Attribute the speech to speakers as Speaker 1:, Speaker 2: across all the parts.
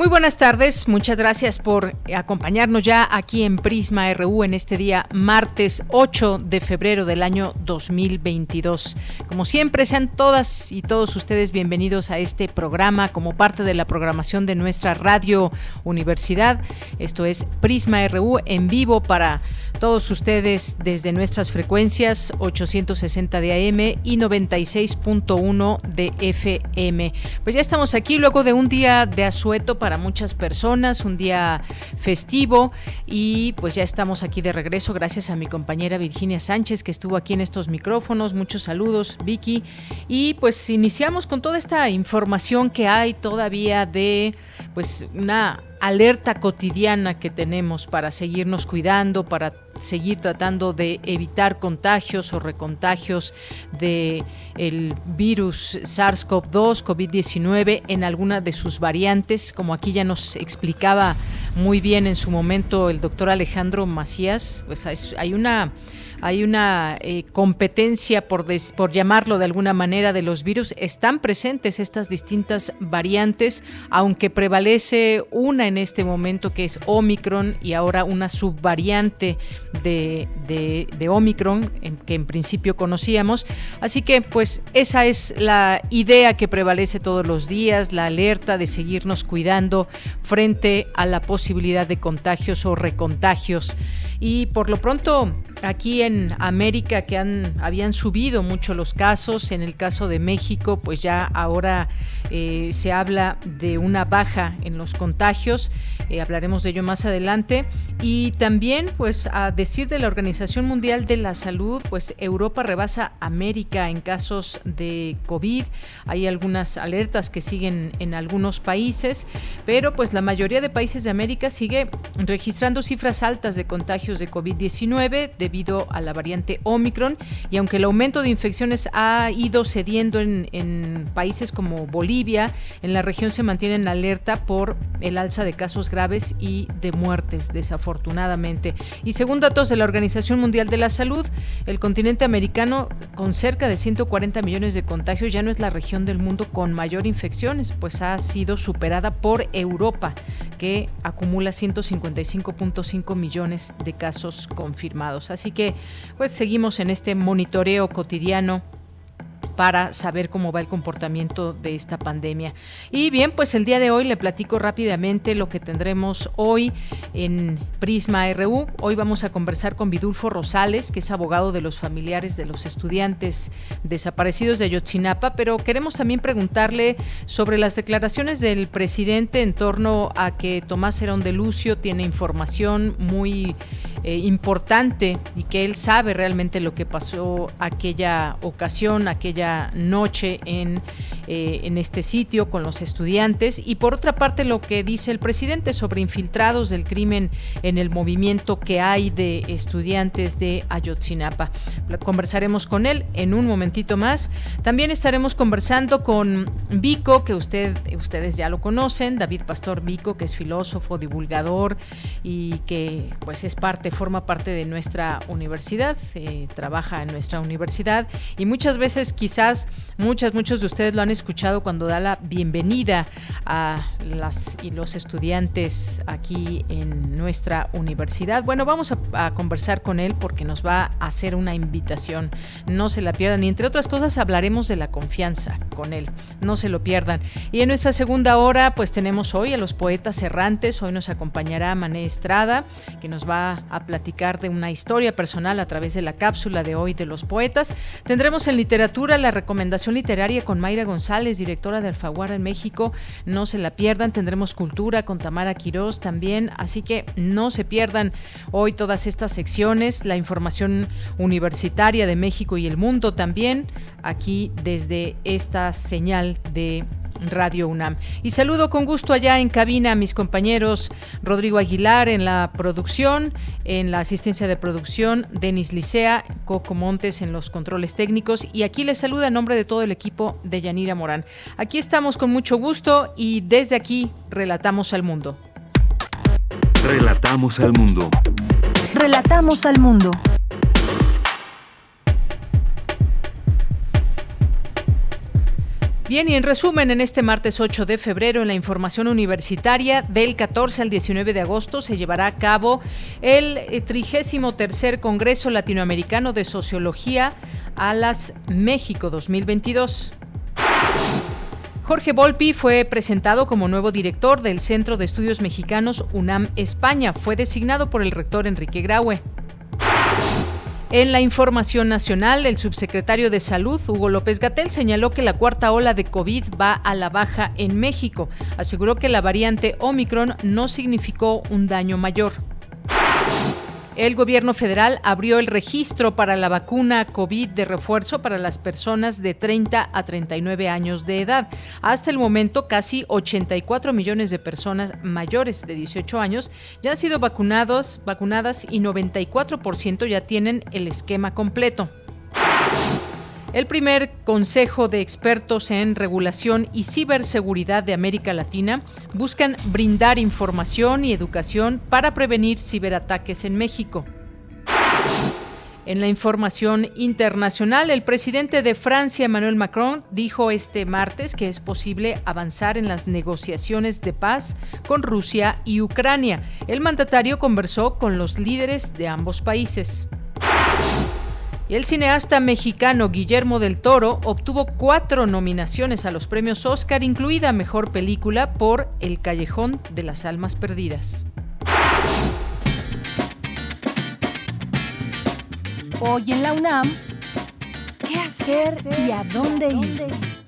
Speaker 1: Muy buenas tardes, muchas gracias por acompañarnos ya aquí en Prisma RU en este día martes 8 de febrero del año 2022. Como siempre, sean todas y todos ustedes bienvenidos a este programa como parte de la programación de nuestra radio universidad. Esto es Prisma RU en vivo para todos ustedes desde nuestras frecuencias 860 de AM y 96.1 de FM. Pues ya estamos aquí luego de un día de asueto para muchas personas, un día festivo y pues ya estamos aquí de regreso gracias a mi compañera Virginia Sánchez que estuvo aquí en estos micrófonos. Muchos saludos, Vicky. Y pues iniciamos con toda esta información que hay todavía de pues una alerta cotidiana que tenemos para seguirnos cuidando, para seguir tratando de evitar contagios o recontagios de el virus SARS-CoV-2, COVID-19 en alguna de sus variantes, como aquí ya nos explicaba muy bien en su momento el doctor Alejandro Macías, pues hay una hay una eh, competencia, por, por llamarlo de alguna manera, de los virus. Están presentes estas distintas variantes, aunque prevalece una en este momento que es Omicron y ahora una subvariante de, de, Omicron, que en principio conocíamos. Así que, pues, esa es la idea que prevalece todos los días, la alerta de seguirnos cuidando frente a la posibilidad de contagios o recontagios. Y por lo pronto, aquí en América que han, habían subido mucho los casos, en el caso de México, pues ya ahora eh, se habla de una baja en los contagios, eh, hablaremos de ello más adelante. Y también, pues a decir de la Organización Mundial de la Salud, pues Europa rebasa América en casos de COVID. Hay algunas alertas que siguen en algunos países, pero pues la mayoría de países de América sigue registrando cifras altas de contagios de COVID-19 debido a la variante Omicron y aunque el aumento de infecciones ha ido cediendo en, países como Bolivia, en la región se mantiene en alerta por el alza de casos graves y de muertes, desafortunadamente. Y según datos de la Organización Mundial de la Salud, el continente americano, con cerca de 140 millones de contagios, ya no es la región del mundo con mayor infecciones, pues ha sido superada por Europa, que acumula 155.5 millones de casos confirmados. Que pues seguimos en este monitoreo cotidiano para saber cómo va el comportamiento de esta pandemia. Y bien, pues el día de hoy le platico rápidamente lo que tendremos hoy en Prisma RU. Hoy vamos a conversar con Vidulfo Rosales, que es abogado de los familiares de los estudiantes desaparecidos de Ayotzinapa, pero queremos también preguntarle sobre las declaraciones del presidente en torno a que Tomás Herón de Lucio tiene información muy eh, importante y que él sabe realmente lo que pasó aquella ocasión, aquella noche en, eh, en este sitio con los estudiantes. Y por otra parte, lo que dice el presidente sobre infiltrados del crimen en el movimiento que hay de estudiantes de Ayotzinapa. Conversaremos con él en un momentito más. También estaremos conversando con Vico, que usted, ustedes ya lo conocen, David Pastor Vico, que es filósofo, divulgador y que pues es parte, forma parte de nuestra universidad, eh, trabaja en nuestra universidad y muchas veces quizás muchas, muchos de ustedes lo han escuchado cuando da la bienvenida a las y los estudiantes aquí en nuestra universidad. Bueno, vamos a, a conversar con él porque nos va a hacer una invitación. No se la pierdan. Y entre otras cosas hablaremos de la confianza con él. No se lo pierdan. Y en nuestra segunda hora, pues tenemos hoy a los poetas errantes. Hoy nos acompañará Mané Estrada, que nos va a platicar de una historia personal a través de la cápsula de hoy de los poetas. Tendremos en literatura la recomendación literaria con Mayra González, directora de Alfaguara en México. No se la pierdan. Tendremos cultura con Tamara Quirós también. Así que no se pierdan hoy todas estas secciones. La información universitaria de México y el mundo también aquí desde esta señal de Radio UNAM. Y saludo con gusto allá en cabina a mis compañeros Rodrigo Aguilar en la producción, en la asistencia de producción, Denis Licea, Coco Montes en los controles técnicos y aquí les saluda en nombre de todo el equipo de Yanira Morán. Aquí estamos con mucho gusto y desde aquí relatamos al mundo.
Speaker 2: Relatamos al mundo.
Speaker 3: Relatamos al mundo.
Speaker 1: Bien, y en resumen, en este martes 8 de febrero, en la información universitaria, del 14 al 19 de agosto se llevará a cabo el 33 eh, Congreso Latinoamericano de Sociología a las México 2022. Jorge Volpi fue presentado como nuevo director del Centro de Estudios Mexicanos UNAM España. Fue designado por el rector Enrique Graue. En la información nacional, el subsecretario de Salud, Hugo López Gatel, señaló que la cuarta ola de COVID va a la baja en México. Aseguró que la variante Omicron no significó un daño mayor. El gobierno federal abrió el registro para la vacuna COVID de refuerzo para las personas de 30 a 39 años de edad. Hasta el momento, casi 84 millones de personas mayores de 18 años ya han sido vacunados, vacunadas y 94% ya tienen el esquema completo. El primer Consejo de Expertos en Regulación y Ciberseguridad de América Latina buscan brindar información y educación para prevenir ciberataques en México. En la información internacional, el presidente de Francia, Emmanuel Macron, dijo este martes que es posible avanzar en las negociaciones de paz con Rusia y Ucrania. El mandatario conversó con los líderes de ambos países el cineasta mexicano Guillermo del Toro obtuvo cuatro nominaciones a los premios Oscar, incluida Mejor Película por El Callejón de las Almas Perdidas.
Speaker 3: Hoy en la UNAM, ¿qué hacer y a dónde ir?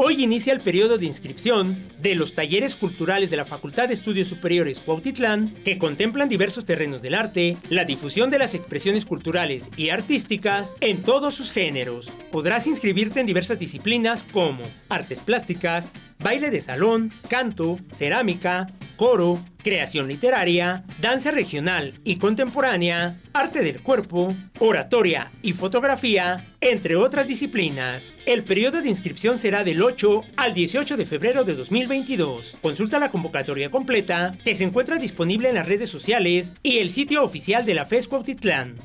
Speaker 4: Hoy inicia el periodo de inscripción de los talleres culturales de la Facultad de Estudios Superiores Cuautitlán, que contemplan diversos terrenos del arte, la difusión de las expresiones culturales y artísticas en todos sus géneros. Podrás inscribirte en diversas disciplinas como artes plásticas, baile de salón, canto, cerámica, coro, creación literaria, danza regional y contemporánea, arte del cuerpo, oratoria y fotografía, entre otras disciplinas. El periodo de inscripción será del 8 al 18 de febrero de 2022. Consulta la convocatoria completa que se encuentra disponible en las redes sociales y el sitio oficial de la FES Cuautitlán.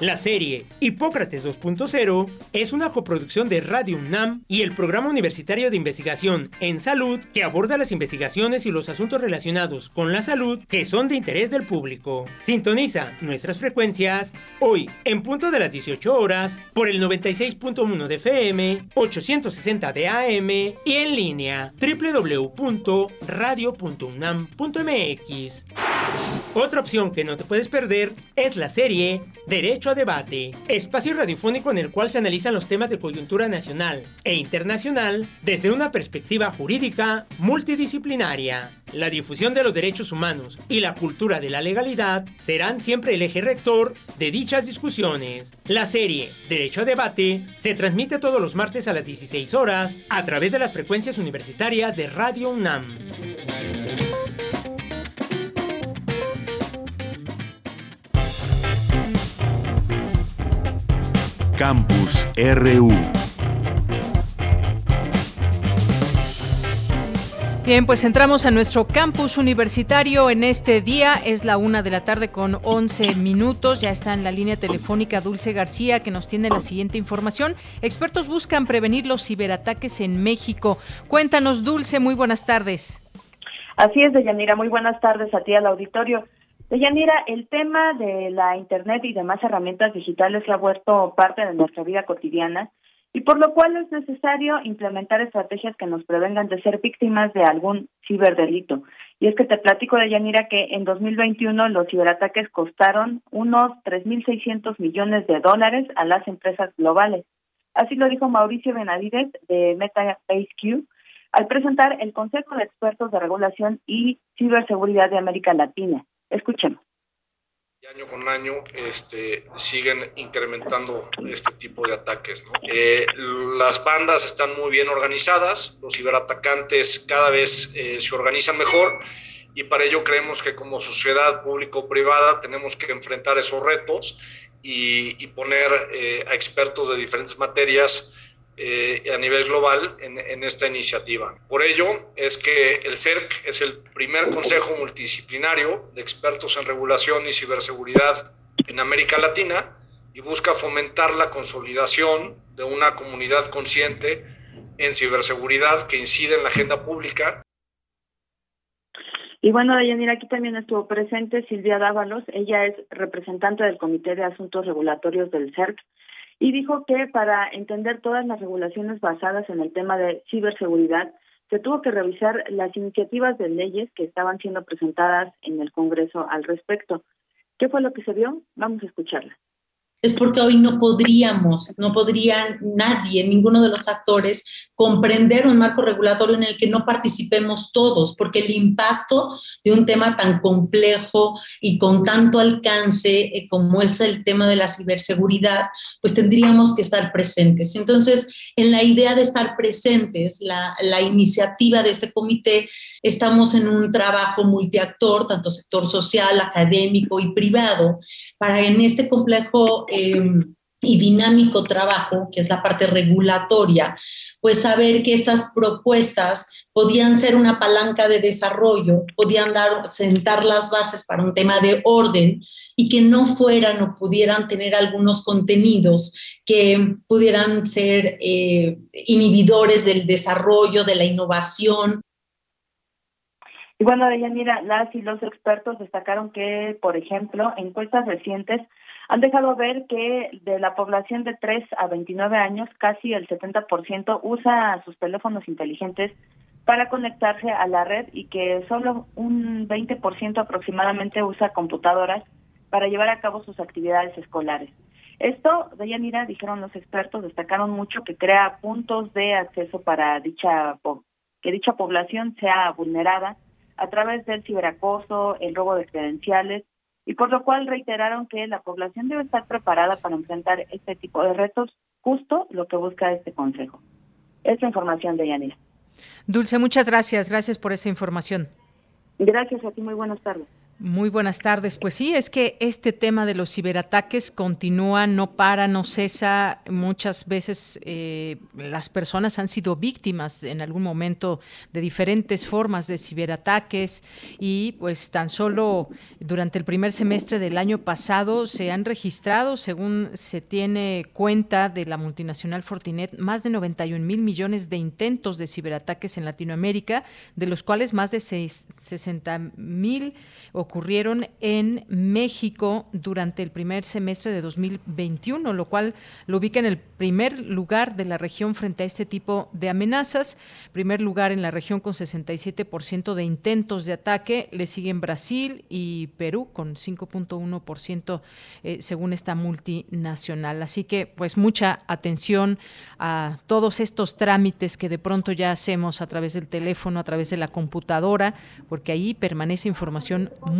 Speaker 4: La serie Hipócrates 2.0 es una coproducción de Radio UNAM y el Programa Universitario de Investigación en Salud que aborda las investigaciones y los asuntos relacionados con la salud que son de interés del público. Sintoniza nuestras frecuencias hoy en punto de las 18 horas por el 96.1 de FM, 860 de AM y en línea www.radio.unam.mx. Otra opción que no te puedes perder es la serie Derecho a Debate, espacio radiofónico en el cual se analizan los temas de coyuntura nacional e internacional desde una perspectiva jurídica multidisciplinaria. La difusión de los derechos humanos y la cultura de la legalidad serán siempre el eje rector de dichas discusiones. La serie Derecho a Debate se transmite todos los martes a las 16 horas a través de las frecuencias universitarias de Radio UNAM.
Speaker 2: Campus RU.
Speaker 1: Bien, pues entramos a nuestro campus universitario en este día. Es la una de la tarde con 11 minutos. Ya está en la línea telefónica Dulce García que nos tiene la siguiente información. Expertos buscan prevenir los ciberataques en México. Cuéntanos, Dulce, muy buenas tardes.
Speaker 5: Así es, Deyanira. Muy buenas tardes a ti al auditorio. Deyanira, el tema de la Internet y demás herramientas digitales ha vuelto parte de nuestra vida cotidiana y por lo cual es necesario implementar estrategias que nos prevengan de ser víctimas de algún ciberdelito. Y es que te platico de Yanira que en 2021 los ciberataques costaron unos 3.600 millones de dólares a las empresas globales. Así lo dijo Mauricio Benavides de MetaBaseQ al presentar el Consejo de Expertos de Regulación y Ciberseguridad de América Latina. Escuchemos
Speaker 6: año con año este, siguen incrementando este tipo de ataques. Eh, las bandas están muy bien organizadas, los ciberatacantes cada vez eh, se organizan mejor y para ello creemos que como sociedad público-privada tenemos que enfrentar esos retos y, poner eh, a expertos de diferentes materias eh, a nivel global en, esta iniciativa. Por ello es que el CERC es el primer consejo multidisciplinario de expertos en regulación y ciberseguridad en América Latina y busca fomentar la consolidación de una comunidad consciente en ciberseguridad que incide en la agenda pública.
Speaker 5: Y bueno, Dayanira, aquí también estuvo presente Silvia Dávalos. Ella es representante del Comité de Asuntos Regulatorios del CERC y dijo que para entender todas las regulaciones basadas en el tema de ciberseguridad, se tuvo que revisar las iniciativas de leyes que estaban siendo presentadas en el Congreso al respecto. ¿Qué fue lo que se vio? Vamos a escucharla
Speaker 7: es porque hoy no podríamos, no podría nadie, ninguno de los actores, comprender un marco regulatorio en el que no participemos todos, porque el impacto de un tema tan complejo y con tanto alcance eh, como es el tema de la ciberseguridad, pues tendríamos que estar presentes. Entonces, en la idea de estar presentes, la, iniciativa de este comité Estamos en un trabajo multiactor, tanto sector social, académico y privado, para en este complejo em, y dinámico trabajo, que es la parte regulatoria, pues saber que estas propuestas podían ser una palanca de desarrollo, podían dar, sentar las bases para un tema de orden y que no fueran o pudieran tener algunos contenidos que pudieran ser eh, inhibidores del desarrollo, de la innovación.
Speaker 5: Y bueno, mira, las y los expertos destacaron que, por ejemplo, encuestas recientes han dejado ver que de la población de 3 a 29 años, casi el 70% usa sus teléfonos inteligentes para conectarse a la red y que solo un 20% aproximadamente usa computadoras para llevar a cabo sus actividades escolares. Esto, de mira, dijeron los expertos, destacaron mucho que crea puntos de acceso para dicha que dicha población sea vulnerada a través del ciberacoso, el robo de credenciales, y por lo cual reiteraron que la población debe estar preparada para enfrentar este tipo de retos, justo lo que busca este Consejo. Esta información de Yanira.
Speaker 1: Dulce, muchas gracias. Gracias por esa información.
Speaker 5: Gracias a ti, muy buenas tardes.
Speaker 1: Muy buenas tardes. Pues sí, es que este tema de los ciberataques continúa, no para, no cesa. Muchas veces eh, las personas han sido víctimas en algún momento de diferentes formas de ciberataques y pues tan solo durante el primer semestre del año pasado se han registrado, según se tiene cuenta de la multinacional Fortinet, más de 91 mil millones de intentos de ciberataques en Latinoamérica, de los cuales más de 60 mil ocurrieron en México durante el primer semestre de 2021, lo cual lo ubica en el primer lugar de la región frente a este tipo de amenazas. Primer lugar en la región con 67% de intentos de ataque, le siguen Brasil y Perú con 5.1% eh, según esta multinacional. Así que pues mucha atención a todos estos trámites que de pronto ya hacemos a través del teléfono, a través de la computadora, porque ahí permanece información muy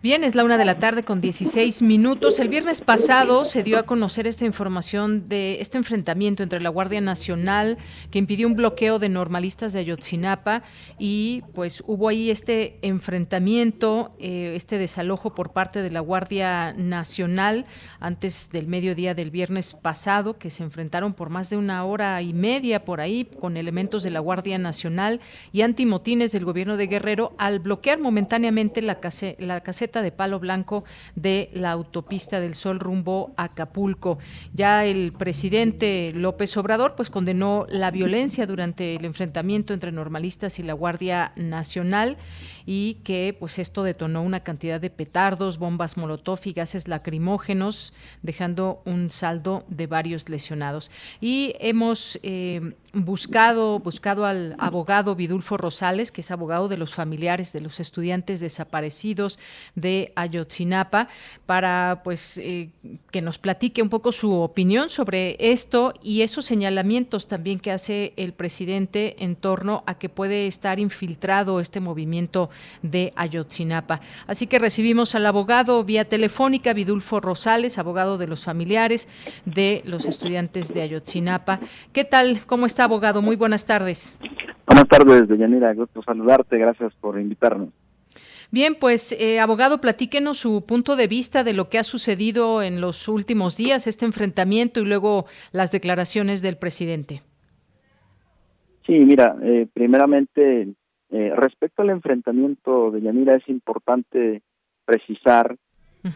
Speaker 1: Bien, es la una de la tarde con 16 minutos. El viernes pasado se dio a conocer esta información de este enfrentamiento entre la Guardia Nacional que impidió un bloqueo de normalistas de Ayotzinapa y pues hubo ahí este enfrentamiento, eh, este desalojo por parte de la Guardia Nacional antes del mediodía del viernes pasado que se enfrentaron por más de una hora y media por ahí con elementos de la Guardia Nacional y antimotines del gobierno de Guerrero al bloquear momentáneamente la, la caseta de palo blanco de la autopista del Sol rumbo a Acapulco. Ya el presidente López Obrador pues condenó la violencia durante el enfrentamiento entre normalistas y la Guardia Nacional y que pues esto detonó una cantidad de petardos, bombas molotov y gases lacrimógenos, dejando un saldo de varios lesionados. Y hemos eh, buscado, buscado al abogado Vidulfo Rosales, que es abogado de los familiares de los estudiantes desaparecidos de Ayotzinapa, para pues eh, que nos platique un poco su opinión sobre esto y esos señalamientos también que hace el presidente en torno a que puede estar infiltrado este movimiento de Ayotzinapa. Así que recibimos al abogado vía telefónica Vidulfo Rosales, abogado de los familiares de los estudiantes de Ayotzinapa. ¿Qué tal? ¿Cómo está? abogado. Muy buenas tardes.
Speaker 8: Buenas tardes, Deyanira. Gusto saludarte. Gracias por invitarnos.
Speaker 1: Bien, pues eh, abogado, platíquenos su punto de vista de lo que ha sucedido en los últimos días, este enfrentamiento y luego las declaraciones del presidente.
Speaker 8: Sí, mira, eh, primeramente, eh, respecto al enfrentamiento de Yanira, es importante precisar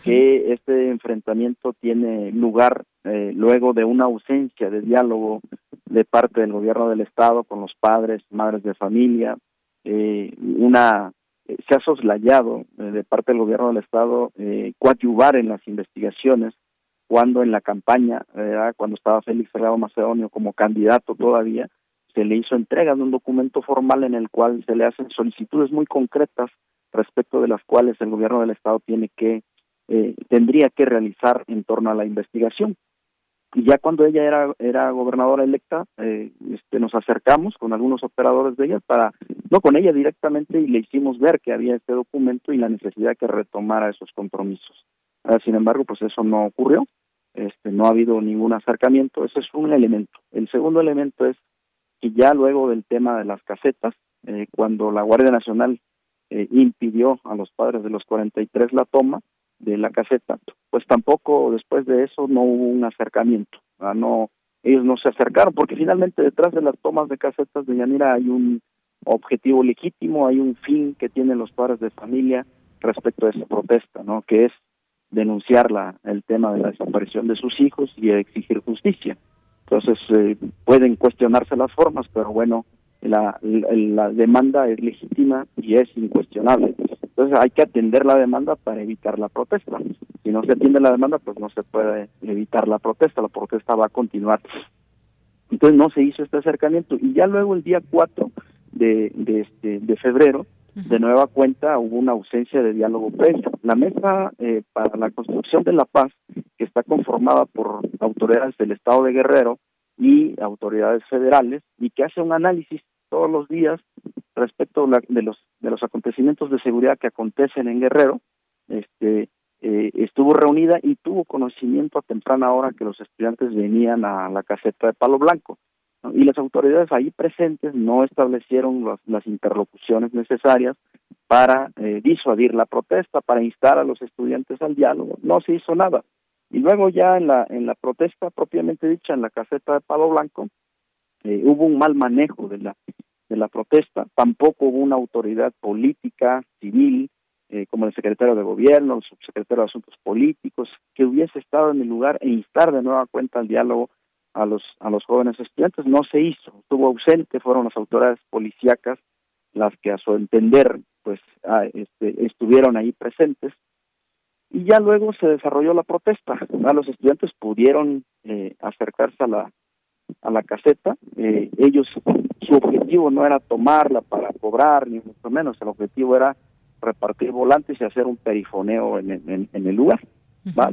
Speaker 8: que este enfrentamiento tiene lugar eh, luego de una ausencia de diálogo de parte del gobierno del estado con los padres, madres de familia, eh, una eh, se ha soslayado de parte del gobierno del estado coadyuvar en las investigaciones cuando en la campaña, cuando estaba Félix Salgado Macedonio como candidato todavía, se le hizo entrega de un documento formal en el cual se le hacen solicitudes muy concretas respecto de las cuales el gobierno del estado tiene que eh, tendría que realizar en torno a la investigación. Y ya cuando ella era, era gobernadora electa, eh, este, nos acercamos con algunos operadores de ella para, no con ella directamente, y le hicimos ver que había este documento y la necesidad que retomara esos compromisos. Ah, sin embargo, pues eso no ocurrió, este, no ha habido ningún acercamiento, ese es un elemento. El segundo elemento es que ya luego del tema de las casetas, eh, cuando la Guardia Nacional impidió a los padres de los 43 la toma, de la caseta, pues tampoco después de eso no hubo un acercamiento, no ellos no se acercaron porque finalmente detrás de las tomas de casetas de Yanira hay un objetivo legítimo, hay un fin que tienen los padres de familia respecto a esa protesta, ¿no? Que es denunciar la, el tema de la desaparición de sus hijos y exigir justicia. Entonces eh, pueden cuestionarse las formas, pero bueno, la, la demanda es legítima y es incuestionable. Entonces hay que atender la demanda para evitar la protesta. Si no se atiende la demanda, pues no se puede evitar la protesta, la protesta va a continuar. Entonces no se hizo este acercamiento y ya luego el día 4 de, de, este, de febrero, de nueva cuenta hubo una ausencia de diálogo previo. La mesa eh, para la construcción de la paz, que está conformada por autoridades del Estado de Guerrero y autoridades federales, y que hace un análisis todos los días respecto de los de los acontecimientos de seguridad que acontecen en Guerrero, este eh, estuvo reunida y tuvo conocimiento a temprana hora que los estudiantes venían a la caseta de Palo Blanco. Y las autoridades ahí presentes no establecieron las, interlocuciones necesarias para eh, disuadir la protesta, para instar a los estudiantes al diálogo. No se hizo nada. Y luego ya en la, en la protesta propiamente dicha, en la caseta de Palo Blanco, eh, hubo un mal manejo de la de la protesta, tampoco hubo una autoridad política, civil, eh, como el secretario de gobierno, el subsecretario de asuntos políticos, que hubiese estado en el lugar e instar de nueva cuenta el diálogo a los a los jóvenes estudiantes. No se hizo, estuvo ausente, fueron las autoridades policíacas las que a su entender pues ah, este, estuvieron ahí presentes y ya luego se desarrolló la protesta. Los estudiantes pudieron eh, acercarse a la a la caseta. Eh, ellos, su objetivo no era tomarla para cobrar, ni mucho menos, el objetivo era repartir volantes y hacer un perifoneo en, en, el lugar,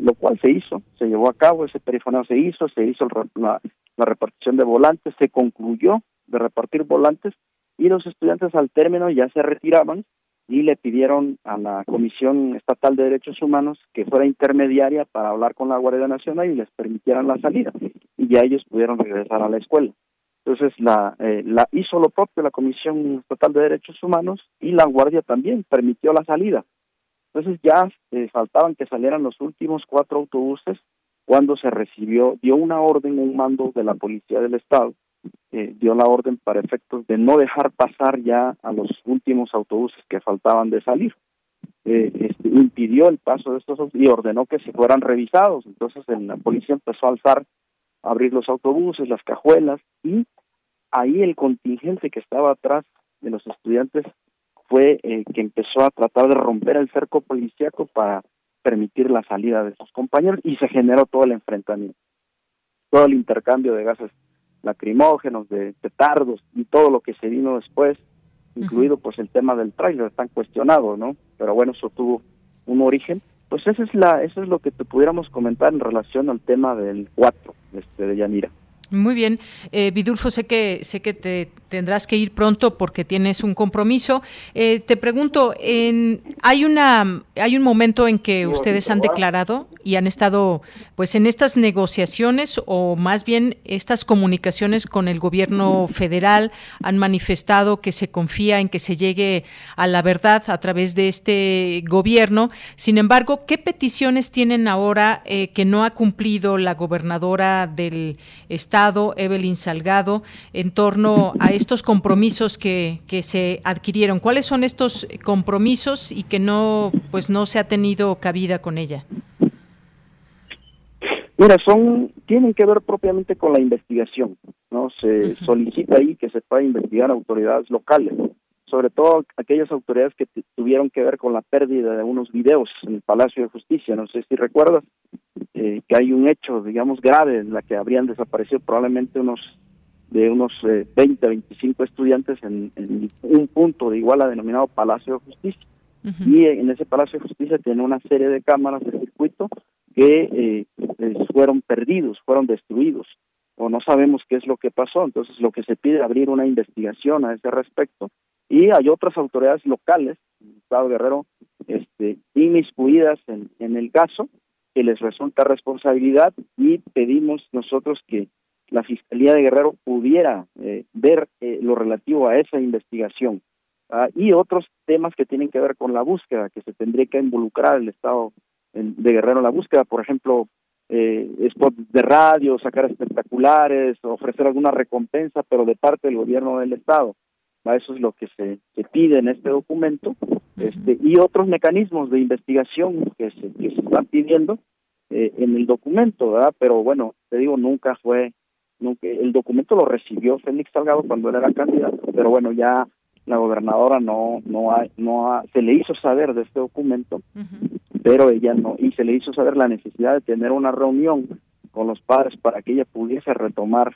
Speaker 8: lo cual se hizo, se llevó a cabo, ese perifoneo se hizo, se hizo la, la repartición de volantes, se concluyó de repartir volantes y los estudiantes al término ya se retiraban y le pidieron a la Comisión Estatal de Derechos Humanos que fuera intermediaria para hablar con la Guardia Nacional y les permitieran la salida y ya ellos pudieron regresar a la escuela. Entonces la, eh, la hizo lo propio la Comisión Estatal de Derechos Humanos y la Guardia también permitió la salida. Entonces ya eh, faltaban que salieran los últimos cuatro autobuses cuando se recibió, dio una orden, un mando de la Policía del Estado eh, dio la orden para efectos de no dejar pasar ya a los últimos autobuses que faltaban de salir. eh, este, impidió el paso de estos y ordenó que se fueran revisados. Entonces la policía empezó a alzar, a abrir los autobuses, las cajuelas y ahí el contingente que estaba atrás de los estudiantes fue eh, que empezó a tratar de romper el cerco policíaco para permitir la salida de sus compañeros y se generó todo el enfrentamiento, todo el intercambio de gases lacrimógenos, de petardos y todo lo que se vino después, incluido pues el tema del tráiler tan cuestionado, ¿no? Pero bueno, eso tuvo un origen. Pues eso es la eso es lo que te pudiéramos comentar en relación al tema del 4 este, de Yanira.
Speaker 1: Muy bien, eh, Vidulfo, sé que sé que te tendrás que ir pronto porque tienes un compromiso. Eh, te pregunto, en, hay una hay un momento en que ustedes han declarado y han estado pues en estas negociaciones o más bien estas comunicaciones con el gobierno federal han manifestado que se confía en que se llegue a la verdad a través de este gobierno. Sin embargo, ¿qué peticiones tienen ahora eh, que no ha cumplido la gobernadora del estado, Evelyn Salgado, en torno a estos compromisos que, que se adquirieron? ¿Cuáles son estos compromisos y que no pues no se ha tenido cabida con ella?
Speaker 8: Mira, son tienen que ver propiamente con la investigación, ¿no? Se solicita ahí que se pueda investigar autoridades locales, sobre todo aquellas autoridades que tuvieron que ver con la pérdida de unos videos en el Palacio de Justicia. No sé si recuerdas eh, que hay un hecho, digamos, grave en la que habrían desaparecido probablemente unos de unos eh, 20, 25 estudiantes en, un punto de igual a denominado Palacio de Justicia. Y en ese Palacio de Justicia tiene una serie de cámaras de circuito que eh, fueron perdidos, fueron destruidos, o no sabemos qué es lo que pasó. Entonces, lo que se pide es abrir una investigación a ese respecto. Y hay otras autoridades locales, Estado Guerrero, este, inmiscuidas en, en el caso, que les resulta responsabilidad y pedimos nosotros que la Fiscalía de Guerrero pudiera eh, ver eh, lo relativo a esa investigación ah, y otros temas que tienen que ver con la búsqueda, que se tendría que involucrar el Estado de Guerrero en la búsqueda, por ejemplo, eh, spots de radio, sacar espectaculares, ofrecer alguna recompensa, pero de parte del gobierno del Estado. Eso es lo que se, se pide en este documento. Este, y otros mecanismos de investigación que se, que se están pidiendo eh, en el documento, ¿verdad? Pero bueno, te digo, nunca fue, nunca, el documento lo recibió Félix Salgado cuando él era candidato, pero bueno, ya la gobernadora no no ha, no ha, se le hizo saber de este documento pero ella no y se le hizo saber la necesidad de tener una reunión con los padres para que ella pudiese retomar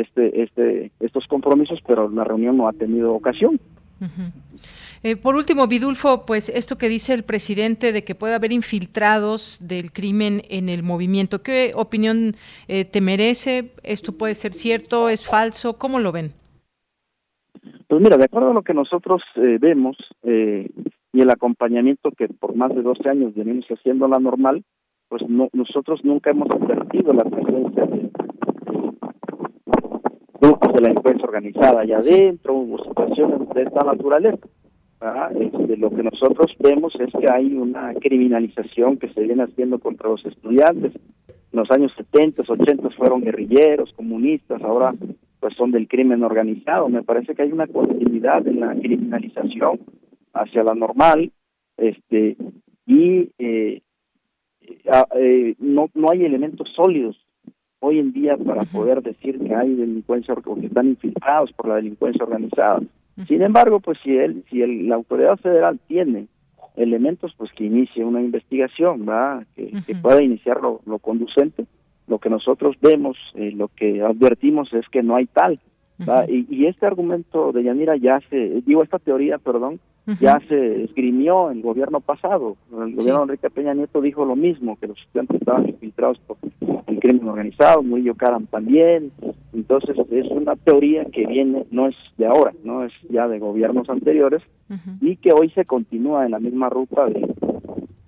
Speaker 8: este este estos compromisos pero la reunión no ha tenido ocasión
Speaker 1: eh, por último, Vidulfo, pues esto que dice el presidente de que puede haber infiltrados del crimen en el movimiento, ¿qué opinión eh, te merece? ¿Esto puede ser cierto? ¿Es falso? ¿Cómo lo ven?
Speaker 8: Pues mira, de acuerdo a lo que nosotros eh, vemos y el acompañamiento que por más de 12 años venimos haciendo la normal, pues no, nosotros nunca hemos advertido la presencia de, grupos de la delincuencia organizada allá adentro, hubo situaciones de esta naturaleza. Este, lo que nosotros vemos es que hay una criminalización que se viene haciendo contra los estudiantes. En los años 70, 80 fueron guerrilleros, comunistas, ahora pues son del crimen organizado. Me parece que hay una continuidad en la criminalización hacia la normal, este y eh, eh, no no hay elementos sólidos hoy en día para poder decir que hay delincuencia o que están infiltrados por la delincuencia organizada. Sin embargo, pues si él, si el, la autoridad federal tiene elementos, pues que inicie una investigación, ¿verdad? Que, que pueda iniciar lo, lo conducente lo que nosotros vemos, eh, lo que advertimos es que no hay tal. y, y, este argumento de Yanira ya se, digo, esta teoría, perdón, ya se esgrimió en el gobierno pasado. El gobierno de Enrique Peña Nieto dijo lo mismo, que los estudiantes estaban infiltrados por el crimen organizado, Murillo Karam también. Entonces es una teoría que viene, no es de ahora, no es ya de gobiernos anteriores, y que hoy se continúa en la misma ruta de,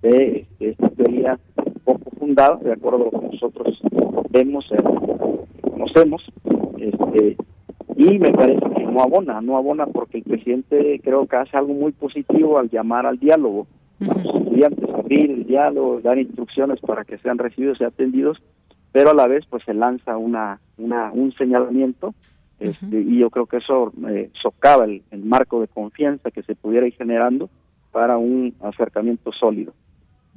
Speaker 8: de esta teoría poco fundada, de acuerdo a lo que nosotros vemos, eh, conocemos, este, y me parece no abona, no abona porque el presidente creo que hace algo muy positivo al llamar al diálogo. A los estudiantes, abrir el diálogo, dar instrucciones para que sean recibidos y atendidos, pero a la vez pues se lanza una, una un señalamiento este, y yo creo que eso eh, socava el, marco de confianza que se pudiera ir generando para un acercamiento sólido.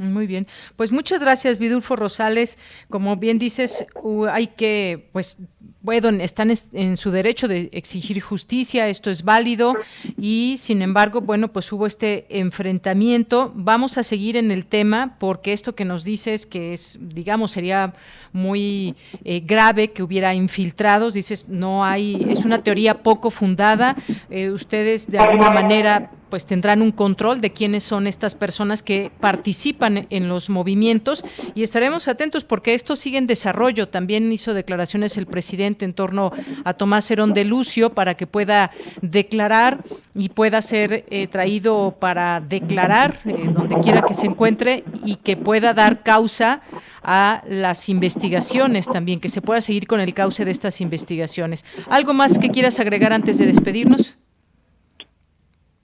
Speaker 1: Muy bien. Pues muchas gracias, Vidulfo Rosales. Como bien dices, hay que, pues, bueno, están en su derecho de exigir justicia, esto es válido y, sin embargo, bueno, pues hubo este enfrentamiento. Vamos a seguir en el tema porque esto que nos dices que es, digamos, sería muy eh, grave que hubiera infiltrados, dices, no hay, es una teoría poco fundada. Eh, ustedes, de alguna manera, pues tendrán un control de quiénes son estas personas que participan en los movimientos y estaremos atentos porque esto sigue en desarrollo. También hizo declaraciones el presidente en torno a Tomás Herón de Lucio para que pueda declarar y pueda ser eh, traído para declarar eh, donde quiera que se encuentre y que pueda dar causa a las investigaciones también, que se pueda seguir con el cauce de estas investigaciones. ¿Algo más que quieras agregar antes de despedirnos?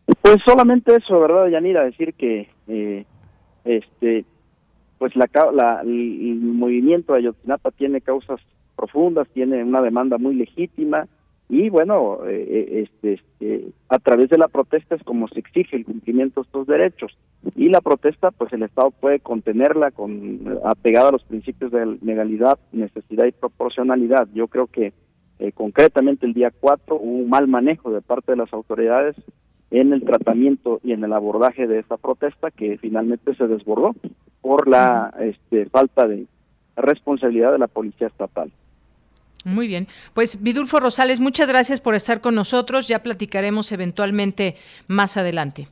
Speaker 8: Pues solamente eso, ¿verdad, Yanira? Decir que eh, este pues la, la, el movimiento de Ayotzinapa tiene causas profundas, tiene una demanda muy legítima y bueno, eh, eh, este, este, a través de la protesta es como se exige el cumplimiento de estos derechos y la protesta pues el Estado puede contenerla con apegada a los principios de legalidad, necesidad y proporcionalidad. Yo creo que concretamente el día 4 hubo un mal manejo de parte de las autoridades en el tratamiento y en el abordaje de esta protesta que finalmente se desbordó por la este, falta de responsabilidad de la policía estatal.
Speaker 1: Muy bien. Pues Vidulfo Rosales, muchas gracias por estar con nosotros. Ya platicaremos eventualmente más adelante.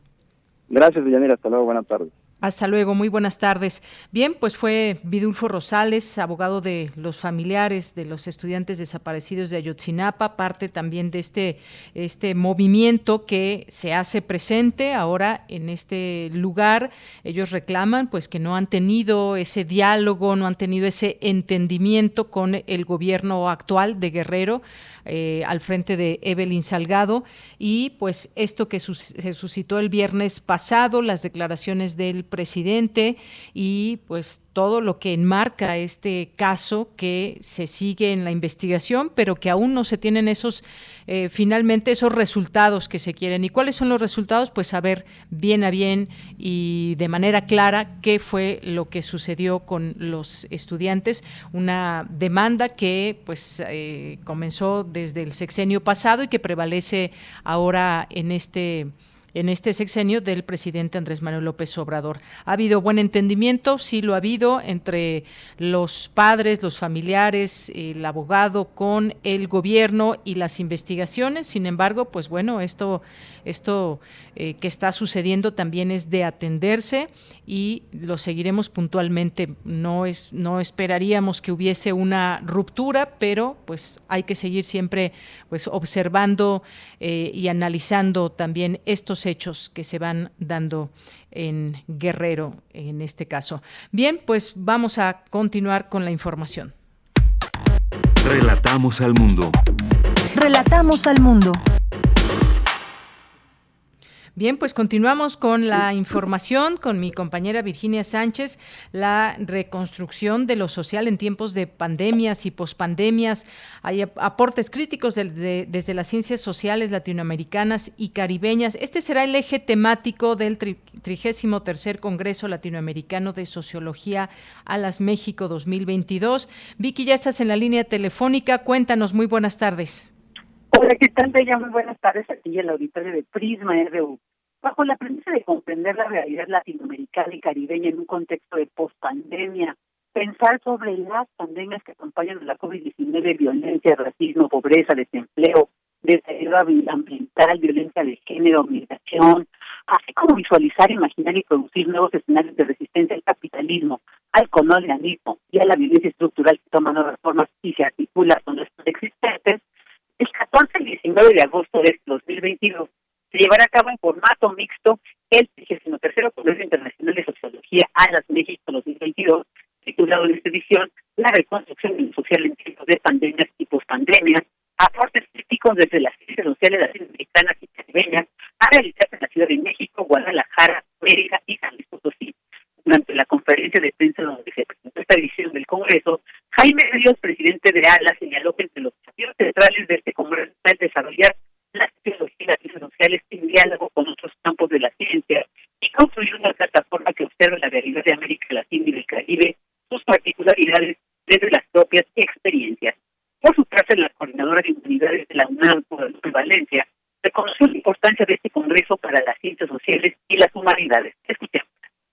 Speaker 8: Gracias, Villanera. Hasta luego. Buenas tardes.
Speaker 1: Hasta luego, muy buenas tardes. Bien, pues fue Vidulfo Rosales, abogado de los familiares de los estudiantes desaparecidos de Ayotzinapa, parte también de este, este movimiento que se hace presente ahora en este lugar. Ellos reclaman pues que no han tenido ese diálogo, no han tenido ese entendimiento con el gobierno actual de Guerrero eh, al frente de Evelyn Salgado. Y pues esto que se suscitó el viernes pasado, las declaraciones del presidente y pues todo lo que enmarca este caso que se sigue en la investigación, pero que aún no se tienen esos, eh, finalmente, esos resultados que se quieren. ¿Y cuáles son los resultados? Pues saber bien a bien y de manera clara qué fue lo que sucedió con los estudiantes. Una demanda que pues eh, comenzó desde el sexenio pasado y que prevalece ahora en este en este sexenio del presidente Andrés Manuel López Obrador. ¿Ha habido buen entendimiento? Sí, lo ha habido entre los padres, los familiares, el abogado con el gobierno y las investigaciones. Sin embargo, pues bueno, esto, esto eh, que está sucediendo también es de atenderse y lo seguiremos puntualmente. No, es, no esperaríamos que hubiese una ruptura, pero pues hay que seguir siempre pues observando eh, y analizando también estos hechos que se van dando en Guerrero en este caso. Bien, pues vamos a continuar con la información.
Speaker 2: Relatamos al mundo.
Speaker 3: Relatamos al mundo.
Speaker 1: Bien, pues continuamos con la información con mi compañera Virginia Sánchez, la reconstrucción de lo social en tiempos de pandemias y pospandemias. Hay aportes críticos desde las ciencias sociales latinoamericanas y caribeñas. Este será el eje temático del 33 Congreso Latinoamericano de Sociología a las México 2022. Vicky, ya estás en la línea telefónica. Cuéntanos, muy buenas tardes.
Speaker 9: Hola, ¿qué tal, Bella? Muy buenas tardes aquí en la auditorio de Prisma RU. Bajo la premisa de comprender la realidad latinoamericana y caribeña en un contexto de pospandemia, pensar sobre las pandemias que acompañan a la COVID-19, violencia, racismo, pobreza, desempleo, deterioro ambiental, violencia de género, migración, así como visualizar, imaginar y producir nuevos escenarios de resistencia al capitalismo, al colonialismo y a la violencia estructural que toma nuevas formas y se articula con nuestros existentes, el 14 y 19 de agosto de 2022 se llevará a cabo en formato mixto el 33 Congreso Internacional de Sociología a las México 2022, titulado en esta edición La reconstrucción social en tiempos de pandemias y pospandemias, aportes críticos desde las ciencias sociales latinoamericanas y caribeñas a realizarse en la Ciudad de México, Guadalajara, América y San Luis Potosí. Durante la conferencia de prensa donde se presentó esta edición del Congreso, Jaime Ríos, presidente de ALA, señaló que entre los objetivos centrales de este Congreso está desarrollar las tecnologías y sociales en diálogo con otros campos de la ciencia y conocer la realidad de América Latina y del Caribe, sus particularidades desde las propias experiencias. Por su parte, la coordinadora de unidades de la UNAM la Valencia reconoció la importancia de este Congreso para las ciencias sociales y las humanidades. Escuchemos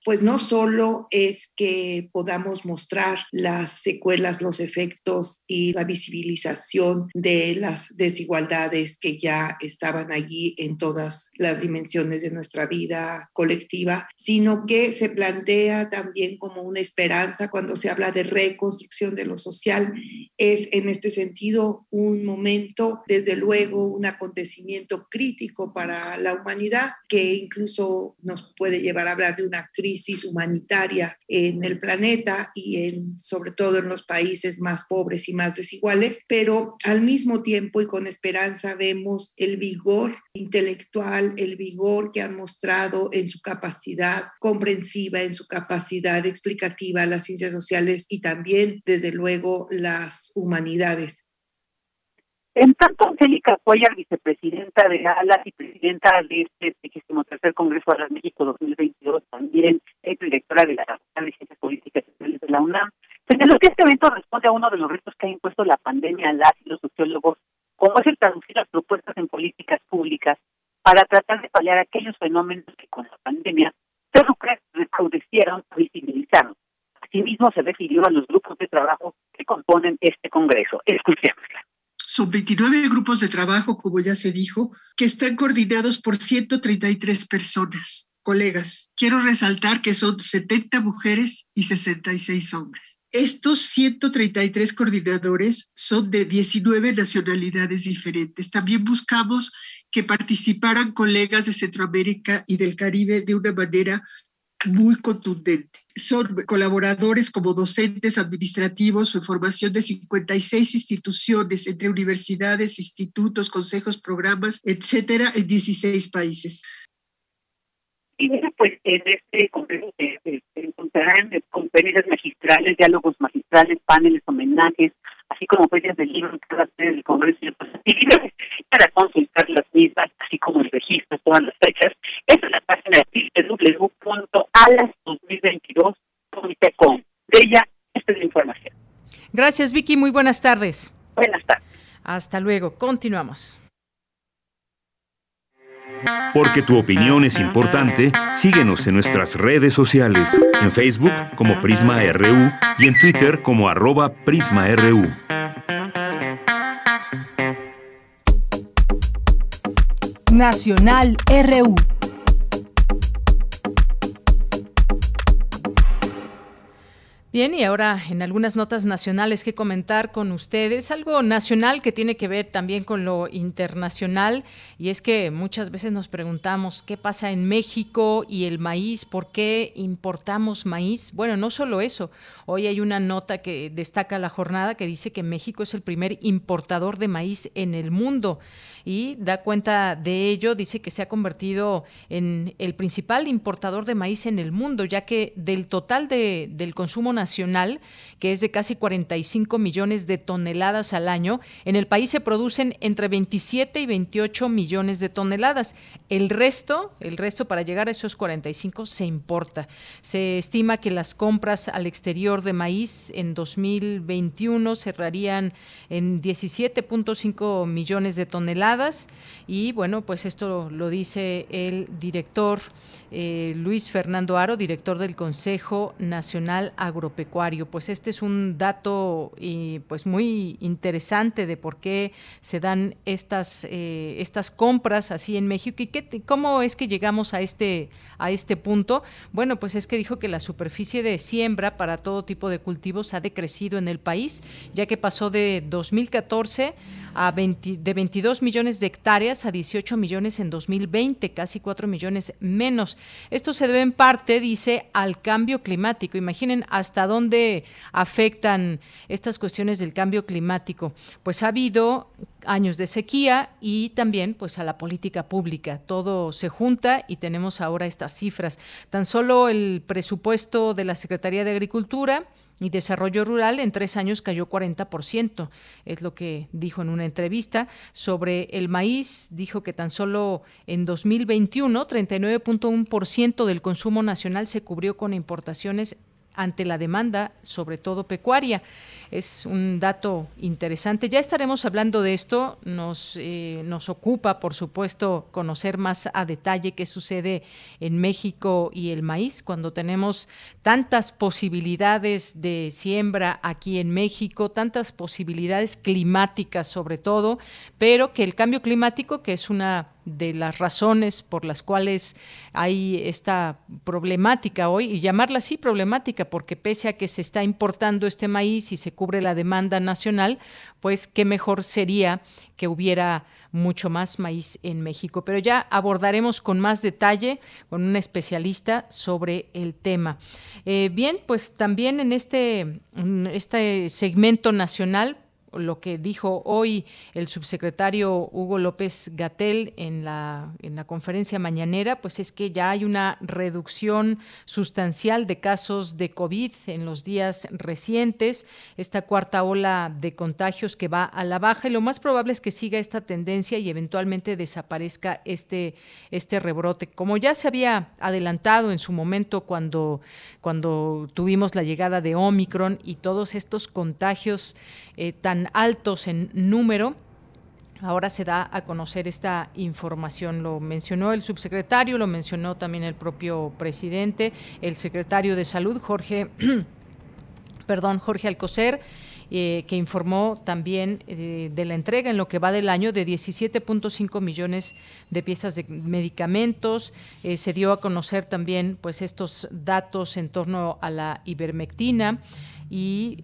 Speaker 10: pues no solo es que podamos mostrar las secuelas, los efectos y la visibilización de las desigualdades que ya estaban allí en todas las dimensiones de nuestra vida colectiva, sino que se plantea también como una esperanza cuando se habla de reconstrucción de lo social. Es en este sentido un momento, desde luego, un acontecimiento crítico para la humanidad que incluso nos puede llevar a hablar de una crisis crisis humanitaria en el planeta y en, sobre todo en los países más pobres y más desiguales, pero al mismo tiempo y con esperanza vemos el vigor intelectual, el vigor que han mostrado en su capacidad comprensiva, en su capacidad explicativa las ciencias sociales y también, desde luego, las humanidades.
Speaker 9: En tanto, Angélica Cuellar, vicepresidenta de ALAS y presidenta de este 23 Congreso ALAS México 2022, también es directora de la Facultad de Ciencias Políticas de la UNAM, señaló que este evento responde a uno de los retos que ha impuesto la pandemia a las y los sociólogos, como es el traducir las propuestas en políticas públicas para tratar de paliar aquellos fenómenos que con la pandemia se recrudecieron o visibilizaron. Asimismo, se refirió a los grupos de trabajo que componen este Congreso. Escuchémosla.
Speaker 11: Son 29 grupos de trabajo, como ya se dijo, que están coordinados por 133 personas, colegas. Quiero resaltar que son 70 mujeres y 66 hombres. Estos 133 coordinadores son de 19 nacionalidades diferentes. También buscamos que participaran colegas de Centroamérica y del Caribe de una manera muy contundente. Son colaboradores como docentes administrativos su formación de 56 instituciones entre universidades, institutos, consejos, programas, etcétera, en 16 países.
Speaker 9: Y bueno, pues en este congreso se, encontrarán conferencias magistrales, diálogos magistrales, paneles, homenajes, así como ferias de libros cada sede del congreso y otras actividades para consultar las mismas, así como el registro, todas las fechas. Esta es la página de www.alas2022.com. De ella, esta es la información.
Speaker 1: Gracias, Vicky. Muy buenas tardes.
Speaker 9: Buenas tardes.
Speaker 1: Hasta luego. Continuamos.
Speaker 2: Porque tu opinión es importante, síguenos en nuestras redes sociales, en Facebook como Prisma RU y en Twitter como arroba PrismaRU.
Speaker 3: Nacional RU.
Speaker 1: Bien, y ahora en algunas notas nacionales que comentar con ustedes, algo nacional que tiene que ver también con lo internacional, y es que muchas veces nos preguntamos qué pasa en México y el maíz, por qué importamos maíz. Bueno, no solo eso, hoy hay una nota que destaca la jornada que dice que México es el primer importador de maíz en el mundo y da cuenta de ello, dice que se ha convertido en el principal importador de maíz en el mundo, ya que del total de, del consumo nacional, que es de casi 45 millones de toneladas al año, en el país se producen entre 27 y 28 millones de toneladas. El resto, el resto para llegar a esos 45 se importa. Se estima que las compras al exterior de maíz en 2021 cerrarían en 17.5 millones de toneladas temporadas y bueno, pues esto lo dice el director eh, Luis Fernando Aro, director del Consejo Nacional Agropecuario. Pues este es un dato pues muy interesante de por qué se dan estas, eh, estas compras así en México y qué, cómo es que llegamos a este, a este punto. Bueno, pues es que dijo que la superficie de siembra para todo tipo de cultivos ha decrecido en el país, ya que pasó de 2014 a de 22 millones de hectáreas a 18 millones en 2020, casi 4 millones menos. Esto se debe en parte, dice, al cambio climático. Imaginen hasta dónde afectan estas cuestiones del cambio climático. Pues ha habido años de sequía y también pues a la política pública. Todo se junta y tenemos ahora estas cifras. Tan solo el presupuesto de la Secretaría de Agricultura y Desarrollo Rural en tres años cayó 40%, es lo que dijo en una entrevista. Sobre el maíz, dijo que tan solo en 2021 39.1% del consumo nacional se cubrió con importaciones ante la demanda, sobre todo pecuaria. Es un dato interesante. Ya estaremos hablando de esto. Nos, eh, nos ocupa, por supuesto, conocer más a detalle qué sucede en México y el maíz cuando tenemos tantas posibilidades de siembra aquí en México, tantas posibilidades climáticas sobre todo, pero que el cambio climático, que es una de las razones por las cuales hay esta problemática hoy, y llamarla así problemática, porque pese a que se está importando este maíz y se cubre la demanda nacional, pues qué mejor sería que hubiera mucho más maíz en México. Pero ya abordaremos con más detalle con un especialista sobre el tema. Eh, bien, pues también en este, este segmento nacional lo que dijo hoy el subsecretario Hugo López Gatel en la, en la conferencia mañanera, pues es que ya hay una reducción sustancial de casos de COVID en los días recientes, esta cuarta ola de contagios que va a la baja y lo más probable es que siga esta tendencia y eventualmente desaparezca este, este rebrote. Como ya se había adelantado en su momento cuando, cuando tuvimos la llegada de Omicron y todos estos contagios eh, tan altos en número. Ahora se da a conocer esta información. Lo mencionó el subsecretario, lo mencionó también el propio presidente, el secretario de Salud, Jorge, perdón, Jorge Alcocer. Eh, que informó también eh, de la entrega en lo que va del año de 17.5 millones de piezas de medicamentos. se dio a conocer también pues estos datos en torno a la ivermectina y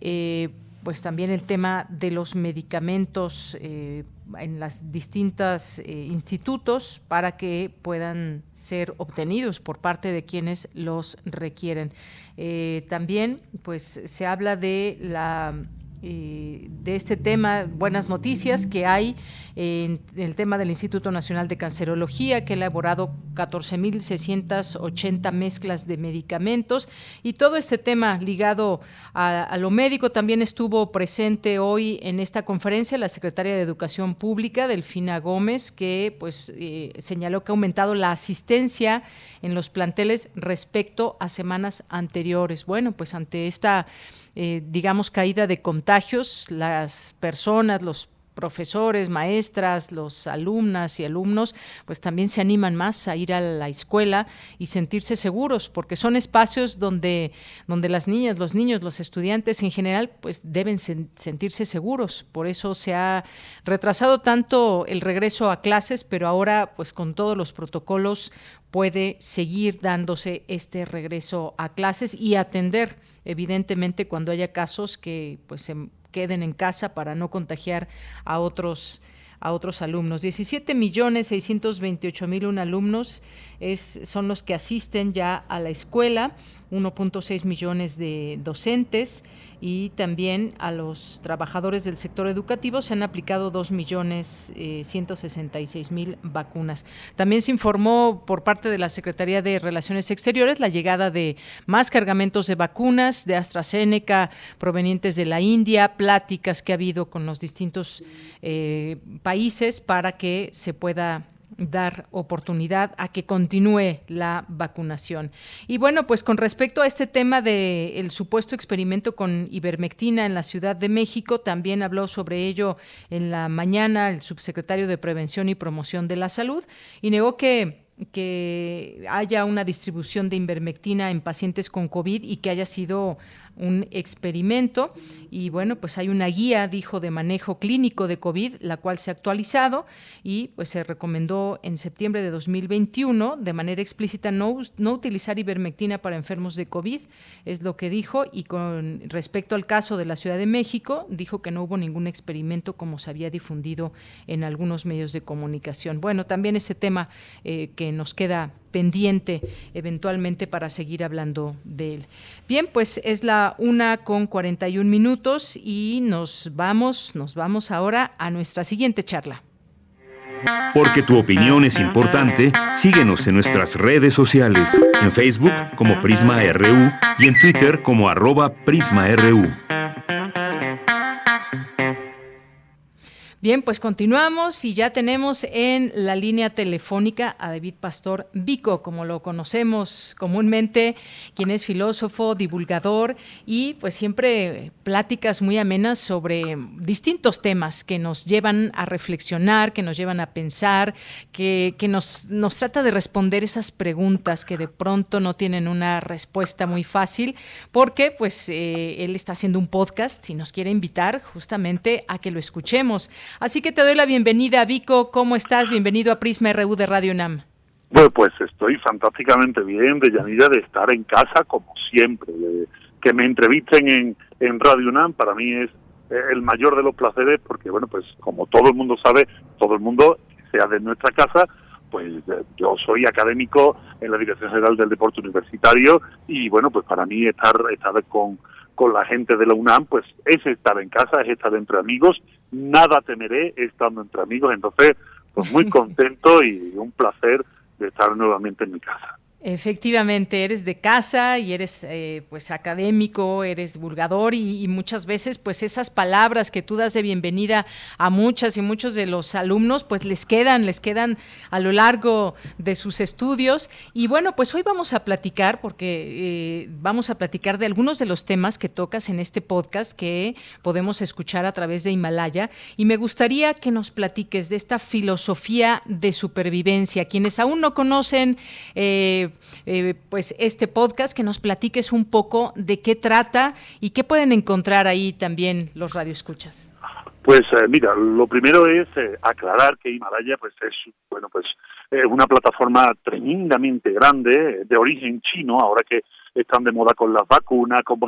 Speaker 1: pues también el tema de los medicamentos eh, en las distintas eh, institutos para que puedan ser obtenidos por parte de quienes los requieren. Eh, también pues se habla de la de este tema, buenas noticias que hay en el tema del Instituto Nacional de Cancerología, que ha elaborado 14.680 mezclas de medicamentos y todo este tema ligado a, lo médico también estuvo presente hoy en esta conferencia la secretaria de Educación Pública, Delfina Gómez, que pues eh, señaló que ha aumentado la asistencia en los planteles respecto a semanas anteriores. Bueno, pues ante esta eh, digamos, caída de contagios, las personas, los profesores, maestras, los alumnas y alumnos, pues también se animan más a ir a la escuela y sentirse seguros, porque son espacios donde, donde las niñas, los niños, los estudiantes en general, pues deben sentirse seguros. Por eso se ha retrasado tanto el regreso a clases, pero ahora, pues con todos los protocolos, puede seguir dándose este regreso a clases y atender evidentemente cuando haya casos que pues se queden en casa para no contagiar a otros a otros alumnos. 17 millones 628 mil alumnos es, son los que asisten ya a la escuela, 1.6 millones de docentes y también a los trabajadores del sector educativo se han aplicado 2 millones eh, mil vacunas. También se informó por parte de la Secretaría de Relaciones Exteriores la llegada de más cargamentos de vacunas de AstraZeneca provenientes de la India, pláticas que ha habido con los distintos eh, países para que se pueda dar oportunidad a que continúe la vacunación. Y bueno, pues con respecto a este tema del supuesto experimento con ivermectina en la Ciudad de México, también habló sobre ello en la mañana el subsecretario de Prevención y Promoción de la Salud y negó que que haya una distribución de ivermectina en pacientes con COVID y que haya sido un experimento y bueno, pues hay una guía, dijo, de manejo clínico de COVID, la cual se ha actualizado y pues se recomendó en septiembre de 2021 de manera explícita no, no utilizar ivermectina para enfermos de COVID, es lo que dijo y con respecto al caso de la Ciudad de México, dijo que no hubo ningún experimento como se había difundido en algunos medios de comunicación. Bueno, también ese tema eh, que nos queda pendiente eventualmente para seguir hablando de él. Bien, pues es la una con 41 minutos y nos vamos, nos vamos ahora a nuestra siguiente charla.
Speaker 2: Porque tu opinión es importante, síguenos en nuestras redes sociales, en Facebook como Prisma RU y en Twitter como arroba PrismaRU.
Speaker 1: Bien, pues continuamos y ya tenemos en la línea telefónica a David Pastor Vico, como lo conocemos comúnmente, quien es filósofo, divulgador y pues siempre pláticas muy amenas sobre distintos temas que nos llevan a reflexionar, que nos llevan a pensar, que, nos, nos trata de responder esas preguntas que de pronto no tienen una respuesta muy fácil, porque pues eh, él está haciendo un podcast y nos quiere invitar justamente a que lo escuchemos. Así que te doy la bienvenida, Vico. ¿Cómo estás? Bienvenido a Prisma RU de Radio UNAM.
Speaker 12: Bueno, pues estoy fantásticamente bien, de Yanira, de estar en casa como siempre. que me entrevisten en, en Radio UNAM para mí es eh, el mayor de los placeres porque, bueno, pues como todo el mundo sabe, todo el mundo, sea de nuestra casa, pues eh, yo soy académico en la Dirección General del Deporte Universitario y, bueno, pues para mí estar, estar con con la gente de la UNAM, pues es estar en casa, es estar entre amigos, nada temeré estando entre amigos, entonces pues muy contento y un placer de estar nuevamente en mi casa.
Speaker 1: Efectivamente, eres de casa y eres eh, pues académico, eres divulgador y, muchas veces pues esas palabras que tú das de bienvenida a muchas y muchos de los alumnos pues les quedan, les quedan a lo largo de sus estudios y bueno pues hoy vamos a platicar porque eh, vamos a platicar de algunos de los temas que tocas en este podcast que podemos escuchar a través de Himalaya y me gustaría que nos platiques de esta filosofía de supervivencia. Quienes aún no conocen eh, eh, pues este podcast, que nos platiques un poco de qué trata y qué pueden encontrar ahí también los radioescuchas.
Speaker 12: Pues eh, mira, lo primero es eh, aclarar que Himalaya pues es bueno pues una plataforma tremendamente grande de origen chino, ahora que están de moda con las vacunas, con,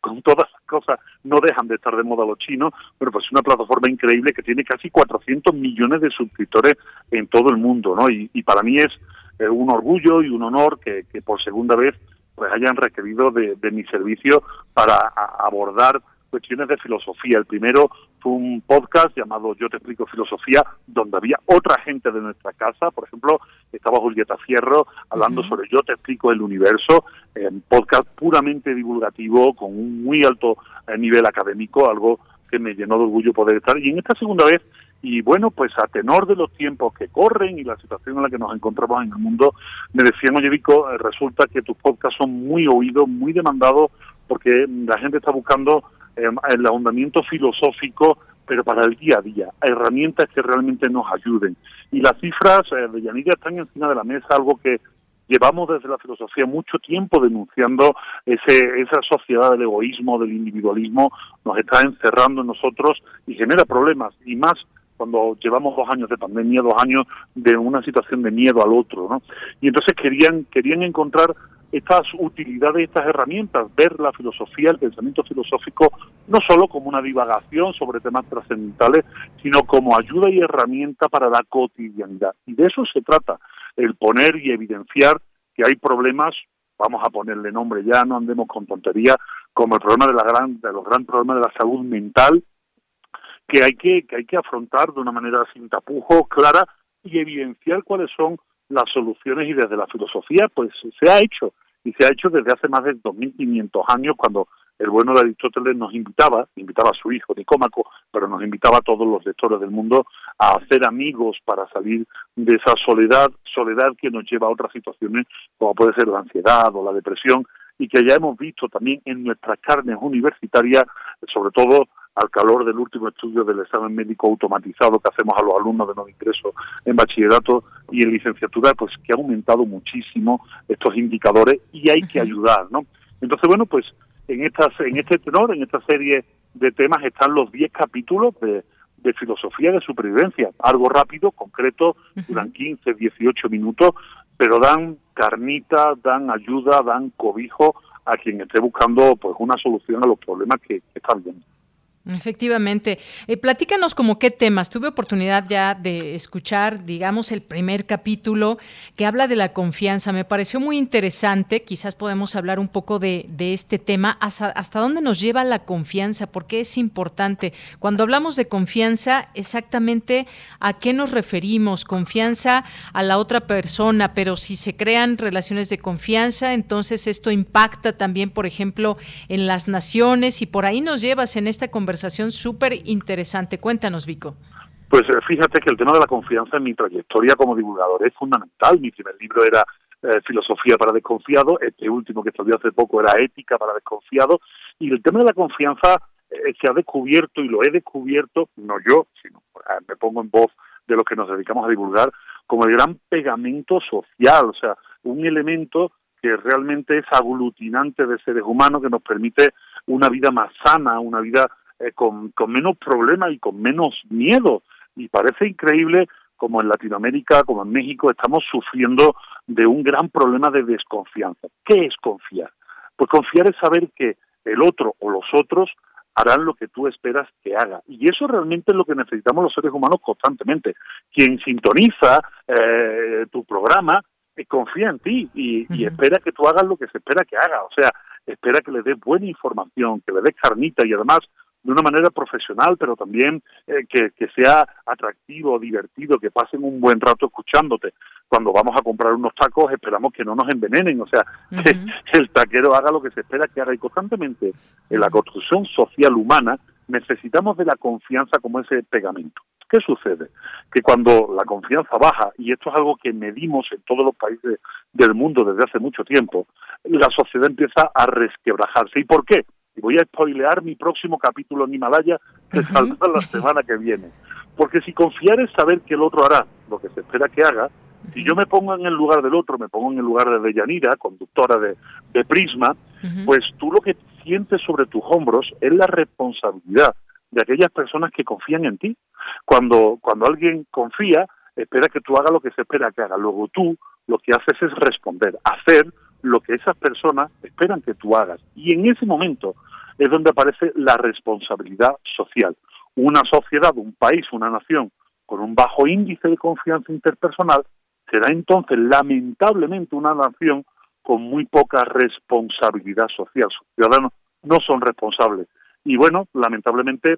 Speaker 12: con, todas las cosas, no dejan de estar de moda los chinos, pero pues es una plataforma increíble que tiene casi 400 millones de suscriptores en todo el mundo, ¿no? y para mí es un orgullo y un honor que, por segunda vez pues hayan requerido de, mi servicio para abordar cuestiones de filosofía. El primero fue un podcast llamado Yo te explico filosofía, donde había otra gente de nuestra casa, por ejemplo, estaba Julieta Fierro hablando sobre Yo te explico el universo, un podcast puramente divulgativo, con un muy alto eh, nivel académico, algo que me llenó de orgullo poder estar. Y en esta segunda vez y bueno, pues a tenor de los tiempos que corren y la situación en la que nos encontramos en el mundo, me decían, oye Vico, eh, resulta que tus podcasts son muy oídos, muy demandados, porque la gente está buscando em, el ahondamiento filosófico, pero para el día a día, herramientas que realmente nos ayuden. Y las cifras eh, de Yanira están encima de la mesa, algo que llevamos desde la filosofía mucho tiempo denunciando ese, esa sociedad del egoísmo, del individualismo, nos está encerrando en nosotros y genera problemas, y más cuando llevamos dos años de pandemia, dos años de una situación de miedo al otro, ¿no? Y entonces querían, querían encontrar estas utilidades, estas herramientas, ver la filosofía, el pensamiento filosófico, no solo como una divagación sobre temas trascendentales, sino como ayuda y herramienta para la cotidianidad. Y de eso se trata, el poner y evidenciar que hay problemas, vamos a ponerle nombre ya, no andemos con tontería, como el problema de, la gran, de los grandes problemas de la salud mental, que hay que, que hay que afrontar de una manera sin tapujos, clara y evidenciar cuáles son las soluciones y desde la filosofía pues se ha hecho y se ha hecho desde hace más de 2500 años cuando el bueno de Aristóteles nos invitaba, invitaba a su hijo Nicómaco, pero nos invitaba a todos los lectores del mundo a hacer amigos para salir de esa soledad, soledad que nos lleva a otras situaciones como puede ser la ansiedad o la depresión y que ya hemos visto también en nuestras carnes universitarias, sobre todo al calor del último estudio del examen médico automatizado que hacemos a los alumnos de nuevo ingreso en bachillerato y en licenciatura, pues que ha aumentado muchísimo estos indicadores y hay que ayudar, ¿no? Entonces, bueno, pues en, estas, en este tenor, en esta serie de temas están los 10 capítulos de, de filosofía de supervivencia, algo rápido, concreto, duran 15, 18 minutos, pero dan carnita, dan ayuda, dan cobijo a quien esté buscando pues una solución a los problemas que, que están viendo.
Speaker 1: Efectivamente. Eh, platícanos como qué temas. Tuve oportunidad ya de escuchar, digamos, el primer capítulo que habla de la confianza. Me pareció muy interesante. Quizás podemos hablar un poco de, este tema. Hasta, ¿Hasta, dónde nos lleva la confianza? ¿Por qué es importante? Cuando hablamos de confianza, exactamente a qué nos referimos. Confianza a la otra persona, pero si se crean relaciones de confianza, entonces esto impacta también, por ejemplo, en las naciones y por ahí nos llevas en esta conversación conversación súper interesante. Cuéntanos, Vico.
Speaker 12: Pues eh, fíjate que el tema de la confianza en mi trayectoria como divulgador es fundamental. Mi primer libro era eh, Filosofía para desconfiados, este último que salió hace poco era Ética para desconfiados, y el tema de la confianza eh, se ha descubierto, y lo he descubierto, no yo, sino me pongo en voz de los que nos dedicamos a divulgar, como el gran pegamento social, o sea, un elemento que realmente es aglutinante de seres humanos, que nos permite una vida más sana, una vida eh, con, menos problemas y con menos miedo. Y parece increíble como en Latinoamérica, como en México, estamos sufriendo de un gran problema de desconfianza. ¿Qué es confiar? Pues confiar es saber que el otro o los otros harán lo que tú esperas que haga. Y eso realmente es lo que necesitamos los seres humanos constantemente. Quien sintoniza eh, tu programa eh, confía en ti y, y, espera que tú hagas lo que se espera que haga. O sea, espera que le des buena información, que le des carnita y además de una manera profesional, pero también eh, que, que, sea atractivo, divertido, que pasen un buen rato escuchándote. Cuando vamos a comprar unos tacos esperamos que no nos envenenen, o sea, que el taquero haga lo que se espera que haga. Y constantemente en la construcción social humana necesitamos de la confianza como ese pegamento. ¿Qué sucede? Que cuando la confianza baja, y esto es algo que medimos en todos los países del mundo desde hace mucho tiempo, la sociedad empieza a resquebrajarse. ¿Y por qué? Y voy a spoilear mi próximo capítulo en Himalaya que saldrá la semana que viene. Porque si confiar es saber que el otro hará lo que se espera que haga, si yo me pongo en el lugar del otro, me pongo en el lugar de Deyanira, conductora de, de Prisma, pues tú lo que sientes sobre tus hombros es la responsabilidad de aquellas personas que confían en ti. Cuando, cuando alguien confía, espera que tú hagas lo que se espera que haga. Luego tú lo que haces es responder, hacer lo que esas personas esperan que tú hagas. Y en ese momento es donde aparece la responsabilidad social. Una sociedad, un país, una nación con un bajo índice de confianza interpersonal será entonces lamentablemente una nación con muy poca responsabilidad social. Sus ciudadanos no son responsables. Y bueno, lamentablemente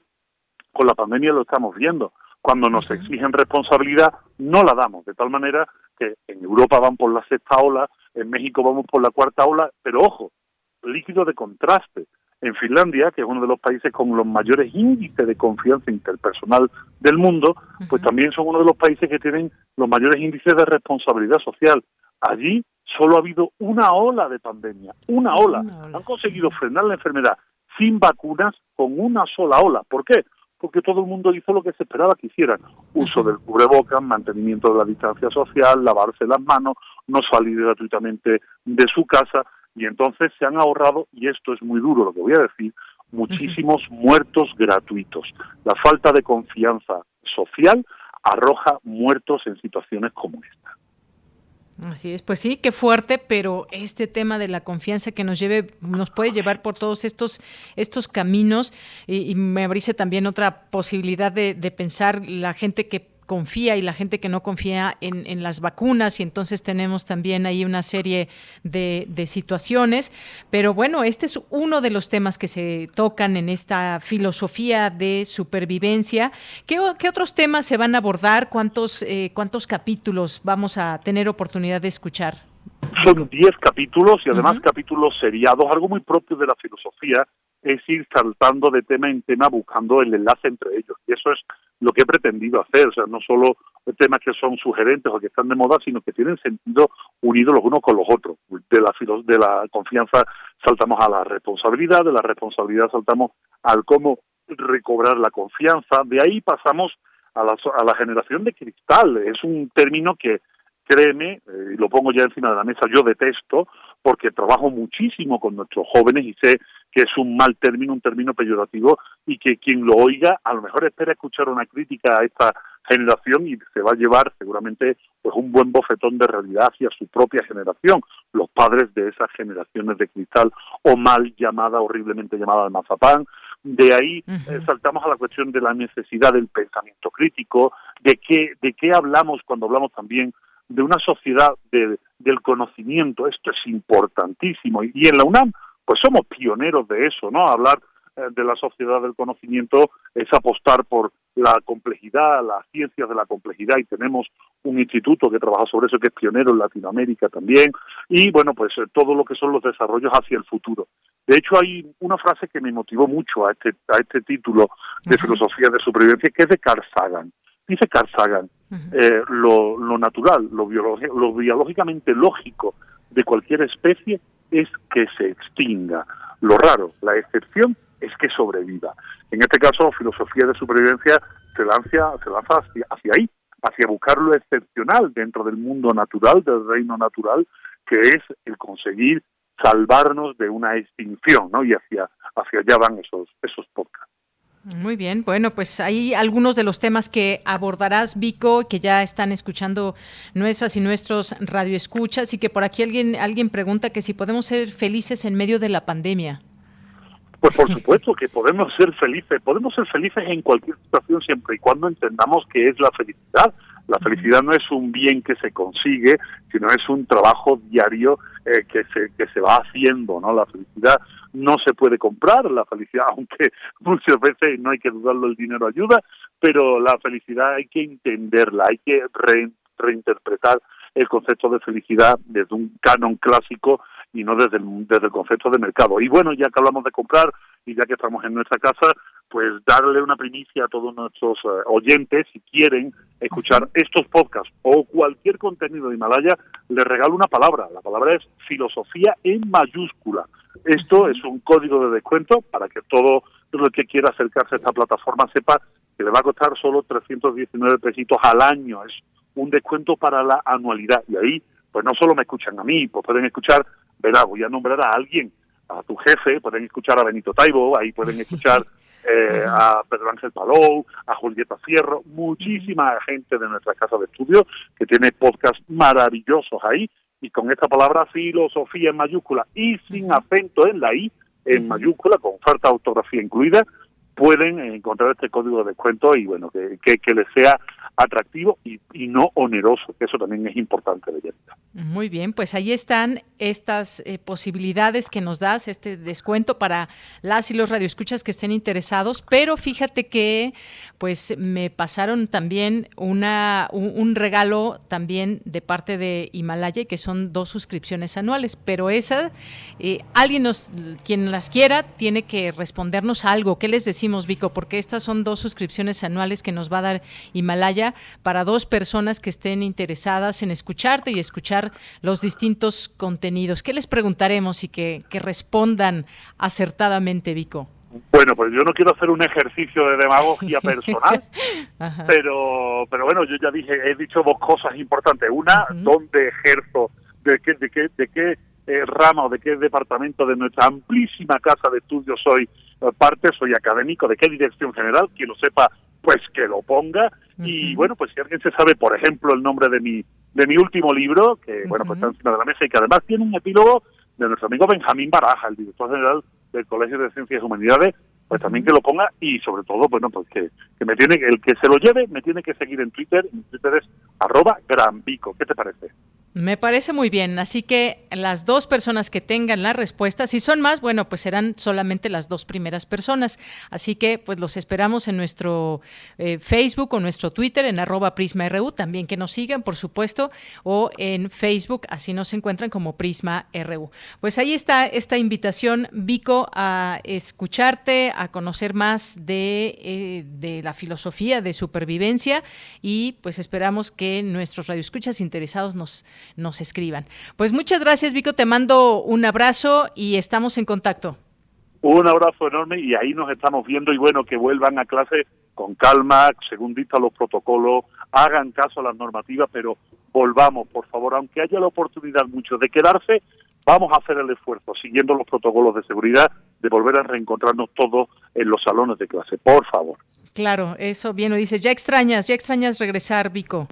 Speaker 12: con la pandemia lo estamos viendo. Cuando nos exigen responsabilidad, no la damos, de tal manera que en Europa van por la sexta ola, en México vamos por la cuarta ola, pero ojo, líquido de contraste. En Finlandia, que es uno de los países con los mayores índices de confianza interpersonal del mundo, pues también son uno de los países que tienen los mayores índices de responsabilidad social. Allí solo ha habido una ola de pandemia, una ola. Han conseguido frenar la enfermedad sin vacunas con una sola ola. ¿Por qué? porque todo el mundo hizo lo que se esperaba que hicieran. Uso del cubrebocas, mantenimiento de la distancia social, lavarse las manos, no salir gratuitamente de su casa y entonces se han ahorrado, y esto es muy duro lo que voy a decir, muchísimos muertos gratuitos. La falta de confianza social arroja muertos en situaciones como esta.
Speaker 1: Así es, pues sí, qué fuerte, pero este tema de la confianza que nos lleve, nos puede llevar por todos estos, estos caminos y, me abrice también otra posibilidad de, de pensar la gente que confía y la gente que no confía en, las vacunas y entonces tenemos también ahí una serie de, situaciones. Pero bueno, este es uno de los temas que se tocan en esta filosofía de supervivencia. ¿Qué, otros temas se van a abordar? ¿Cuántos, eh, ¿Cuántos capítulos vamos a tener oportunidad de escuchar?
Speaker 12: Son 10 capítulos y además capítulos seriados, algo muy propio de la filosofía es ir saltando de tema en tema buscando el enlace entre ellos. Y eso es lo que he pretendido hacer, o sea, no solo temas que son sugerentes o que están de moda, sino que tienen sentido unidos los unos con los otros. De la, de la confianza saltamos a la responsabilidad, de la responsabilidad saltamos al cómo recobrar la confianza, de ahí pasamos a la, a la generación de cristal. Es un término que, créeme, eh, y lo pongo ya encima de la mesa, yo detesto, porque trabajo muchísimo con nuestros jóvenes y sé que es un mal término, un término peyorativo y que quien lo oiga a lo mejor espera escuchar una crítica a esta generación y se va a llevar seguramente pues un buen bofetón de realidad hacia su propia generación, los padres de esas generaciones de cristal o mal llamada, horriblemente llamada de mazapán, De ahí eh, saltamos a la cuestión de la necesidad del pensamiento crítico, de qué, de qué hablamos cuando hablamos también de una sociedad del conocimiento. Esto es importantísimo. Y en la UNAM, pues somos pioneros de eso, ¿no? Hablar eh, de la sociedad del conocimiento es apostar por la complejidad, las ciencias de la complejidad y tenemos un instituto que trabaja sobre eso que es pionero en Latinoamérica también y bueno pues eh, todo lo que son los desarrollos hacia el futuro. De hecho hay una frase que me motivó mucho a este a este título de filosofía de supervivencia que es de Carl Sagan. Dice Carl Sagan eh, lo, lo natural, lo, lo biológicamente lógico de cualquier especie es que se extinga. Lo raro, la excepción es que sobreviva. En este caso, filosofía de supervivencia se lanza, se lanza hacia, ahí, hacia buscar lo excepcional dentro del mundo natural, del reino natural, que es el conseguir salvarnos de una extinción, ¿no? Y hacia, hacia allá van esos, esos podcasts.
Speaker 1: Muy bien, bueno, pues hay algunos de los temas que abordarás, Vico, que ya están escuchando nuestras y nuestros radioescuchas y que por aquí alguien, alguien pregunta que si podemos ser felices en medio de la pandemia.
Speaker 12: Pues por supuesto que podemos ser felices, podemos ser felices en cualquier situación siempre y cuando entendamos que es la felicidad. La felicidad no es un bien que se consigue, sino es un trabajo diario eh, que, se, que se va haciendo, ¿no? La felicidad no se puede comprar, la felicidad, aunque muchas veces no hay que dudarlo, el dinero ayuda, pero la felicidad hay que entenderla, hay que reinterpretar el concepto de felicidad desde un canon clásico y no desde el, desde el concepto de mercado. Y bueno, ya que hablamos de comprar y ya que estamos en nuestra casa, pues darle una primicia a todos nuestros eh, oyentes, si quieren escuchar estos podcasts o cualquier contenido de Himalaya, les regalo una palabra. La palabra es filosofía en mayúscula. Esto es un código de descuento para que todo el que quiera acercarse a esta plataforma sepa que le va a costar solo 319 pesitos al año. Es un descuento para la anualidad. Y ahí, pues no solo me escuchan a mí, pues pueden escuchar verá, voy a nombrar a alguien, a tu jefe, pueden escuchar a Benito Taibo, ahí pueden escuchar eh, a Pedro Ángel Palou, a Julieta Fierro, muchísima gente de nuestra casa de estudio que tiene podcasts maravillosos ahí. Y con esta palabra filosofía en mayúscula y sin acento en la I, en mayúscula, con falta de ortografía incluida, pueden encontrar este código de descuento y bueno, que, que, les sea atractivo y, no oneroso, eso también es importante, Belleza.
Speaker 1: Muy bien, pues ahí están estas eh, posibilidades que nos das, este descuento para las y los radioescuchas que estén interesados, pero fíjate que pues me pasaron también una, un, regalo también de parte de Himalaya, que son dos suscripciones anuales, pero esa, eh, alguien nos, quien las quiera, tiene que respondernos algo. ¿Qué les decimos, Vico? Porque estas son dos suscripciones anuales que nos va a dar Himalaya para dos personas que estén interesadas en escucharte y escuchar los distintos contenidos. ¿Qué les preguntaremos y que, respondan acertadamente, Vico?
Speaker 12: Bueno, pues yo no quiero hacer un ejercicio de demagogia personal, pero pero bueno, yo ya dije, he dicho dos cosas importantes. Una, ¿dónde ejerzo? ¿De qué, de qué, de qué eh, rama o de qué departamento de nuestra amplísima casa de estudios soy parte? Soy académico. ¿De qué dirección general? Quien lo sepa, pues que lo ponga. Y bueno, pues si alguien se sabe, por ejemplo, el nombre de mi, de mi último libro, que bueno, pues está encima de la mesa y que además tiene un epílogo de nuestro amigo Benjamín Baraja, el director general del Colegio de Ciencias y Humanidades, pues también que lo ponga y sobre todo, bueno, pues que, que me tiene, el que se lo lleve me tiene que seguir en Twitter, en Twitter es arroba granbico. ¿Qué te parece?
Speaker 1: Me parece muy bien, así que las dos personas que tengan la respuesta, si son más, bueno, pues serán solamente las dos primeras personas. Así que pues los esperamos en nuestro eh, Facebook o nuestro Twitter en arroba PrismaRU, también que nos sigan, por supuesto, o en Facebook, así nos encuentran como Prisma RU. Pues ahí está esta invitación, Vico, a escucharte, a conocer más de, eh, de la filosofía de supervivencia y pues esperamos que nuestros radioescuchas interesados nos nos escriban. Pues muchas gracias, Vico, te mando un abrazo y estamos en contacto.
Speaker 12: Un abrazo enorme y ahí nos estamos viendo y bueno, que vuelvan a clase con calma, según dictan los protocolos, hagan caso a las normativas, pero volvamos, por favor, aunque haya la oportunidad mucho de quedarse, vamos a hacer el esfuerzo, siguiendo los protocolos de seguridad, de volver a reencontrarnos todos en los salones de clase, por favor.
Speaker 1: Claro, eso bien lo dices. Ya extrañas, ya extrañas regresar, Vico.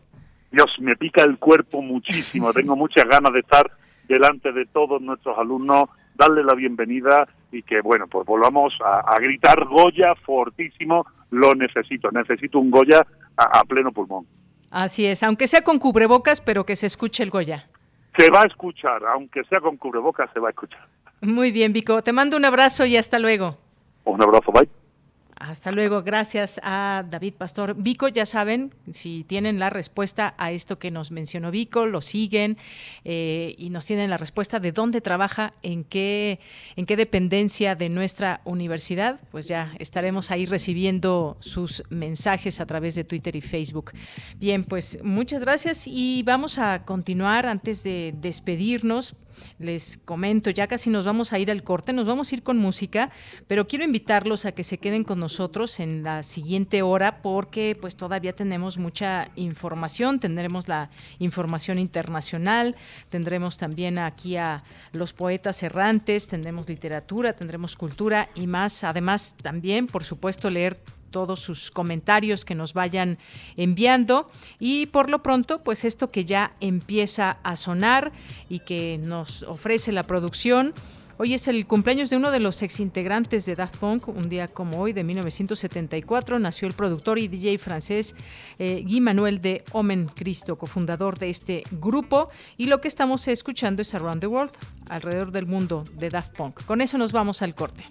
Speaker 12: Dios, me pica el cuerpo muchísimo, tengo muchas ganas de estar delante de todos nuestros alumnos, darle la bienvenida y que, bueno, pues volvamos a, gritar Goya fortísimo, lo necesito, necesito un Goya a, pleno pulmón.
Speaker 1: Así es, aunque sea con cubrebocas, pero que se escuche el Goya.
Speaker 12: Se va a escuchar, aunque sea con cubrebocas, se va a escuchar.
Speaker 1: Muy bien, Vico, te mando un abrazo y hasta luego.
Speaker 12: Un abrazo, bye.
Speaker 1: Hasta luego, gracias a David Pastor. Vico, ya saben, si tienen la respuesta a esto que nos mencionó Vico, lo siguen eh, y nos tienen la respuesta de dónde trabaja, en qué, en qué dependencia de nuestra universidad, pues ya estaremos ahí recibiendo sus mensajes a través de Twitter y Facebook. Bien, pues muchas gracias y vamos a continuar antes de despedirnos les comento, ya casi nos vamos a ir al corte, nos vamos a ir con música, pero quiero invitarlos a que se queden con nosotros en la siguiente hora porque pues todavía tenemos mucha información, tendremos la información internacional, tendremos también aquí a los poetas errantes, tendremos literatura, tendremos cultura y más, además también, por supuesto, leer todos sus comentarios que nos vayan enviando y por lo pronto pues esto que ya empieza a sonar y que nos ofrece la producción Hoy es el cumpleaños de uno de los exintegrantes de Daft Punk, un día como hoy, de 1974, nació el productor y DJ francés eh, Guy Manuel de Omen Cristo, cofundador de este grupo, y lo que estamos escuchando es Around the World, alrededor del mundo de Daft Punk. Con eso nos vamos al corte.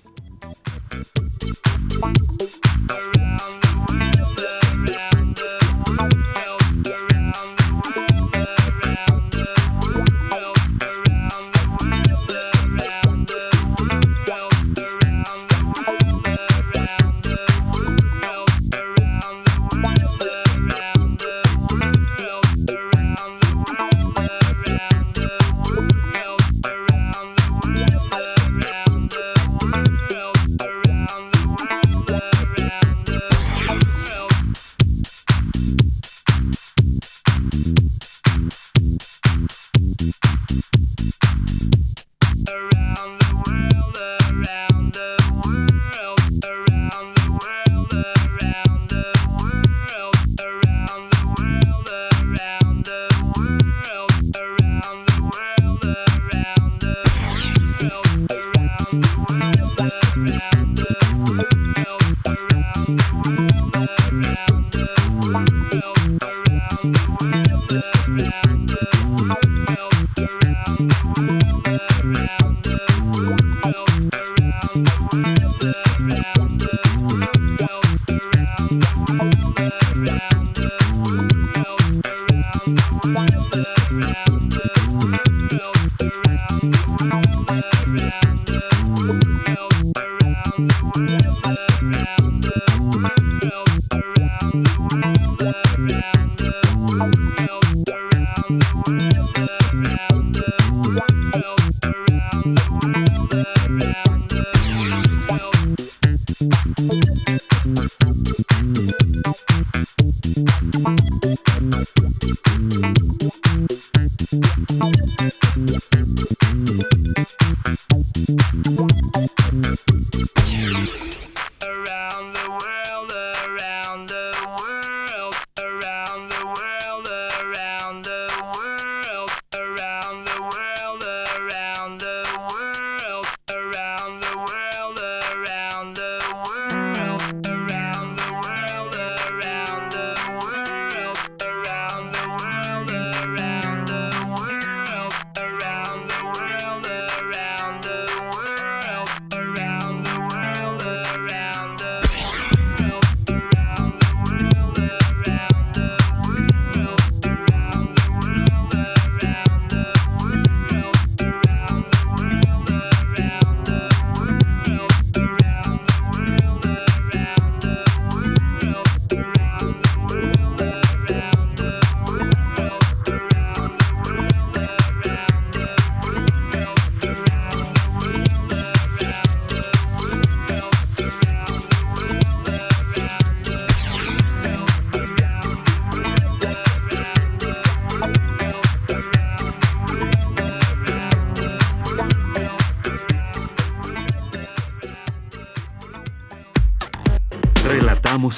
Speaker 2: around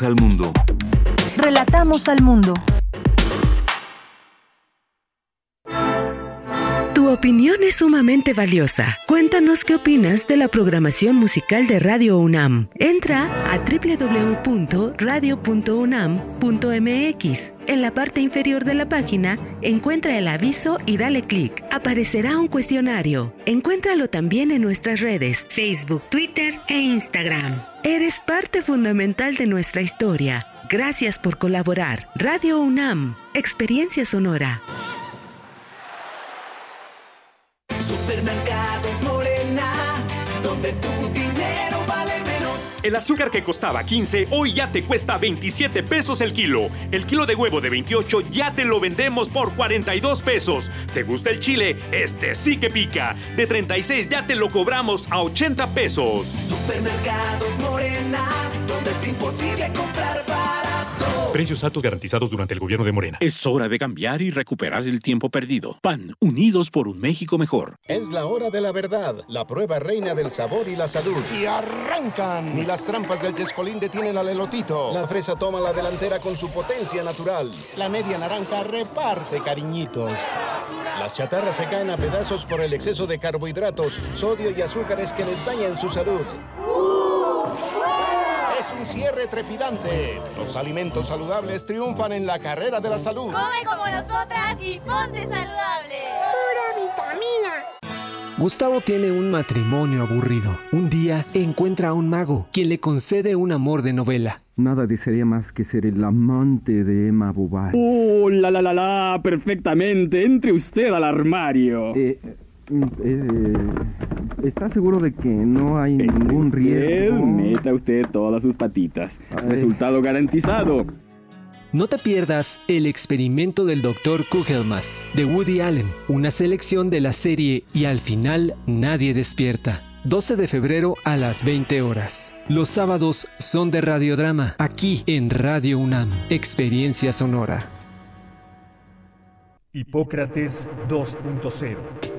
Speaker 2: al mundo.
Speaker 3: Relatamos al mundo.
Speaker 13: opinión es sumamente valiosa. Cuéntanos qué opinas de la programación musical de Radio UNAM. Entra a www.radio.unam.mx. En la parte inferior de la página encuentra el aviso y dale clic. Aparecerá un cuestionario. Encuéntralo también en nuestras redes, Facebook, Twitter e Instagram. Eres parte fundamental de nuestra historia. Gracias por colaborar. Radio UNAM, Experiencia Sonora.
Speaker 14: Supermercados
Speaker 15: El azúcar que costaba 15 hoy ya te cuesta 27 pesos el kilo. El kilo de huevo de 28 ya te lo vendemos por 42 pesos. ¿Te gusta el chile? Este sí que pica. De 36 ya te lo cobramos a 80 pesos.
Speaker 14: Supermercados Morena, donde es imposible comprar barato.
Speaker 16: Precios altos garantizados durante el gobierno de Morena.
Speaker 17: Es hora de cambiar y recuperar el tiempo perdido. PAN, unidos por un México mejor.
Speaker 18: Es la hora de la verdad, la prueba reina del sabor y la salud.
Speaker 19: Y arrancan.
Speaker 18: Ni las trampas del chescolín detienen al elotito. La fresa toma la delantera con su potencia natural.
Speaker 19: La media naranja reparte cariñitos.
Speaker 18: Las chatarras se caen a pedazos por el exceso de carbohidratos, sodio y azúcares que les dañan su salud. Es un cierre trepidante. Los alimentos saludables triunfan en la carrera de la salud.
Speaker 20: Come como nosotras y ponte saludable.
Speaker 21: Pura vitamina.
Speaker 22: Gustavo tiene un matrimonio aburrido. Un día encuentra a un mago, quien le concede un amor de novela.
Speaker 23: Nada desearía más que ser el amante de Emma Bovary.
Speaker 24: ¡Oh, la la la la! Perfectamente. Entre usted al armario.
Speaker 23: Eh, eh, ¿Está seguro de que no hay ningún riesgo?
Speaker 24: Meta usted todas sus patitas. Resultado garantizado.
Speaker 22: No te pierdas El experimento del Dr. Kugelmas de Woody Allen, una selección de la serie Y al final nadie despierta. 12 de febrero a las 20 horas. Los sábados son de radiodrama, aquí en Radio UNAM, Experiencia Sonora.
Speaker 25: Hipócrates 2.0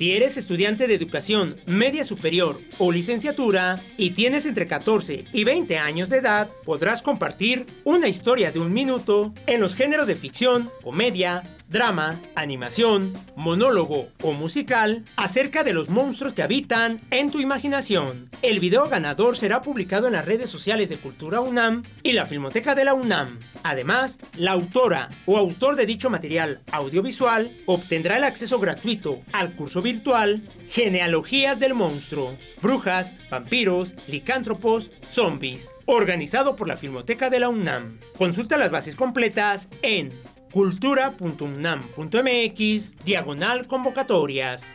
Speaker 4: Si eres estudiante de educación media superior o licenciatura y tienes entre 14 y 20 años de edad, podrás compartir una historia de un minuto en los géneros de ficción, comedia, drama, animación, monólogo o musical acerca de los monstruos que habitan en tu imaginación. El video ganador será publicado en las redes sociales de Cultura UNAM y la Filmoteca de la UNAM. Además, la autora o autor de dicho material audiovisual obtendrá el acceso gratuito al curso virtual Genealogías del Monstruo, Brujas, Vampiros, Licántropos, Zombies, organizado por la Filmoteca de la UNAM. Consulta las bases completas en cultura.unam.mx, diagonal convocatorias.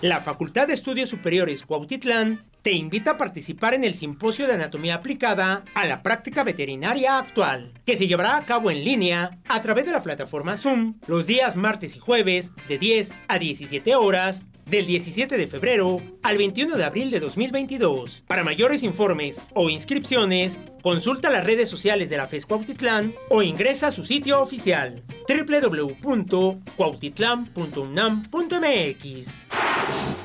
Speaker 4: La Facultad de Estudios Superiores Cuautitlán te invita a participar en el Simposio de Anatomía Aplicada a la Práctica Veterinaria Actual, que se llevará a cabo en línea a través de la plataforma Zoom los días martes y jueves de 10 a 17 horas del 17 de febrero al 21 de abril de 2022. Para mayores informes o inscripciones, consulta las redes sociales de la FES Cuautitlán o ingresa a su sitio oficial www.cuautitlán.unam.mx.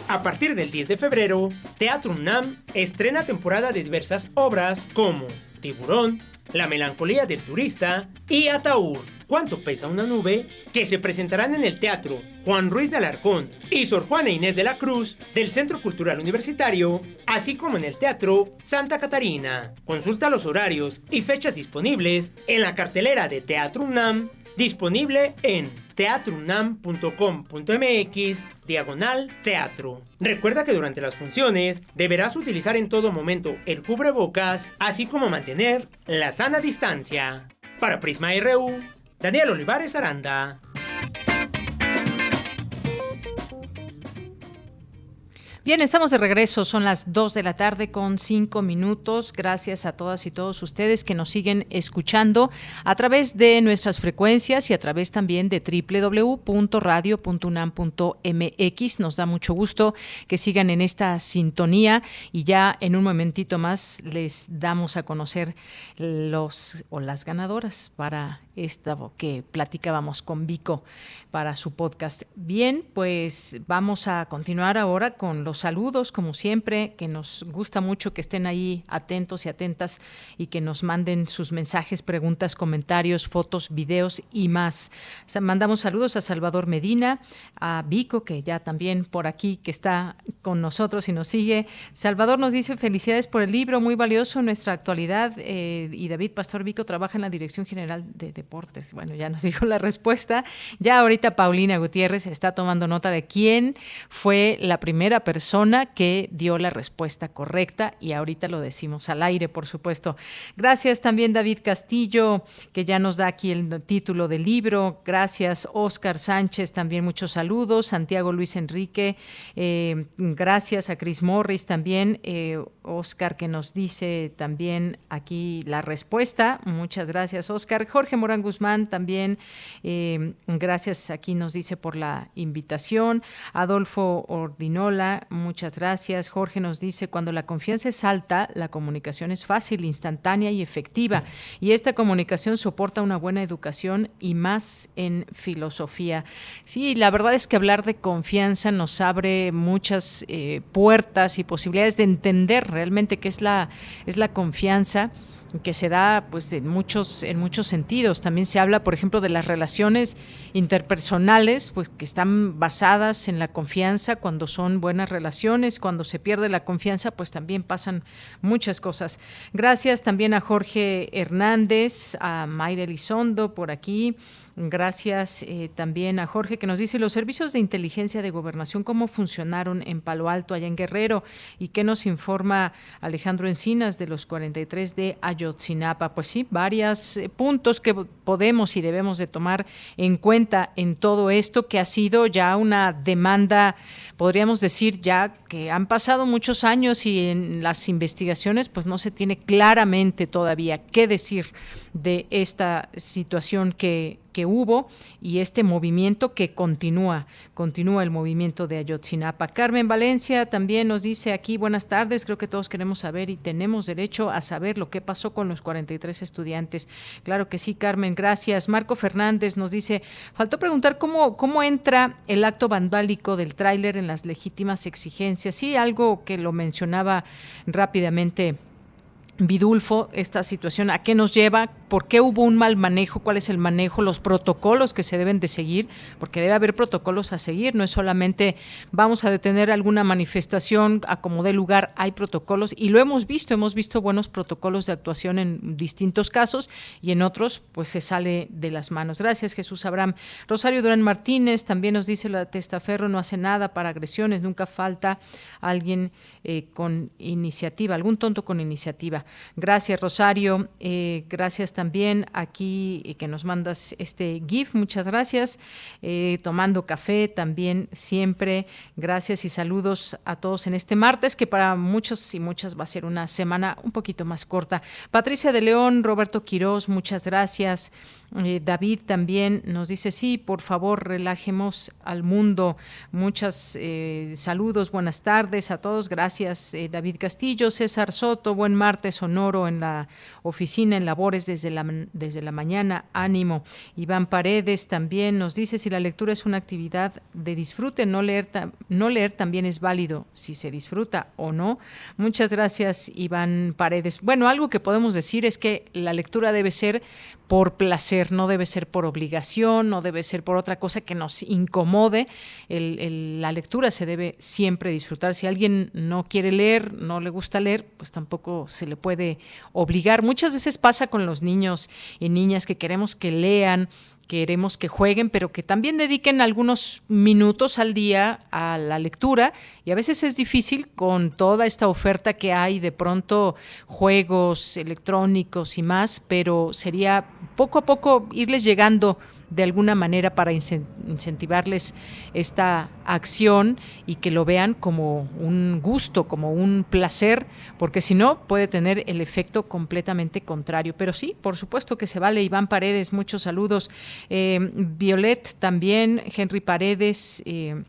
Speaker 4: A partir del 10 de febrero, Teatro UNAM estrena temporada de diversas obras como Tiburón, La melancolía del turista y Ataúd. ¿Cuánto pesa una nube? que se presentarán en el Teatro Juan Ruiz de Alarcón y Sor Juana Inés de la Cruz del Centro Cultural Universitario, así como en el Teatro Santa Catarina. Consulta los horarios y fechas disponibles en la cartelera de Teatro UNAM, disponible en teatrunam.com.mx diagonal teatro. Recuerda que durante las funciones deberás utilizar en todo momento el cubrebocas, así como mantener la sana distancia. Para Prisma RU, Daniel Olivares Aranda.
Speaker 1: Bien, estamos de regreso, son las 2 de la tarde con 5 minutos. Gracias a todas y todos ustedes que nos siguen escuchando a través de nuestras frecuencias y a través también de www.radio.unam.mx. Nos da mucho gusto que sigan en esta sintonía y ya en un momentito más les damos a conocer los o las ganadoras para esta que platicábamos con Vico para su podcast. Bien, pues vamos a continuar ahora con los saludos, como siempre, que nos gusta mucho que estén ahí atentos y atentas y que nos manden sus mensajes, preguntas, comentarios, fotos, videos y más. mandamos saludos a Salvador Medina, a Vico, que ya también por aquí, que está con nosotros y nos sigue. Salvador nos dice felicidades por el libro, muy valioso en nuestra actualidad. Eh, y David Pastor Vico trabaja en la Dirección General de Bueno, ya nos dijo la respuesta. Ya ahorita Paulina Gutiérrez está tomando nota de quién fue la primera persona que dio la respuesta correcta y ahorita lo decimos al aire, por supuesto. Gracias también David Castillo, que ya nos da aquí el título del libro. Gracias Oscar Sánchez, también muchos saludos. Santiago Luis Enrique, eh, gracias a Chris Morris también. Eh, Oscar que nos dice también aquí la respuesta. Muchas gracias Oscar. Jorge Morán Guzmán también, eh, gracias aquí nos dice por la invitación. Adolfo Ordinola, muchas gracias. Jorge nos dice, cuando la confianza es alta, la comunicación es fácil, instantánea y efectiva. Y esta comunicación soporta una buena educación y más en filosofía. Sí, la verdad es que hablar de confianza nos abre muchas eh, puertas y posibilidades de entender realmente qué es la, es la confianza que se da pues en muchos en muchos sentidos. También se habla por ejemplo de las relaciones interpersonales pues que están basadas en la confianza cuando son buenas relaciones. Cuando se pierde la confianza pues también pasan muchas cosas. Gracias también a Jorge Hernández a Mayra Elizondo por aquí Gracias eh, también a Jorge que nos dice los servicios de inteligencia de gobernación, cómo funcionaron en Palo Alto, allá en Guerrero, y qué nos informa Alejandro Encinas de los 43 de Ayotzinapa. Pues sí, varios eh, puntos que podemos y debemos de tomar en cuenta en todo esto, que ha sido ya una demanda, podríamos decir ya que han pasado muchos años y en las investigaciones pues no se tiene claramente todavía qué decir de esta situación que, que hubo y este movimiento que continúa, continúa el movimiento de Ayotzinapa. Carmen Valencia también nos dice aquí, buenas tardes, creo que todos queremos saber y tenemos derecho a saber lo que pasó con los 43 estudiantes. Claro que sí, Carmen, gracias. Marco Fernández nos dice, faltó preguntar cómo, cómo entra el acto vandálico del tráiler en las legítimas exigencias. Sí, algo que lo mencionaba rápidamente Vidulfo, esta situación, ¿a qué nos lleva? ¿Por qué hubo un mal manejo? ¿Cuál es el manejo? ¿Los protocolos que se deben de seguir? Porque debe haber protocolos a seguir, no es solamente vamos a detener alguna manifestación a como dé lugar, hay protocolos y lo hemos visto, hemos visto buenos protocolos de actuación en distintos casos y en otros pues se sale de las manos. Gracias Jesús Abraham. Rosario Durán Martínez también nos dice la testaferro no hace nada para agresiones, nunca falta alguien eh, con iniciativa, algún tonto con iniciativa. Gracias, Rosario. Eh, gracias también aquí eh, que nos mandas este GIF. Muchas gracias. Eh, tomando café también siempre. Gracias y saludos a todos en este martes, que para muchos y muchas va a ser una semana un poquito más corta. Patricia de León, Roberto Quirós, muchas gracias. Eh, David también nos dice, sí, por favor, relajemos al mundo. Muchas eh, saludos, buenas tardes a todos. Gracias, eh, David Castillo, César Soto, buen martes sonoro en la oficina, en labores desde la, desde la mañana. Ánimo. Iván Paredes también nos dice, si la lectura es una actividad de disfrute, no leer, no leer también es válido, si se disfruta o no. Muchas gracias, Iván Paredes. Bueno, algo que podemos decir es que la lectura debe ser por placer, no debe ser por obligación, no debe ser por otra cosa que nos incomode. la lectura se debe siempre disfrutar. Si alguien no quiere leer, no le gusta leer, pues tampoco se le puede obligar. Muchas veces pasa con los niños y niñas que queremos que lean queremos que jueguen, pero que también dediquen algunos minutos al día a la lectura. Y a veces es difícil con toda esta oferta que hay, de pronto juegos electrónicos y más, pero sería poco a poco irles llegando de alguna manera para incentivarles esta acción y que lo vean como un gusto, como un placer, porque si no puede tener el efecto completamente contrario. Pero sí, por supuesto que se vale. Iván Paredes, muchos saludos. Eh, Violet también, Henry Paredes. Eh,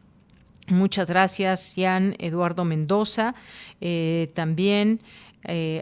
Speaker 1: muchas gracias, Jan Eduardo Mendoza. Eh, también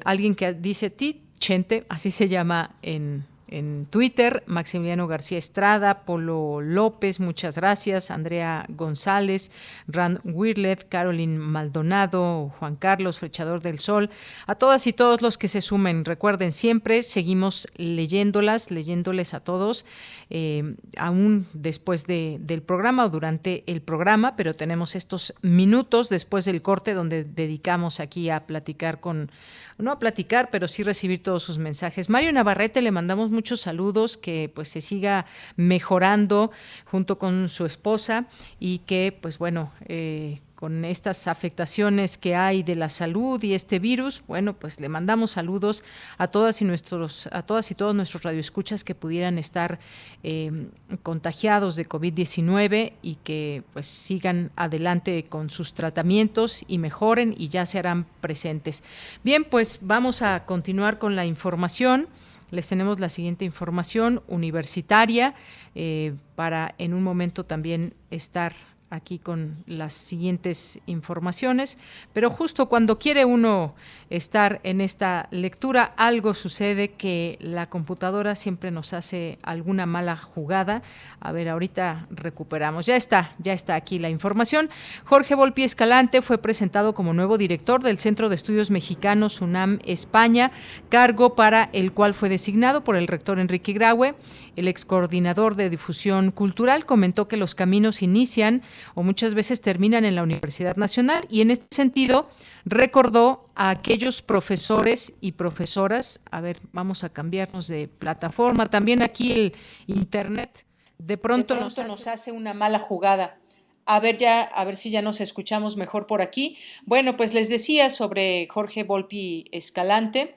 Speaker 1: alguien que dice Ti Chente, así se llama en en Twitter, Maximiliano García Estrada, Polo López, muchas gracias, Andrea González, Rand Wirlet, Caroline Maldonado, Juan Carlos, Frechador del Sol, a todas y todos los que se sumen. Recuerden, siempre seguimos leyéndolas, leyéndoles a todos, eh, aún después del programa o durante el programa, pero tenemos estos minutos después del corte donde dedicamos aquí a platicar con no a platicar, pero sí recibir todos sus mensajes. Mario Navarrete, le mandamos muchos saludos, que pues se siga mejorando junto con su esposa y que pues bueno, eh, con estas afectaciones que hay de la salud y este virus, bueno, pues le mandamos saludos a todas y nuestros, a todas y todos nuestros radioescuchas que pudieran estar eh, contagiados de COVID-19 y que pues sigan adelante con sus tratamientos y mejoren y ya se harán presentes. Bien, pues vamos a continuar con la información. Les tenemos la siguiente información universitaria eh, para en un momento también estar aquí con las siguientes informaciones, pero justo cuando quiere uno estar en esta lectura, algo sucede que la computadora siempre nos hace alguna mala jugada. A ver, ahorita recuperamos. Ya está, ya está aquí la información. Jorge Volpi Escalante fue presentado como nuevo director del Centro de Estudios Mexicanos UNAM España, cargo para el cual fue designado por el rector Enrique Graue. El ex coordinador de difusión cultural comentó que los caminos inician o muchas veces terminan en la Universidad Nacional y en este sentido recordó a aquellos profesores y profesoras, a ver, vamos a cambiarnos de plataforma, también aquí el Internet de pronto, nos, nos hace una mala jugada. A ver ya, a ver si ya nos escuchamos mejor por aquí. Bueno, pues les decía sobre Jorge Volpi Escalante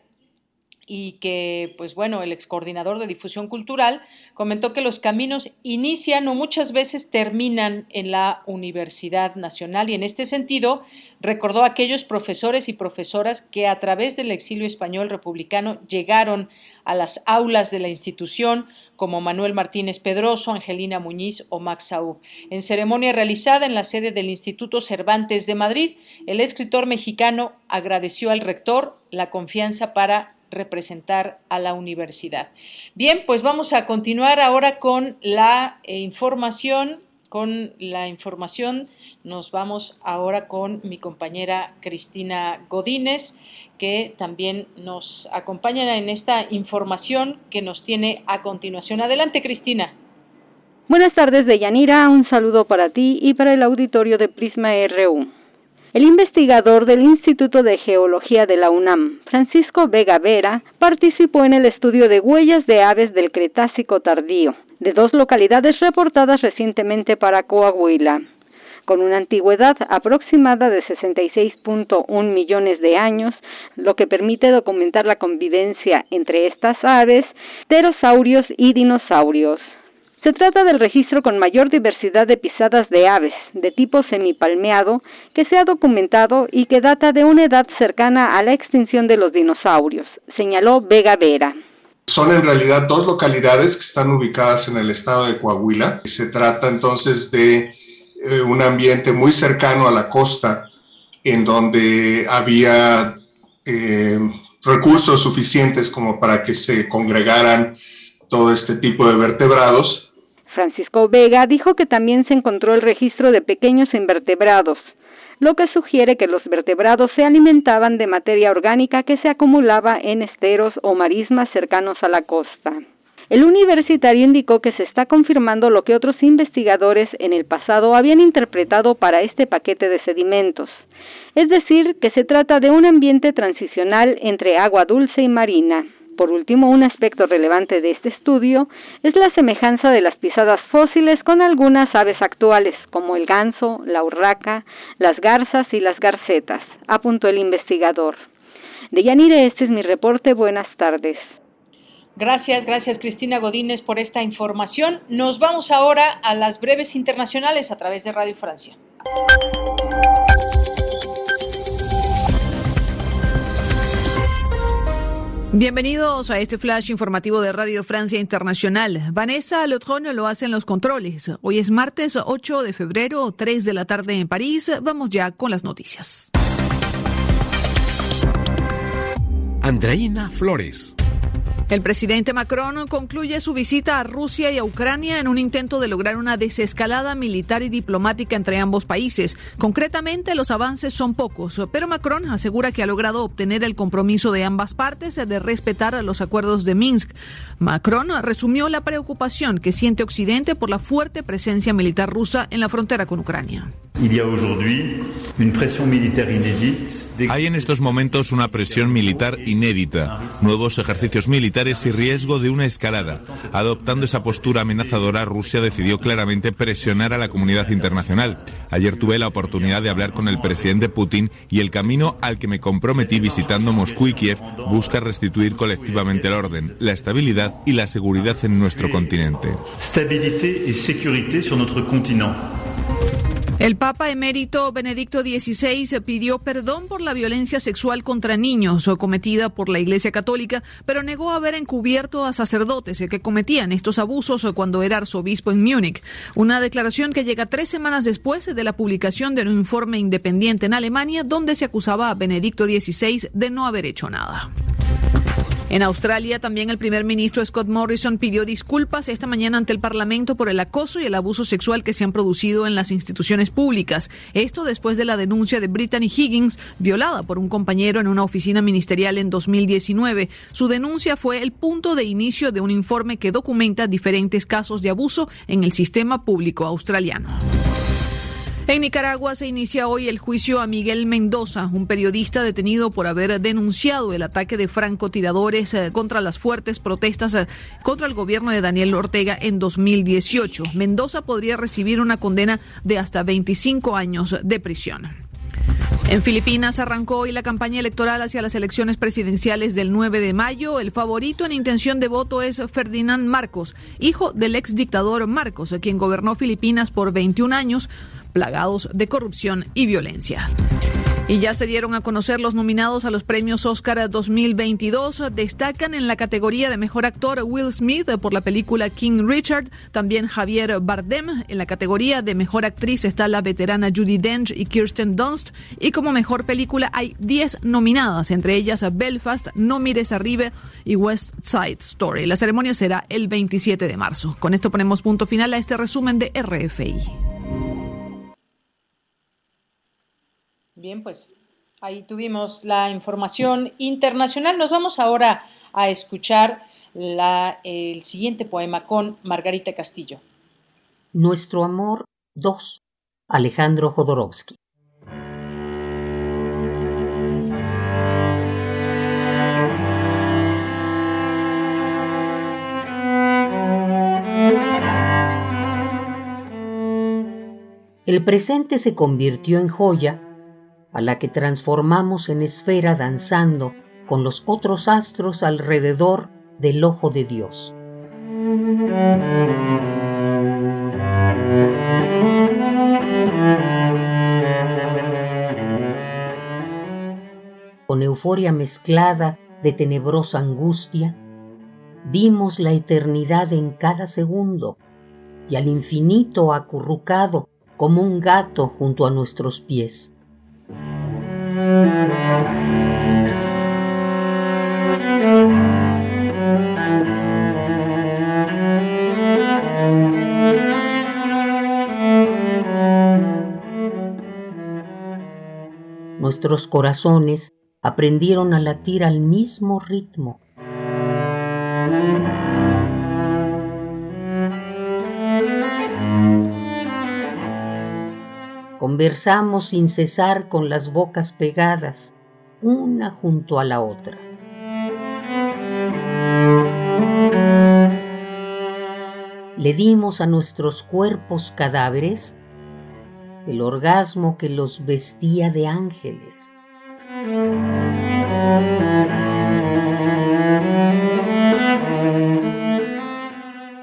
Speaker 1: y que, pues bueno, el ex coordinador de difusión cultural comentó que los caminos inician o muchas veces terminan en la Universidad Nacional y en este sentido recordó a aquellos profesores y profesoras que a través del exilio español republicano llegaron a las aulas de la institución como Manuel Martínez Pedroso, Angelina Muñiz o Max Saúl. En ceremonia realizada en la sede del Instituto Cervantes de Madrid, el escritor mexicano agradeció al rector la confianza para representar a la universidad. Bien, pues vamos a continuar ahora con la eh, información. Con la información nos vamos ahora con mi compañera Cristina Godínez, que también nos acompaña en esta información que nos tiene a continuación. Adelante, Cristina.
Speaker 26: Buenas tardes, Deyanira. Un saludo para ti y para el auditorio de Prisma RU. El investigador del Instituto de Geología de la UNAM, Francisco Vega Vera, participó en el estudio de huellas de aves del Cretácico tardío, de dos localidades reportadas recientemente para Coahuila. Con una antigüedad aproximada de 66.1 millones de años, lo que permite documentar la convivencia entre estas aves, pterosaurios y dinosaurios. Se trata del registro con mayor diversidad de pisadas de aves de tipo semipalmeado que se ha documentado y que data de una edad cercana a la extinción de los dinosaurios, señaló Vega Vera.
Speaker 27: Son en realidad dos localidades que están ubicadas en el estado de Coahuila. Se trata entonces de eh, un ambiente muy cercano a la costa en donde había eh, recursos suficientes como para que se congregaran todo este tipo de vertebrados
Speaker 26: Francisco Vega dijo que también se encontró el registro de pequeños invertebrados, lo que sugiere que los vertebrados se alimentaban de materia orgánica que se acumulaba en esteros o marismas cercanos a la costa. El universitario indicó que se está confirmando lo que otros investigadores en el pasado habían interpretado para este paquete de sedimentos, es decir, que se trata de un ambiente transicional entre agua dulce y marina. Por último, un aspecto relevante de este estudio es la semejanza de las pisadas fósiles con algunas aves actuales, como el ganso, la urraca, las garzas y las garcetas, apuntó el investigador. De Yanire, este es mi reporte. Buenas tardes.
Speaker 1: Gracias, gracias Cristina Godínez por esta información. Nos vamos ahora a las breves internacionales a través de Radio Francia.
Speaker 28: Bienvenidos a este flash informativo de Radio Francia Internacional. Vanessa Lotron lo hace en los controles. Hoy es martes 8 de febrero, 3 de la tarde en París. Vamos ya con las noticias.
Speaker 29: Andreina Flores.
Speaker 28: El presidente Macron concluye su visita a Rusia y a Ucrania en un intento de lograr una desescalada militar y diplomática entre ambos países. Concretamente, los avances son pocos, pero Macron asegura que ha logrado obtener el compromiso de ambas partes de respetar los acuerdos de Minsk. Macron resumió la preocupación que siente Occidente por la fuerte presencia militar rusa en la frontera con Ucrania.
Speaker 30: Hay en estos momentos una presión militar inédita, nuevos ejercicios militares y riesgo de una escalada. Adoptando esa postura amenazadora, Rusia decidió claramente presionar a la comunidad internacional. Ayer tuve la oportunidad de hablar con el presidente Putin y el camino al que me comprometí visitando Moscú y Kiev busca restituir colectivamente el orden, la estabilidad y la seguridad en nuestro continente.
Speaker 31: Stabilité y seguridad sur notre continent.
Speaker 28: El Papa emérito Benedicto XVI pidió perdón por la violencia sexual contra niños cometida por la Iglesia Católica, pero negó haber encubierto a sacerdotes que cometían estos abusos cuando era arzobispo en Múnich. Una declaración que llega tres semanas después de la publicación de un informe independiente en Alemania donde se acusaba a Benedicto XVI de no haber hecho nada. En Australia, también el primer ministro Scott Morrison pidió disculpas esta mañana ante el Parlamento por el acoso y el abuso sexual que se han producido en las instituciones públicas. Esto después de la denuncia de Brittany Higgins, violada por un compañero en una oficina ministerial en 2019. Su denuncia fue el punto de inicio de un informe que documenta diferentes casos de abuso en el sistema público australiano. En Nicaragua se inicia hoy el juicio a Miguel Mendoza, un periodista detenido por haber denunciado el ataque de francotiradores eh, contra las fuertes protestas eh, contra el gobierno de Daniel Ortega en 2018. Mendoza podría recibir una condena de hasta 25 años de prisión. En Filipinas arrancó hoy la campaña electoral hacia las elecciones presidenciales del 9 de mayo. El favorito en intención de voto es Ferdinand Marcos, hijo del ex dictador Marcos, quien gobernó Filipinas por 21 años, plagados de corrupción y violencia. Y ya se dieron a conocer los nominados a los premios Oscar 2022. Destacan en la categoría de mejor actor Will Smith por la película King Richard, también Javier Bardem. En la categoría de mejor actriz está la veterana Judy Dench y Kirsten Dunst. Y como mejor película hay 10 nominadas, entre ellas Belfast, No mires arriba y West Side Story. La ceremonia será el 27 de marzo. Con esto ponemos punto final a este resumen de RFI.
Speaker 1: Bien, pues ahí tuvimos la información internacional. Nos vamos ahora a escuchar el siguiente poema con Margarita Castillo.
Speaker 32: Nuestro amor 2. Alejandro Jodorowsky. El presente se convirtió en joya a la que transformamos en esfera danzando con los otros astros alrededor del ojo de Dios. Con euforia mezclada de tenebrosa angustia, vimos la eternidad en cada segundo y al infinito acurrucado como un gato junto a nuestros pies. Nuestros corazones aprendieron a latir al mismo ritmo. Conversamos sin cesar con las bocas pegadas, una junto a la otra. Le dimos a nuestros cuerpos cadáveres el orgasmo que los vestía de ángeles.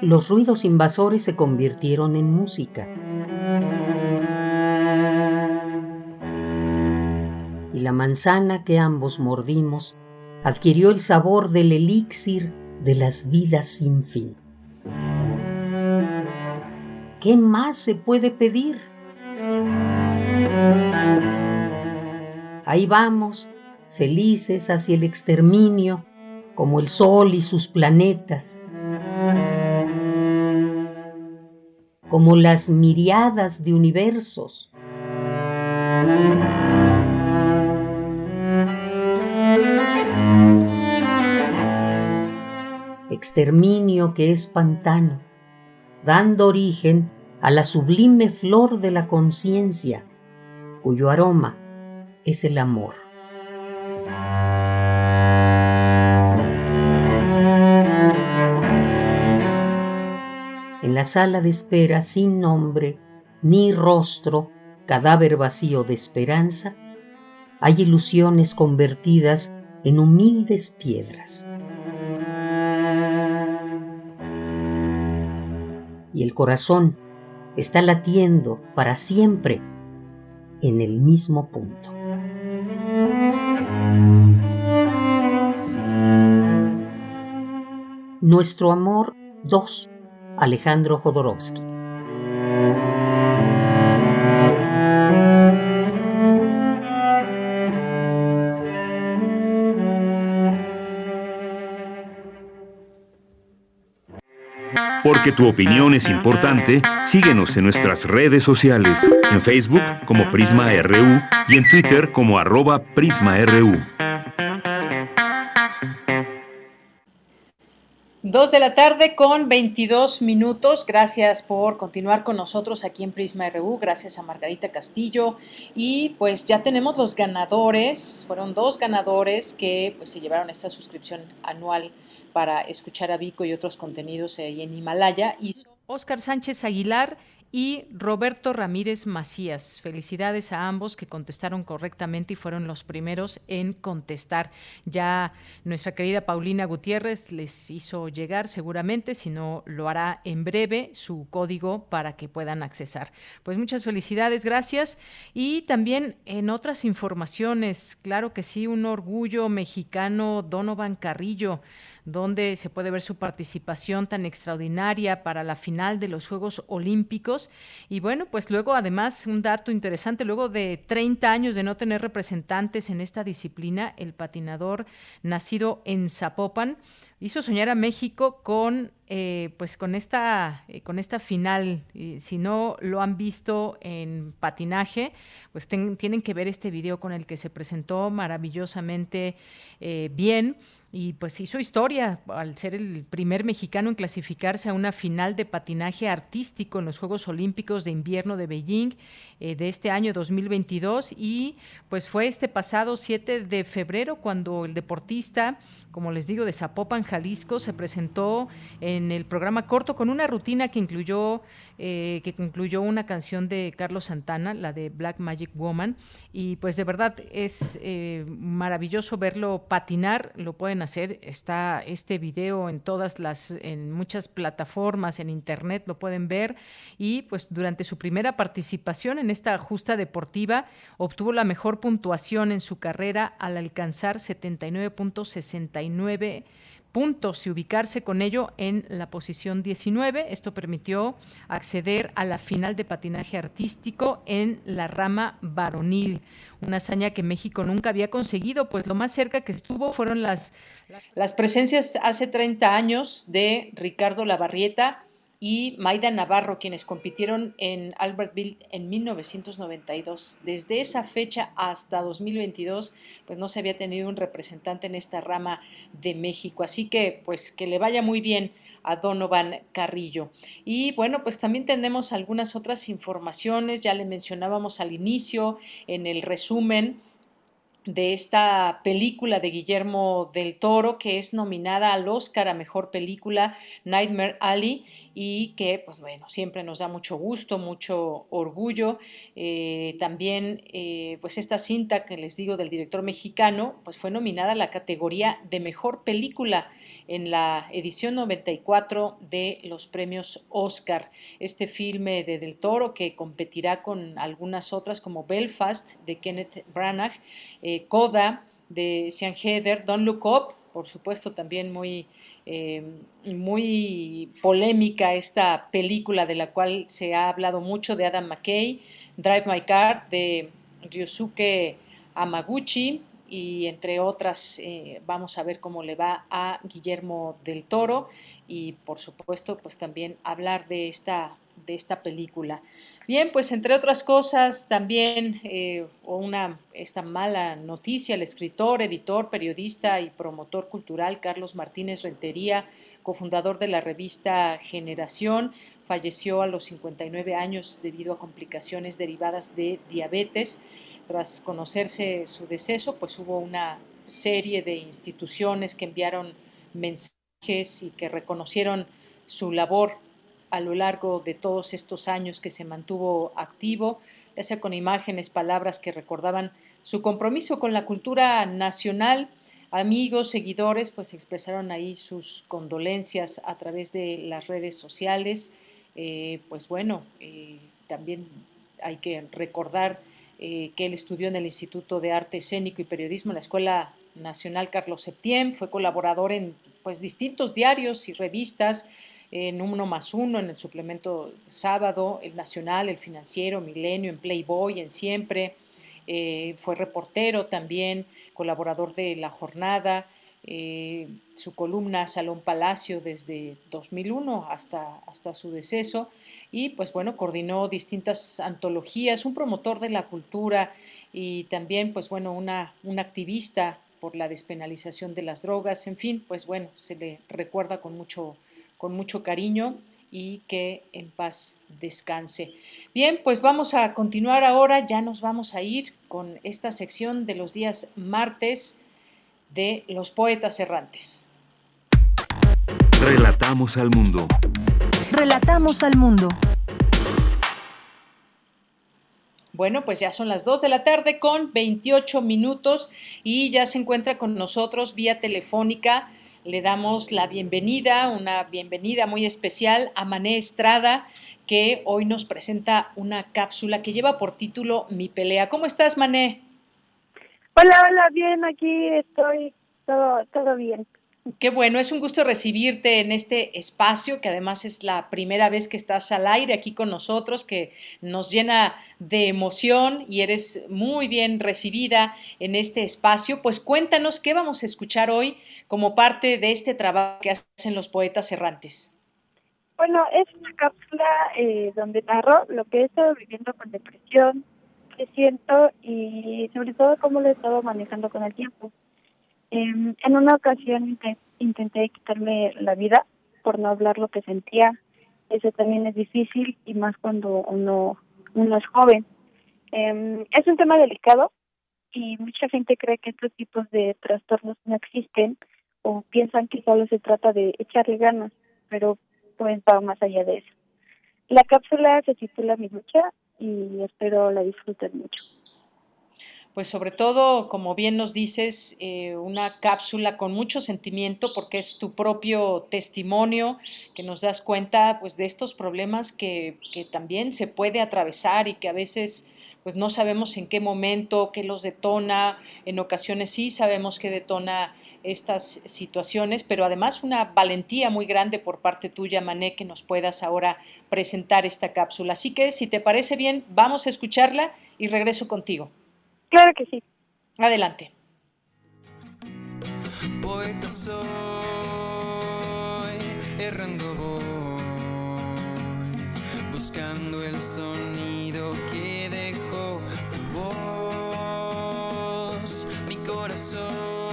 Speaker 32: Los ruidos invasores se convirtieron en música. La manzana que ambos mordimos adquirió el sabor del elixir de las vidas sin fin. ¿Qué más se puede pedir? Ahí vamos, felices hacia el exterminio, como el Sol y sus planetas, como las miriadas de universos. Exterminio que es pantano, dando origen a la sublime flor de la conciencia, cuyo aroma es el amor. En la sala de espera sin nombre, ni rostro, cadáver vacío de esperanza, hay ilusiones convertidas en humildes piedras. Y el corazón está latiendo para siempre en el mismo punto. Nuestro amor 2, Alejandro Jodorowsky.
Speaker 2: Porque tu opinión es importante, síguenos en nuestras redes sociales, en Facebook como Prisma RU y en Twitter como arroba PrismaRU.
Speaker 1: Dos de la tarde con 22 minutos. Gracias por continuar con nosotros aquí en Prisma RU. Gracias a Margarita Castillo. Y pues ya tenemos los ganadores. Fueron dos ganadores que pues, se llevaron esta suscripción anual para escuchar a Vico y otros contenidos ahí en Himalaya. Y Oscar Sánchez Aguilar y Roberto Ramírez Macías. Felicidades a ambos que contestaron correctamente y fueron los primeros en contestar. Ya nuestra querida Paulina Gutiérrez les hizo llegar seguramente, si no lo hará en breve, su código para que puedan accesar. Pues muchas felicidades, gracias. Y también en otras informaciones, claro que sí, un orgullo mexicano, Donovan Carrillo donde se puede ver su participación tan extraordinaria para la final de los Juegos Olímpicos. Y bueno, pues luego además un dato interesante, luego de 30 años de no tener representantes en esta disciplina, el patinador nacido en Zapopan hizo soñar a México con eh, pues con esta eh, con esta final. Si no lo han visto en patinaje pues tienen que ver este video con el que se presentó maravillosamente eh, bien. Y pues hizo historia al ser el primer mexicano en clasificarse a una final de patinaje artístico en los Juegos Olímpicos de Invierno de Beijing eh, de este año 2022 y pues fue este pasado 7 de febrero cuando el deportista como les digo, de Zapopan, Jalisco, se presentó en el programa corto con una rutina que incluyó, eh, que incluyó una canción de Carlos Santana, la de Black Magic Woman, y pues de verdad es eh, maravilloso verlo patinar, lo pueden hacer, está este video en todas las, en muchas plataformas, en internet, lo pueden ver, y pues durante su primera participación en esta justa deportiva, obtuvo la mejor puntuación en su carrera al alcanzar 79.60 puntos y ubicarse con ello en la posición 19. Esto permitió acceder a la final de patinaje artístico en la rama varonil, una hazaña que México nunca había conseguido, pues lo más cerca que estuvo fueron las, las presencias hace 30 años de Ricardo Lavarrieta y Maida Navarro, quienes compitieron en Albertville en 1992. Desde esa fecha hasta 2022, pues no se había tenido un representante en esta rama de México. Así que, pues que le vaya muy bien a Donovan Carrillo. Y bueno, pues también tenemos algunas otras informaciones, ya le mencionábamos al inicio en el resumen de esta película de Guillermo del Toro que es nominada al Oscar a Mejor Película, Nightmare Alley, y que, pues bueno, siempre nos da mucho gusto, mucho orgullo. Eh, también, eh, pues esta cinta que les digo del director mexicano, pues fue nominada a la categoría de Mejor Película en la edición 94 de los premios Oscar. Este filme de Del Toro que competirá con algunas otras como Belfast de Kenneth Branagh, eh, Coda de Sean Heder, Don't Look Up, por supuesto también muy, eh, muy polémica esta película de la cual se ha hablado mucho de Adam McKay, Drive My Car de Ryosuke Amaguchi, y entre otras eh, vamos a ver cómo le va a Guillermo del Toro y por supuesto pues también hablar de esta, de esta película. Bien, pues entre otras cosas también eh, una esta mala noticia, el escritor, editor, periodista y promotor cultural Carlos Martínez Rentería, cofundador de la revista Generación, falleció a los 59 años debido a complicaciones derivadas de diabetes. Tras conocerse su deceso, pues hubo una serie de instituciones que enviaron mensajes y que reconocieron su labor a lo largo de todos estos años que se mantuvo activo, ya sea con imágenes, palabras que recordaban su compromiso con la cultura nacional. Amigos, seguidores, pues expresaron ahí sus condolencias a través de las redes sociales. Eh, pues bueno, eh, también hay que recordar eh, que él estudió en el Instituto de Arte Escénico y Periodismo en la Escuela Nacional Carlos Septién, fue colaborador en pues, distintos diarios y revistas, en Uno más Uno, en el suplemento Sábado, el Nacional, el Financiero, Milenio, en Playboy, en Siempre, eh, fue reportero también, colaborador de La Jornada, eh, su columna Salón Palacio desde 2001 hasta, hasta su deceso. Y pues bueno, coordinó distintas antologías, un promotor de la cultura y también pues bueno, una, un activista por la despenalización de las drogas, en fin, pues bueno, se le recuerda con mucho, con mucho cariño y que en paz descanse. Bien, pues vamos a continuar ahora, ya nos vamos a ir con esta sección de los días martes de los poetas errantes.
Speaker 2: Relatamos al mundo.
Speaker 3: Relatamos al mundo.
Speaker 1: Bueno, pues ya son las 2 de la tarde con 28 minutos y ya se encuentra con nosotros vía telefónica. Le damos la bienvenida, una bienvenida muy especial a Mané Estrada, que hoy nos presenta una cápsula que lleva por título Mi pelea. ¿Cómo estás, Mané?
Speaker 33: Hola, hola, bien, aquí estoy, todo, todo bien.
Speaker 1: Qué bueno, es un gusto recibirte en este espacio, que además es la primera vez que estás al aire aquí con nosotros, que nos llena de emoción y eres muy bien recibida en este espacio. Pues cuéntanos qué vamos a escuchar hoy como parte de este trabajo que hacen los poetas errantes.
Speaker 33: Bueno, es una cápsula eh, donde narro lo que he estado viviendo con depresión, qué siento y sobre todo cómo lo he estado manejando con el tiempo. Em, en una ocasión intenté quitarme la vida por no hablar lo que sentía. Eso también es difícil y más cuando uno, uno es joven. Eh, es un tema delicado y mucha gente cree que estos tipos de trastornos no existen o piensan que solo se trata de echarle ganas, pero pues va más allá de eso. La cápsula se titula Mi lucha y espero la disfruten mucho.
Speaker 1: Pues sobre todo, como bien nos dices, eh, una cápsula con mucho sentimiento porque es tu propio testimonio que nos das cuenta pues de estos problemas que, que también se puede atravesar y que a veces pues no sabemos en qué momento, qué los detona, en ocasiones sí sabemos que detona estas situaciones, pero además una valentía muy grande por parte tuya, Mané, que nos puedas ahora presentar esta cápsula. Así que si te parece bien, vamos a escucharla y regreso contigo.
Speaker 33: Claro que sí.
Speaker 1: Adelante.
Speaker 34: Poeta soy, errando voy, buscando el sonido corazón,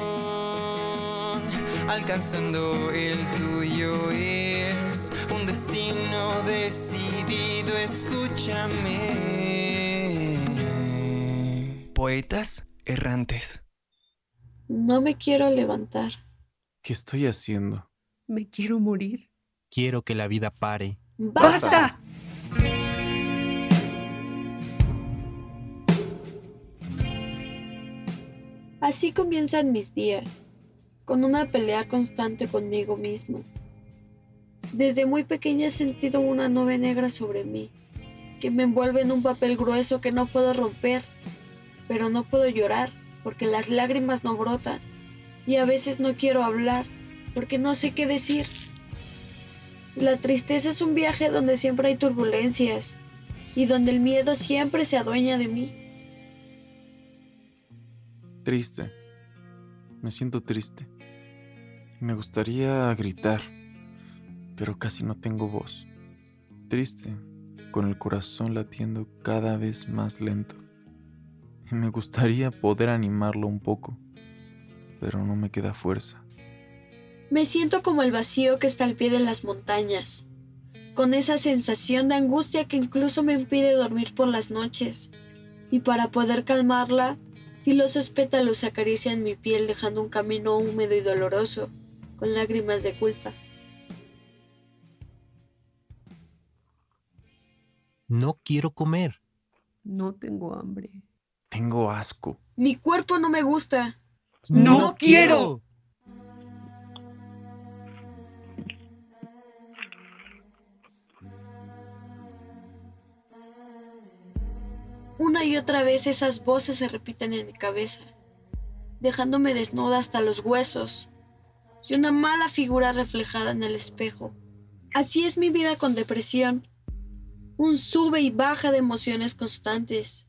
Speaker 34: alcanzando el tuyo es un destino decidido, escúchame. Poetas
Speaker 35: errantes.
Speaker 36: No me quiero levantar.
Speaker 35: ¿Qué estoy haciendo?
Speaker 37: Me quiero morir.
Speaker 38: Quiero que la vida pare.
Speaker 36: ¡Basta! Así comienzan mis días, con una pelea constante conmigo mismo. Desde muy pequeña he sentido una nube negra sobre mí, que me envuelve en un papel grueso que no puedo romper, pero no puedo llorar porque las lágrimas no brotan, y a veces no quiero hablar porque no sé qué decir. La tristeza es un viaje donde siempre hay turbulencias y donde el miedo siempre se adueña de mí.
Speaker 35: Triste. Me siento triste. Me gustaría gritar, pero casi no tengo voz. Triste, con el corazón latiendo cada vez más lento. Y me gustaría poder animarlo un poco, pero no me queda fuerza.
Speaker 36: Me siento como el vacío que está al pie de las montañas, con esa sensación de angustia que incluso me impide dormir por las noches. Y para poder calmarla, filosos pétalos acarician mi piel dejando un camino húmedo y doloroso, con lágrimas de culpa.
Speaker 38: No quiero comer.
Speaker 37: No tengo hambre.
Speaker 35: Tengo asco.
Speaker 36: Mi cuerpo no me gusta.
Speaker 37: No, quiero.
Speaker 36: Una y otra vez esas voces se repiten en mi cabeza, dejándome desnuda hasta los huesos y una mala figura reflejada en el espejo. Así es mi vida con depresión, un sube y baja de emociones constantes,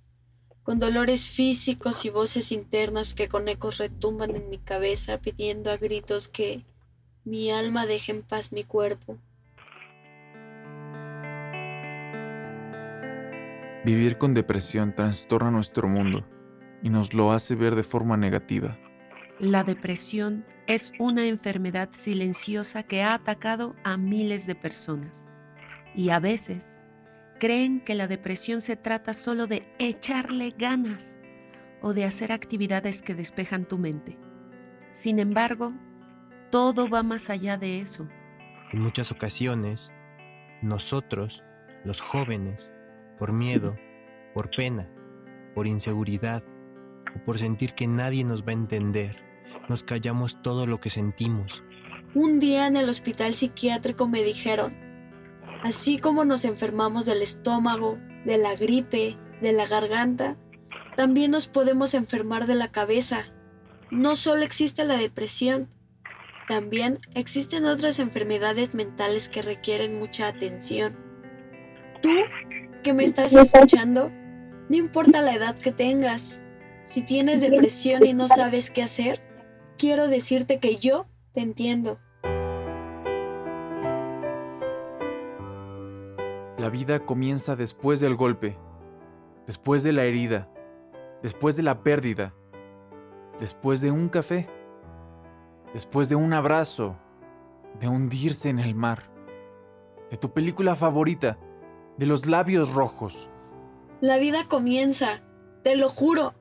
Speaker 36: con dolores físicos y voces internas que con ecos retumban en mi cabeza pidiendo a gritos que mi alma deje en paz mi cuerpo.
Speaker 35: Vivir con depresión trastorna nuestro mundo y nos lo hace ver de forma negativa.
Speaker 37: La depresión es una enfermedad silenciosa que ha atacado a miles de personas. Y a veces creen que la depresión se trata solo de echarle ganas o de hacer actividades que despejan tu mente. Sin embargo, todo va más allá de eso.
Speaker 38: En muchas ocasiones, nosotros, los jóvenes, por miedo, por pena, por inseguridad o por sentir que nadie nos va a entender, nos callamos todo lo que sentimos.
Speaker 36: Un día en el hospital psiquiátrico me dijeron, así como nos enfermamos del estómago, de la gripe, de la garganta, también nos podemos enfermar de la cabeza. No solo existe la depresión, también existen otras enfermedades mentales que requieren mucha atención. Tú que me estás escuchando, no importa la edad que tengas, si tienes depresión y no sabes qué hacer, quiero decirte que yo te entiendo.
Speaker 35: La vida comienza después del golpe, después de la herida, después de la pérdida, después de un café, después de un abrazo, de hundirse en el mar, de tu película favorita, de los labios rojos.
Speaker 36: La vida comienza, te lo juro,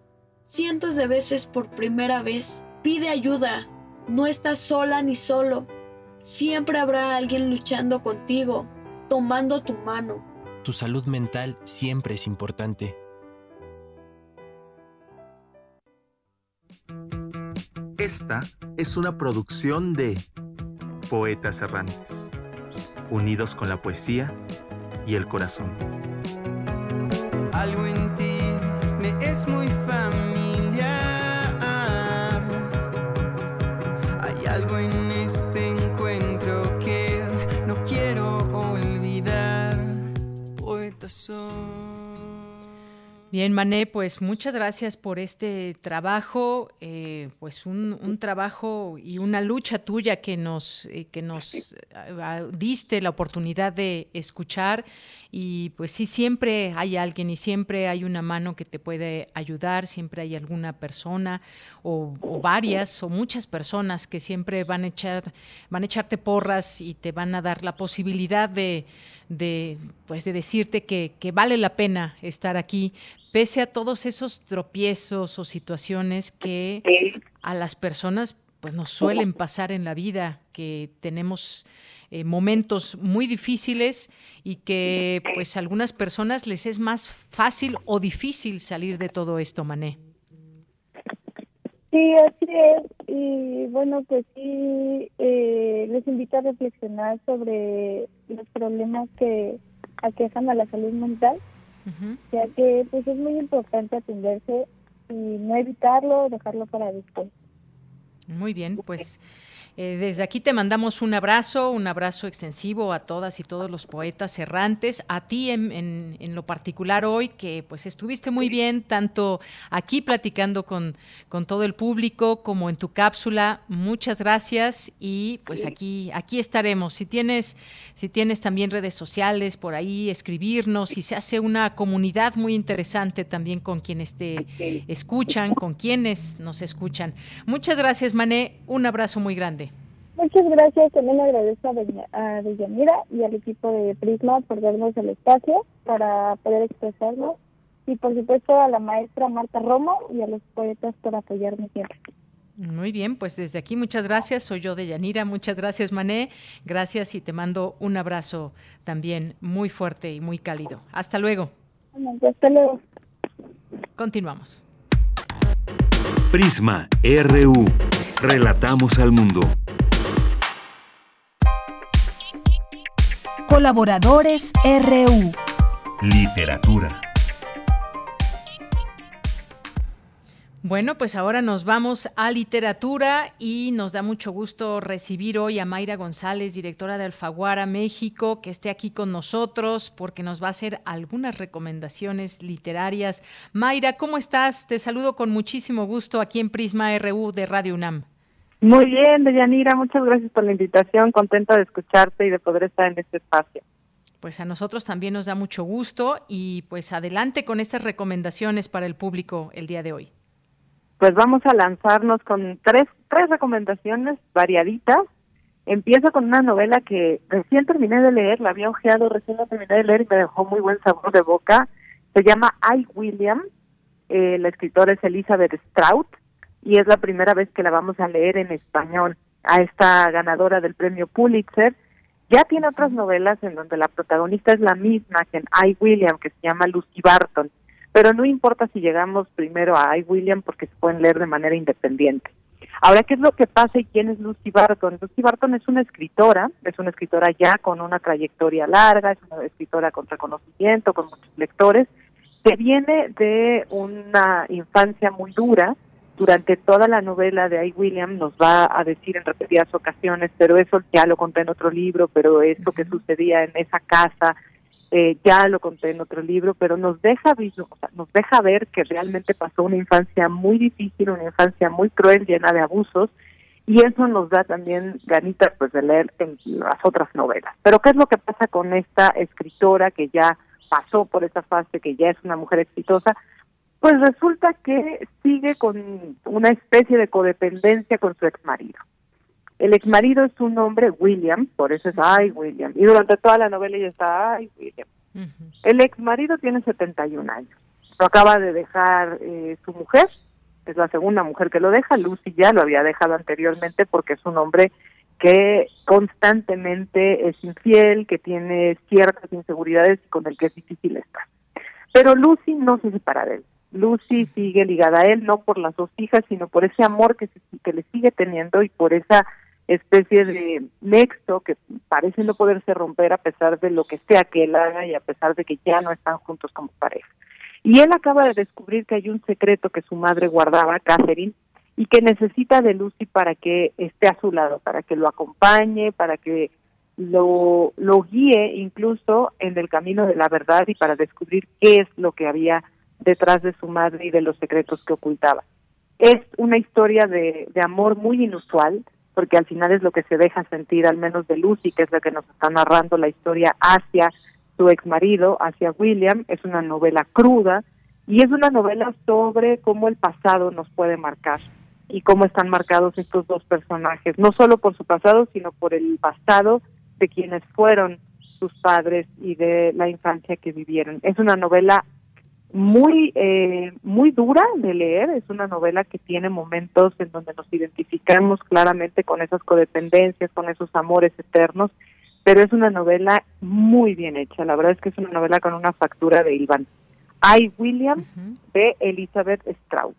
Speaker 36: cientos de veces por primera vez. Pide ayuda, no estás sola ni solo. Siempre habrá alguien luchando contigo, tomando tu mano.
Speaker 38: Tu salud mental siempre es importante.
Speaker 39: Esta es una producción de Poetas Errantes, unidos con la poesía y el corazón.
Speaker 34: Algo en ti me es muy familiar. Hay algo en este encuentro que no quiero olvidar. Poeta soy.
Speaker 1: Bien, Mané, pues muchas gracias por este trabajo, eh, pues un, trabajo y una lucha tuya que nos, eh, que nos diste la oportunidad de escuchar. Y pues sí, siempre hay alguien y siempre hay una mano que te puede ayudar, siempre hay alguna persona o, varias o muchas personas que siempre van a echar, van a echarte porras y te van a dar la posibilidad de, de pues de decirte que vale la pena estar aquí pese a todos esos tropiezos o situaciones que a las personas pues nos suelen pasar en la vida, que tenemos eh, momentos muy difíciles y que pues a algunas personas les es más fácil o difícil salir de todo esto, Mané.
Speaker 33: Sí, así es. Y bueno, pues sí, eh, les invito a reflexionar sobre los problemas que aquejan a la salud mental, ya que pues es muy importante atenderse y no evitarlo, dejarlo para después.
Speaker 1: Muy bien, pues eh, desde aquí te mandamos un abrazo, un abrazo extensivo a todas y todos los poetas errantes, a ti en, en, lo particular hoy, que pues estuviste muy bien, tanto aquí platicando con, con todo el público como en tu cápsula. Muchas gracias y pues aquí, aquí estaremos. Si tienes, si tienes también redes sociales por ahí, escribirnos y se hace una comunidad muy interesante también con quienes te escuchan, con quienes nos escuchan. Muchas gracias, Mané. Un abrazo muy grande.
Speaker 33: Muchas gracias. También agradezco a Deyanira y al equipo de Prisma por darnos el espacio para poder expresarnos. Y por supuesto a la maestra Marta Romo y a los poetas por apoyarme siempre.
Speaker 1: Muy bien, pues desde aquí muchas gracias. Soy yo de Yanira. Muchas gracias, Mané. Gracias y te mando un abrazo también muy fuerte y muy cálido. Hasta luego.
Speaker 33: Hasta luego.
Speaker 1: Continuamos.
Speaker 2: Prisma RU. Relatamos al mundo.
Speaker 3: Colaboradores RU.
Speaker 2: Literatura.
Speaker 1: Bueno, pues ahora nos vamos a literatura y nos da mucho gusto recibir hoy a Mayra González, directora de Alfaguara México, que esté aquí con nosotros porque nos va a hacer algunas recomendaciones literarias. Mayra, ¿cómo estás? Te saludo con muchísimo gusto aquí en Prisma RU de Radio UNAM.
Speaker 40: Muy bien, Deyanira, muchas gracias por la invitación, contenta de escucharte y de poder estar en este espacio.
Speaker 1: Pues a nosotros también nos da mucho gusto y pues adelante con estas recomendaciones para el público el día de hoy.
Speaker 40: Pues vamos a lanzarnos con tres, tres recomendaciones variaditas. Empiezo con una novela que recién terminé de leer, la había ojeado, recién la terminé de leer y me dejó muy buen sabor de boca. Se llama I, William, eh, la escritora es Elizabeth Strout y es la primera vez que la vamos a leer en español a esta ganadora del premio Pulitzer. Ya tiene otras novelas en donde la protagonista es la misma que en I, William, que se llama Lucy Barton, pero no importa si llegamos primero a I, William porque se pueden leer de manera independiente. Ahora, ¿qué es lo que pasa y quién es Lucy Barton? Lucy Barton es una escritora, es una escritora ya con una trayectoria larga, es una escritora con reconocimiento, con muchos lectores, que viene de una infancia muy dura, durante toda la novela de I. William nos va a decir en repetidas ocasiones, pero eso ya lo conté en otro libro, pero esto que sucedía en esa casa, eh, ya lo conté en otro libro, pero nos deja, nos deja ver que realmente pasó una infancia muy difícil, una infancia muy cruel, llena de abusos, y eso nos da también ganitas pues de leer en las otras novelas. Pero ¿qué es lo que pasa con esta escritora que ya pasó por esa fase, que ya es una mujer exitosa? Pues resulta que sigue con una especie de codependencia con su exmarido. El exmarido es un hombre, William, por eso es ay William. Y durante toda la novela ella está ay William. El exmarido tiene 71 años. Lo acaba de dejar eh, su mujer, es la segunda mujer que lo deja. Lucy ya lo había dejado anteriormente porque es un hombre que constantemente es infiel, que tiene ciertas inseguridades y con el que es difícil estar. Pero Lucy no se separa de él. Lucy sigue ligada a él, no por las dos hijas, sino por ese amor que, que le sigue teniendo y por esa especie de nexo que parece no poderse romper a pesar de lo que sea que él haga y a pesar de que ya no están juntos como pareja. Y él acaba de descubrir que hay un secreto que su madre guardaba, Catherine, y que necesita de Lucy para que esté a su lado, para que lo acompañe, para que lo, lo guíe incluso en el camino de la verdad y para descubrir qué es lo que había detrás de su madre y de los secretos que ocultaba. Es una historia de, de amor muy inusual, porque al final es lo que se deja sentir, al menos de Lucy, que es la que nos está narrando la historia hacia su ex marido, hacia William. Es una novela cruda y es una novela sobre cómo el pasado nos puede marcar y cómo están marcados estos dos personajes, no solo por su pasado, sino por el pasado de quienes fueron sus padres y de la infancia que vivieron. Es una novela muy eh, muy dura de leer. Es una novela que tiene momentos en donde nos identificamos claramente con esas codependencias con esos amores eternos pero es una novela muy bien hecha. La verdad es que es una novela con una factura de Ilvan. I William de Elizabeth Strauss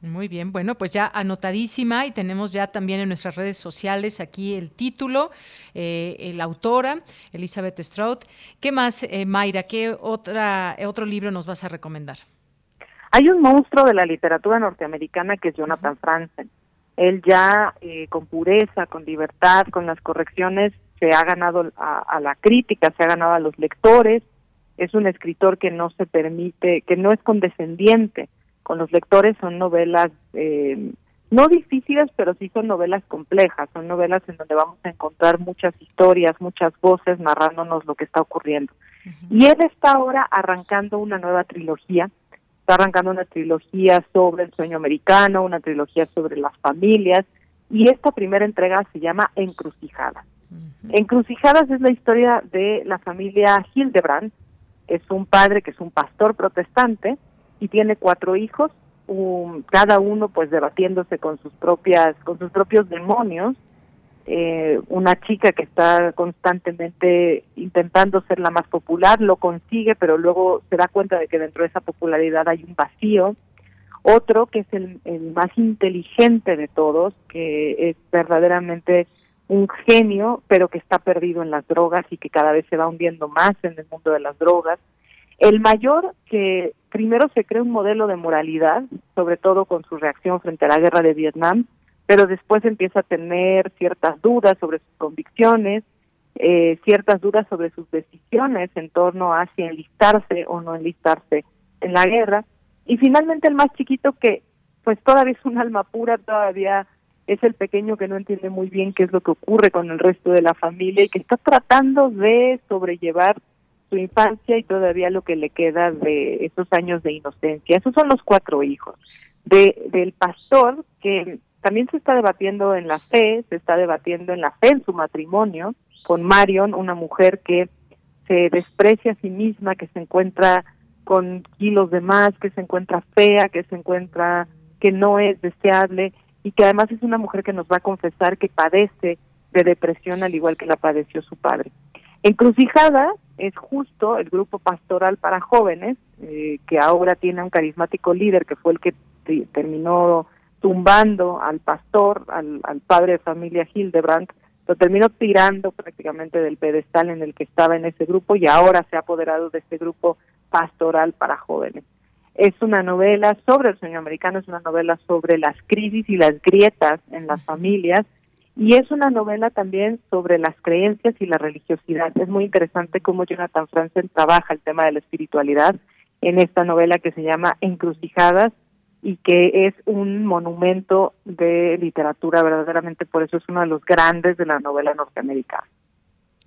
Speaker 1: muy bien, bueno, pues ya anotadísima y tenemos ya también en nuestras redes sociales aquí el título, eh, la autora, Elizabeth Stroud. ¿Qué más, eh, Mayra? ¿Qué otra, otro libro nos vas a recomendar?
Speaker 40: Hay un monstruo de la literatura norteamericana que es Jonathan Franzen. Él ya eh, con pureza, con libertad, con las correcciones, se ha ganado a, a la crítica, se ha ganado a los lectores. Es un escritor que no se permite, que no es condescendiente con los lectores son novelas eh, no difíciles, pero sí son novelas complejas, son novelas en donde vamos a encontrar muchas historias, muchas voces narrándonos lo que está ocurriendo. Y él está ahora arrancando una nueva trilogía, está arrancando una trilogía sobre el sueño americano, una trilogía sobre las familias, y esta primera entrega se llama Encrucijadas. Encrucijadas es la historia de la familia Hildebrand, es un padre que es un pastor protestante, y tiene cuatro hijos, cada uno pues debatiéndose con sus propias, con sus propios demonios. Eh, una chica que está constantemente intentando ser la más popular, lo consigue, pero luego se da cuenta de que dentro de esa popularidad hay un vacío. Otro que es el más inteligente de todos, que es verdaderamente un genio, pero que está perdido en las drogas y que cada vez se va hundiendo más en el mundo de las drogas. El mayor que primero se crea un modelo de moralidad, sobre todo con su reacción frente a la guerra de Vietnam, pero después empieza a tener ciertas dudas sobre sus convicciones, eh, ciertas dudas sobre sus decisiones en torno a si enlistarse o no enlistarse en la guerra. Y finalmente el más chiquito que pues todavía es un alma pura, todavía es el pequeño que no entiende muy bien qué es lo que ocurre con el resto de la familia y que está tratando de sobrellevar su infancia y todavía lo que le queda de esos años de inocencia. Esos son los cuatro hijos. De, del pastor, que también se está debatiendo en la fe, se está debatiendo en la fe en su matrimonio, con Marion, una mujer que se desprecia a sí misma, que se encuentra con kilos de más, que se encuentra fea, que se encuentra que no es deseable y que además es una mujer que nos va a confesar que padece de depresión al igual que la padeció su padre. Encrucijada es justo el grupo pastoral para jóvenes, eh, que ahora tiene un carismático líder que fue el que terminó tumbando al pastor, al, padre de familia Hildebrand, lo terminó tirando prácticamente del pedestal en el que estaba en ese grupo y ahora se ha apoderado de este grupo pastoral para jóvenes. Es una novela sobre el sueño americano, es una novela sobre las crisis y las grietas en las familias y es una novela también sobre las creencias y la religiosidad. Es muy interesante cómo Jonathan Franzen trabaja el tema de la espiritualidad en esta novela que se llama Encrucijadas y que es un monumento de literatura verdaderamente, por eso es uno de los grandes de la novela norteamericana.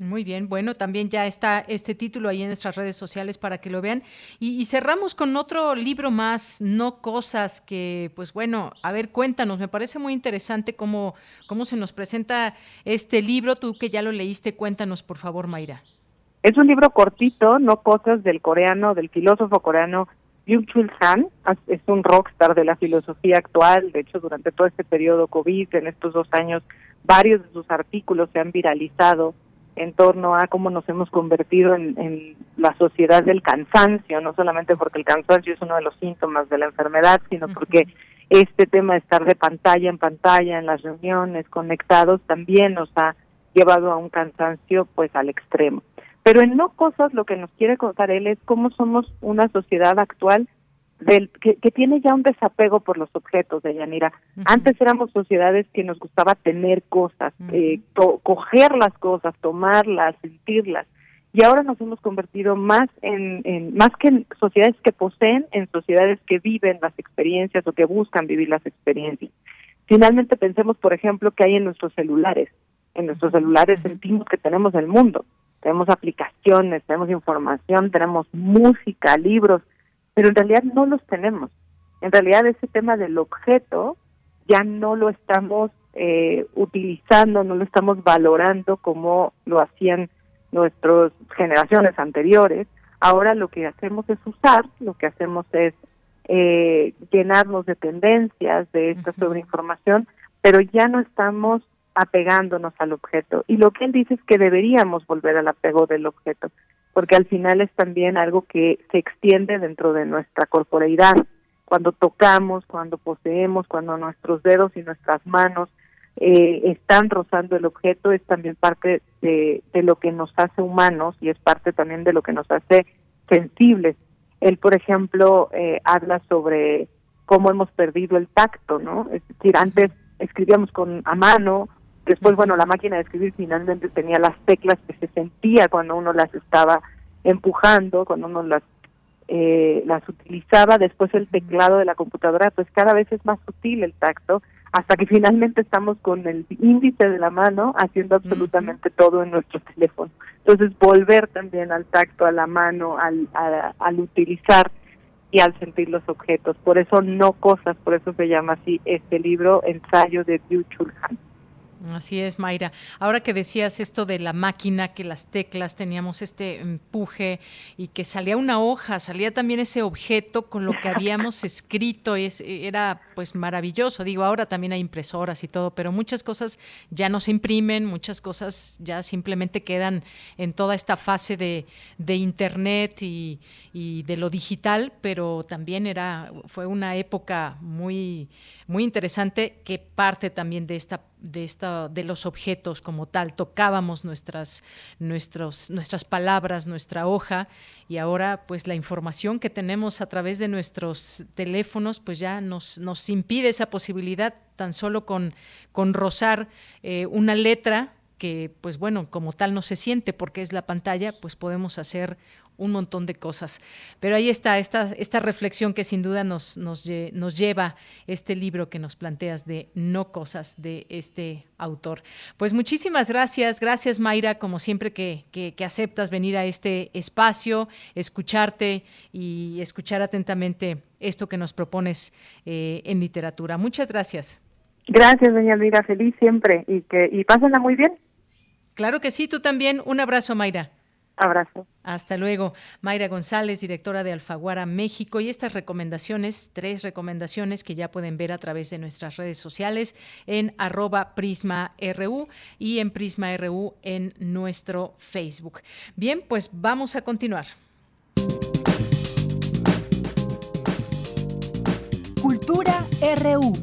Speaker 1: Muy bien, bueno, también ya está este título ahí en nuestras redes sociales para que lo vean. Y, cerramos con otro libro más, No Cosas, que pues bueno, a ver, cuéntanos, me parece muy interesante cómo, cómo se nos presenta este libro, tú que ya lo leíste, cuéntanos por favor, Mayra.
Speaker 40: Es un libro cortito, No Cosas, del coreano, del filósofo coreano Byung Chul Han, es un rockstar de la filosofía actual, de hecho durante todo este periodo COVID, en estos dos años, varios de sus artículos se han viralizado en torno a cómo nos hemos convertido en, la sociedad del cansancio, no solamente porque el cansancio es uno de los síntomas de la enfermedad, sino porque este tema de estar de pantalla en pantalla en las reuniones, conectados, también nos ha llevado a un cansancio pues al extremo. Pero en no cosas lo que nos quiere contar él es cómo somos una sociedad actual del, que, tiene ya un desapego por los objetos de Yanira. Antes éramos sociedades que nos gustaba tener cosas, eh, coger las cosas, tomarlas, sentirlas. Y ahora nos hemos convertido más en, en, más que en sociedades que poseen, en sociedades que viven las experiencias o que buscan vivir las experiencias. Finalmente pensemos, por ejemplo, que hay en nuestros celulares. En nuestros celulares sentimos que tenemos el mundo. Tenemos aplicaciones, tenemos información, tenemos música, libros, pero en realidad no los tenemos. En realidad ese tema del objeto ya no lo estamos eh, utilizando, no lo estamos valorando como lo hacían nuestras generaciones anteriores, Ahora lo que hacemos es usar, lo que hacemos es eh, llenarnos de tendencias, de esta sobreinformación, pero ya no estamos apegándonos al objeto. Y lo que él dice es que deberíamos volver al apego del objeto, porque al final es también algo que se extiende dentro de nuestra corporeidad. Cuando tocamos, cuando poseemos, cuando nuestros dedos y nuestras manos eh, están rozando el objeto, es también parte de, de lo que nos hace humanos y es parte también de lo que nos hace sensibles. Él, por ejemplo, eh, habla sobre cómo hemos perdido el tacto, ¿no? Es decir, antes escribíamos con a mano, después, bueno, la máquina de escribir finalmente tenía las teclas que se sentía cuando uno las estaba empujando, cuando uno las eh, las utilizaba, después el teclado de la computadora, pues cada vez es más sutil el tacto, hasta que finalmente estamos con el índice de la mano haciendo absolutamente todo en nuestro teléfono. Entonces, volver también al tacto, a la mano, al, al utilizar y al sentir los objetos. Por eso no cosas, por eso se llama así este libro, Ensayo de Biu Chulhan.
Speaker 1: Así es, Mayra. Ahora que decías esto de la máquina, que las teclas teníamos este empuje y que salía una hoja, salía también ese objeto con lo que habíamos escrito, y era pues maravilloso. Digo, ahora también hay impresoras y todo, pero muchas cosas ya no se imprimen, muchas cosas ya simplemente quedan en toda esta fase de, de internet y, y de lo digital, pero también era, fue una época muy muy interesante que parte también de esta de esta de los objetos como tal. Tocábamos nuestras nuestros nuestras palabras nuestra hoja y ahora pues la información que tenemos a través de nuestros teléfonos pues ya nos nos impide esa posibilidad tan solo con con rozar eh, una letra que pues bueno como tal no se siente porque es la pantalla pues podemos hacer un montón de cosas. Pero ahí está esta, esta reflexión que sin duda nos, nos, nos lleva este libro que nos planteas de No Cosas de este autor. Pues muchísimas gracias, gracias Mayra, como siempre que, que, aceptas venir a este espacio, escucharte y escuchar atentamente esto que nos propones eh, en literatura. Muchas gracias.
Speaker 40: Gracias, doña Elvira, feliz siempre y que y pásenla muy bien.
Speaker 1: Claro que sí, tú también. Un abrazo, Mayra.
Speaker 40: Abrazo.
Speaker 1: Hasta luego. Mayra González, directora de Alfaguara México. Y estas recomendaciones, tres recomendaciones que ya pueden ver a través de nuestras redes sociales en arroba PrismaRU y en PrismaRU en nuestro Facebook. Bien, pues vamos a continuar.
Speaker 3: Cultura RU.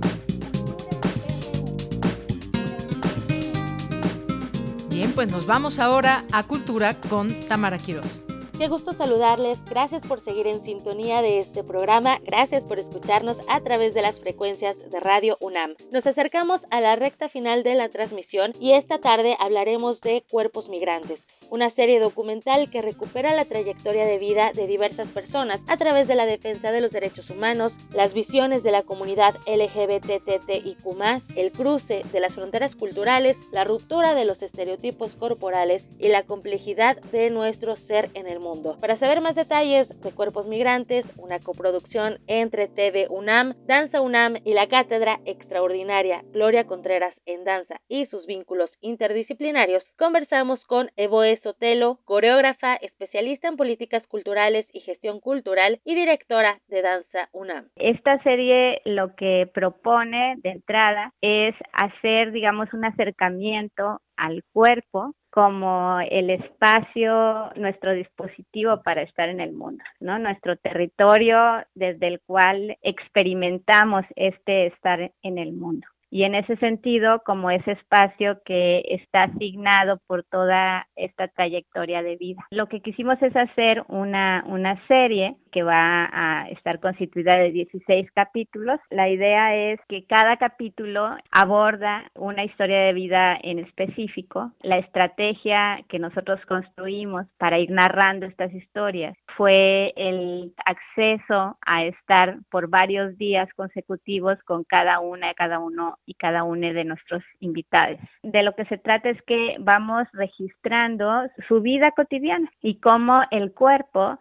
Speaker 1: Pues nos vamos ahora a Cultura con Tamara Quiroz.
Speaker 41: Qué gusto saludarles, gracias por seguir en sintonía de este programa, gracias por escucharnos a través de las frecuencias de Radio UNAM. Nos acercamos a la recta final de la transmisión y esta tarde hablaremos de cuerpos migrantes una serie documental que recupera la trayectoria de vida de diversas personas a través de la defensa de los derechos humanos, las visiones de la comunidad LGBTTIQ+, el cruce de las fronteras culturales, la ruptura de los estereotipos corporales y la complejidad de nuestro ser en el mundo. Para saber más detalles de Cuerpos Migrantes, una coproducción entre TV UNAM, Danza UNAM y la Cátedra Extraordinaria Gloria Contreras en Danza y sus vínculos interdisciplinarios, conversamos con Sotelo, coreógrafa, especialista en políticas culturales y gestión cultural y directora de Danza UNAM.
Speaker 42: Esta serie lo que propone de entrada es hacer, digamos, un acercamiento al cuerpo como el espacio, nuestro dispositivo para estar en el mundo, ¿no? Nuestro territorio desde el cual experimentamos este estar en el mundo y en ese sentido como ese espacio que está asignado por toda esta trayectoria de vida. Lo que quisimos es hacer una, una serie que va a estar constituida de 16 capítulos. La idea es que cada capítulo aborda una historia de vida en específico. La estrategia que nosotros construimos para ir narrando estas historias fue el acceso a estar por varios días consecutivos con cada una, cada uno y cada uno de nuestros invitados. De lo que se trata es que vamos registrando su vida cotidiana y cómo el cuerpo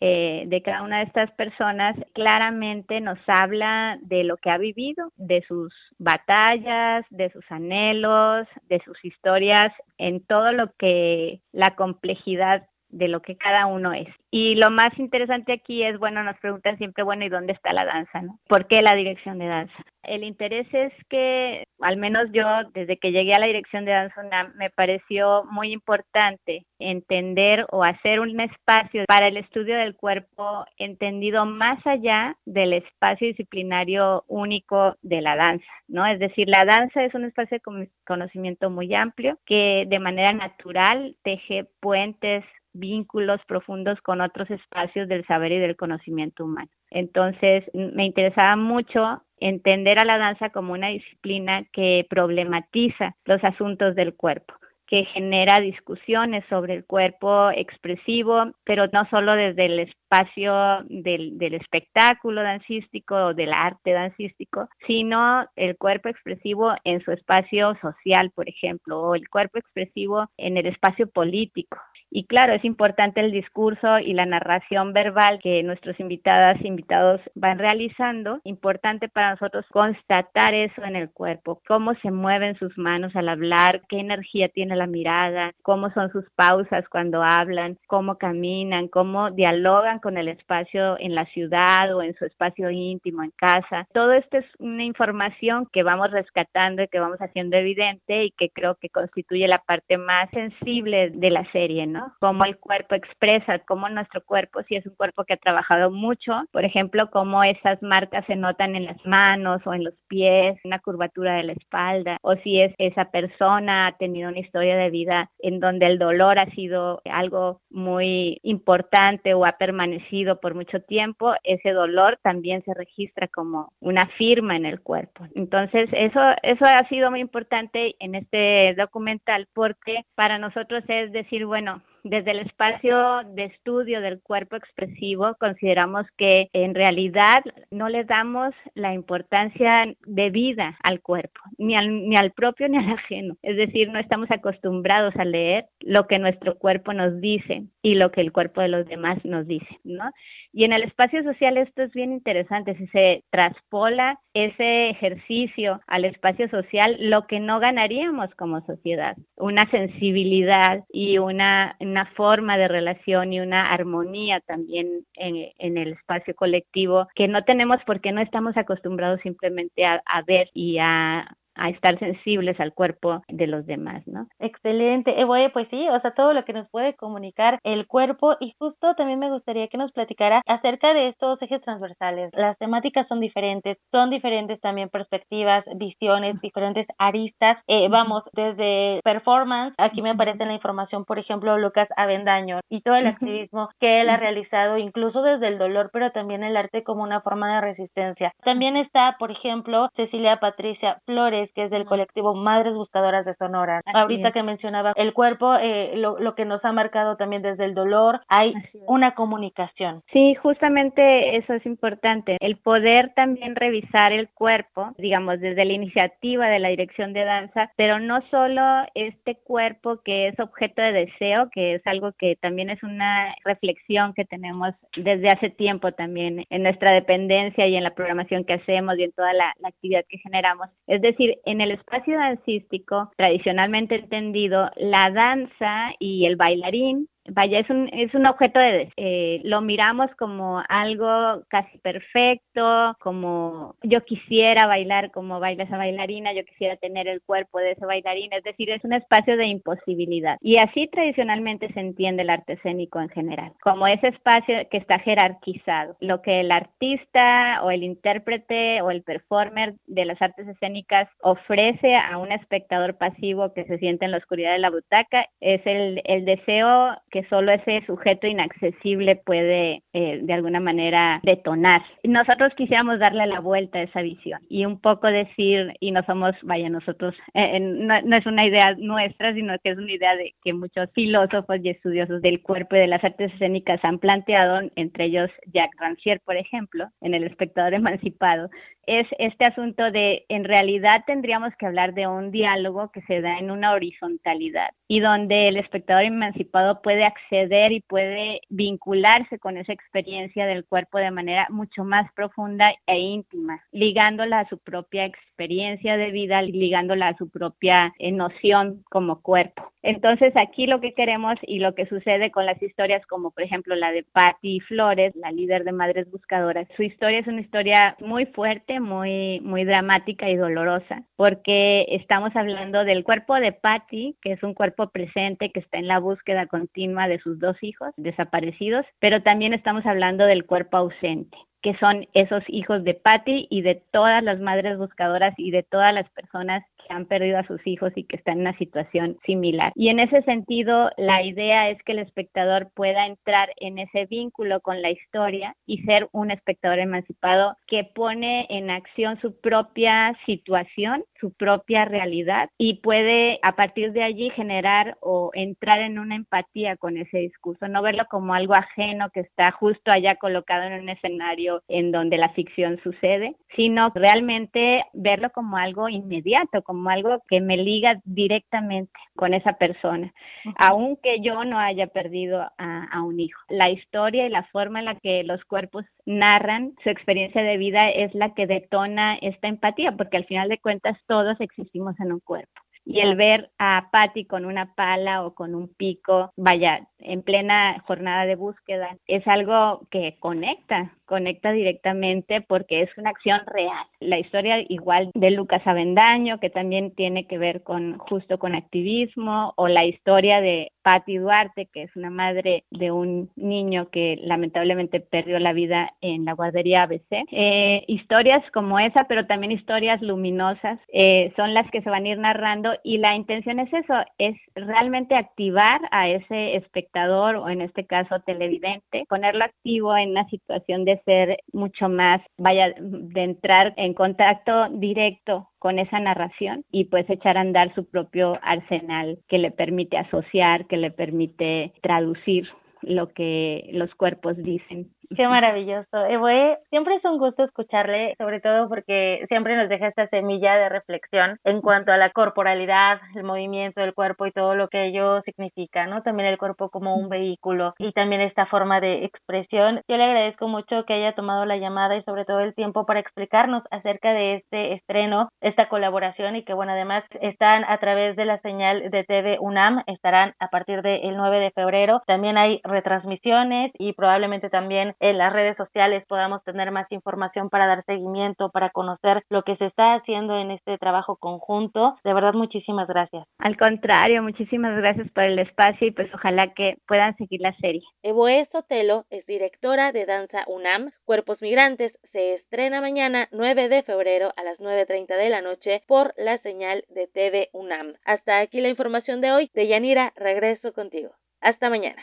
Speaker 42: eh, de cada una de estas personas claramente nos habla de lo que ha vivido, de sus batallas, de sus anhelos, de sus historias, en todo lo que la complejidad de lo que cada uno es. Y lo más interesante aquí es, bueno, nos preguntan siempre, bueno, ¿y dónde está la danza? No? ¿Por qué la dirección de danza? El interés es que, al menos yo, desde que llegué a la dirección de danza me pareció muy importante entender o hacer un espacio para el estudio del cuerpo entendido más allá del espacio disciplinario único de la danza, ¿no? Es decir, la danza es un espacio de conocimiento muy amplio que de manera natural teje puentes vínculos profundos con otros espacios del saber y del conocimiento humano. Entonces, me interesaba mucho entender a la danza como una disciplina que problematiza los asuntos del cuerpo que genera discusiones sobre el cuerpo expresivo, pero no solo desde el espacio del, espectáculo dancístico o del arte dancístico, sino el cuerpo expresivo en su espacio social, por ejemplo, o el cuerpo expresivo en el espacio político. Y claro, es importante el discurso y la narración verbal que nuestros invitadas e invitados van realizando. Importante para nosotros constatar eso en el cuerpo, cómo se mueven sus manos al hablar, qué energía tiene la mirada, cómo son sus pausas cuando hablan, cómo caminan, cómo dialogan con el espacio en la ciudad o en su espacio íntimo en casa. Todo esto es una información que vamos rescatando y que vamos haciendo evidente y que creo que constituye la parte más sensible de la serie, ¿no? Cómo el cuerpo expresa, cómo nuestro cuerpo, si es un cuerpo que ha trabajado mucho, por ejemplo, cómo esas marcas se notan en las manos o en los pies, una curvatura de la espalda, o si es esa persona ha tenido una historia de vida en donde el dolor ha sido algo muy importante o ha permanecido por mucho tiempo, ese dolor también se registra como una firma en el cuerpo. Entonces, eso, eso ha sido muy importante en este documental porque para nosotros es decir, bueno, desde el espacio de estudio del cuerpo expresivo, consideramos que en realidad no le damos la importancia de vida al cuerpo, ni al, ni al propio ni al ajeno. Es decir, no estamos acostumbrados a leer lo que nuestro cuerpo nos dice y lo que el cuerpo de los demás nos dice, ¿no? Y en el espacio social esto es bien interesante, si se traspola ese ejercicio al espacio social, lo que no ganaríamos como sociedad, una sensibilidad y una, una forma de relación y una armonía también en, en, el espacio colectivo que no tenemos porque no estamos acostumbrados simplemente a ver y a a estar sensibles al cuerpo de los demás, ¿no?
Speaker 41: Excelente. Eh, bueno, pues sí, o sea, todo lo que nos puede comunicar el cuerpo y justo también me gustaría que nos platicara acerca de estos ejes transversales. Las temáticas son diferentes, son diferentes también perspectivas, visiones, diferentes aristas. Eh, vamos, desde performance, aquí me aparece la información, por ejemplo, Lucas Avendaño y todo el activismo que él ha realizado, incluso desde el dolor, pero también el arte como una forma de resistencia. También está, por ejemplo, Cecilia Patricia Flores, que es del colectivo Madres Buscadoras de Sonora. Ahorita que mencionaba el cuerpo, eh, lo, lo, que nos ha marcado también desde el dolor, hay una comunicación.
Speaker 42: Sí, justamente eso es importante, el poder también revisar el cuerpo, digamos, desde la iniciativa de la dirección de danza, pero no solo este cuerpo que es objeto de deseo, que es algo que también es una reflexión que tenemos desde hace tiempo también en nuestra dependencia y en la programación que hacemos y en toda la actividad que generamos. Es decir, en el espacio dancístico, tradicionalmente entendido, la danza y el bailarín vaya, es un, es un objeto de, eh, lo miramos como algo casi perfecto, como yo quisiera bailar como baila esa bailarina, yo quisiera tener el cuerpo de ese bailarín, es decir, es un espacio de imposibilidad. Y así tradicionalmente se entiende el arte escénico en general, como ese espacio que está jerarquizado, lo que el artista o el intérprete o el performer de las artes escénicas ofrece a un espectador pasivo que se siente en la oscuridad de la butaca, es el, el deseo que solo ese sujeto inaccesible puede eh, de alguna manera detonar. Nosotros quisiéramos darle la vuelta a esa visión y un poco decir, y no somos, vaya, nosotros, eh, no, es una idea nuestra, sino que es una idea de que muchos filósofos y estudiosos del cuerpo y de las artes escénicas han planteado, entre ellos Jacques Rancière, por ejemplo, en El espectador emancipado, es este asunto de, en realidad tendríamos que hablar de un diálogo que se da en una horizontalidad y donde el espectador emancipado puede acceder y puede vincularse con esa experiencia del cuerpo de manera mucho más profunda e íntima, ligándola a su propia experiencia de vida, ligándola a su propia eh, noción como cuerpo. Entonces aquí lo que queremos y lo que sucede con las historias como por ejemplo la de Patti Flores, la líder de Madres Buscadoras, su historia es una historia muy fuerte, muy muy dramática y dolorosa, porque estamos hablando del cuerpo de Patti, que es un cuerpo presente que está en la búsqueda continua de sus dos hijos desaparecidos, pero también estamos hablando del cuerpo ausente que son esos hijos de Patty y de todas las madres buscadoras y de todas las personas que han perdido a sus hijos y que están en una situación similar. Y en ese sentido, la idea es que el espectador pueda entrar en ese vínculo con la historia y ser un espectador emancipado que pone en acción su propia situación, su propia realidad y puede a partir de allí generar o entrar en una empatía con ese discurso, no verlo como algo ajeno que está justo allá colocado en un escenario en donde la ficción sucede, sino realmente verlo como algo inmediato, como algo que me liga directamente con esa persona, aunque yo no haya perdido a, a, un hijo. La historia y la forma en la que los cuerpos narran su experiencia de vida es la que detona esta empatía, porque al final de cuentas todos existimos en un cuerpo y el ver a Patty con una pala o con un pico, vaya, en plena jornada de búsqueda, es algo que conecta, conecta directamente porque es una acción real. La historia igual de Lucas Avendaño, que también tiene que ver con justo con activismo, o la historia de Patty Duarte, que es una madre de un niño que lamentablemente perdió la vida en la guardería ABC. Eh, historias como esa, pero también historias luminosas, eh, son las que se van a ir narrando y la intención es eso, es realmente activar a ese espectador o en este caso televidente, ponerlo activo en una situación de ser mucho más, vaya, de entrar en contacto directo con esa narración y pues echar a andar su propio arsenal que le permite asociar, que le permite traducir lo que los cuerpos dicen
Speaker 41: Qué maravilloso. Evoe, siempre es un gusto escucharle, sobre todo porque siempre nos deja esta semilla de reflexión en cuanto a la corporalidad, el movimiento del cuerpo y todo lo que ello significa, ¿no? También el cuerpo como un vehículo y también esta forma de expresión. Yo le agradezco mucho que haya tomado la llamada y sobre todo el tiempo para explicarnos acerca de este estreno, esta colaboración y que, bueno, además están a través de la señal de TV UNAM, estarán a partir del 9 de febrero. También hay retransmisiones y probablemente también en las redes sociales podamos tener más información para dar seguimiento, para conocer lo que se está haciendo en este trabajo conjunto. De verdad, muchísimas gracias.
Speaker 42: Al contrario, muchísimas gracias por el espacio y pues ojalá que puedan seguir la serie.
Speaker 41: Evoe Sotelo es directora de Danza UNAM. Cuerpos Migrantes se estrena mañana 9 de febrero a las 9.30 de la noche por la señal de TV UNAM. Hasta aquí la información de hoy. De Yanira, regreso contigo. Hasta mañana.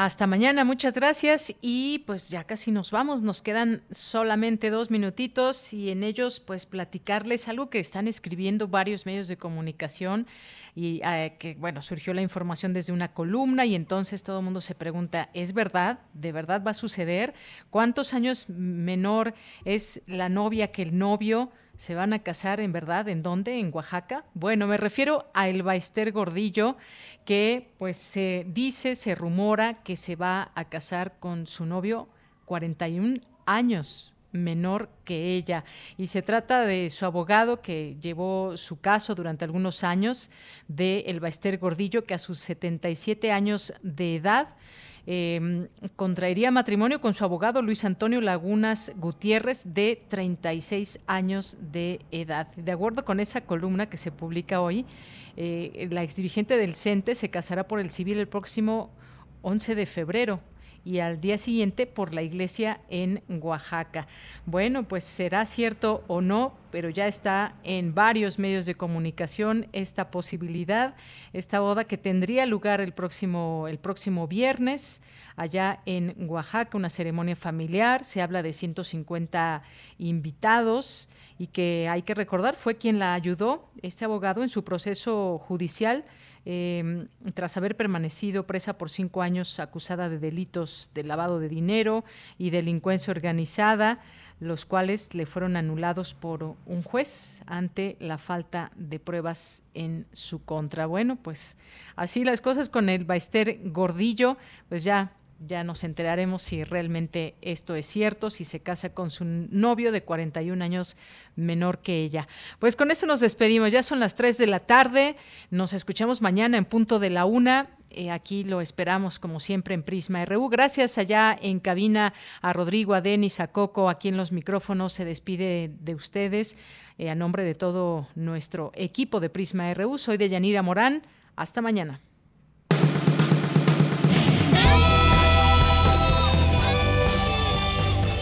Speaker 1: Hasta mañana, muchas gracias y pues ya casi nos vamos, nos quedan solamente dos minutitos y en ellos pues platicarles algo que están escribiendo varios medios de comunicación y eh, que bueno, surgió la información desde una columna y entonces todo el mundo se pregunta, ¿es verdad? ¿De verdad va a suceder? ¿Cuántos años menor es la novia que el novio? ¿Se van a casar en verdad? ¿En dónde? ¿En Oaxaca? Bueno, me refiero a El Baester Gordillo, que pues se dice, se rumora que se va a casar con su novio 41 años menor que ella. Y se trata de su abogado que llevó su caso durante algunos años de El Baester Gordillo, que a sus 77 años de edad eh, contraería matrimonio con su abogado Luis Antonio Lagunas Gutiérrez, de 36 años de edad. De acuerdo con esa columna que se publica hoy, eh, la exdirigente del CENTE se casará por el civil el próximo 11 de febrero y al día siguiente por la iglesia en Oaxaca. Bueno, pues será cierto o no, pero ya está en varios medios de comunicación esta posibilidad, esta boda que tendría lugar el próximo, el próximo viernes allá en Oaxaca, una ceremonia familiar, se habla de 150 invitados y que hay que recordar fue quien la ayudó, este abogado, en su proceso judicial em, tras haber permanecido presa por cinco años acusada de delitos de lavado de dinero y delincuencia organizada, los cuales le fueron anulados por un juez ante la falta de pruebas en su contra. Bueno, pues así las cosas con el Baester Gordillo, pues ya ya nos enteraremos si realmente esto es cierto, si se casa con su novio de 41 años menor que ella. Pues con esto nos despedimos, ya son las 3 de la tarde, nos escuchamos mañana en punto de la una. Eh, aquí lo esperamos como siempre en Prisma RU. Gracias allá en cabina a Rodrigo, a Denis, a Coco, aquí en los micrófonos. Se despide de ustedes eh, a nombre de todo nuestro equipo de Prisma RU. Soy de Yanira Morán. Hasta mañana.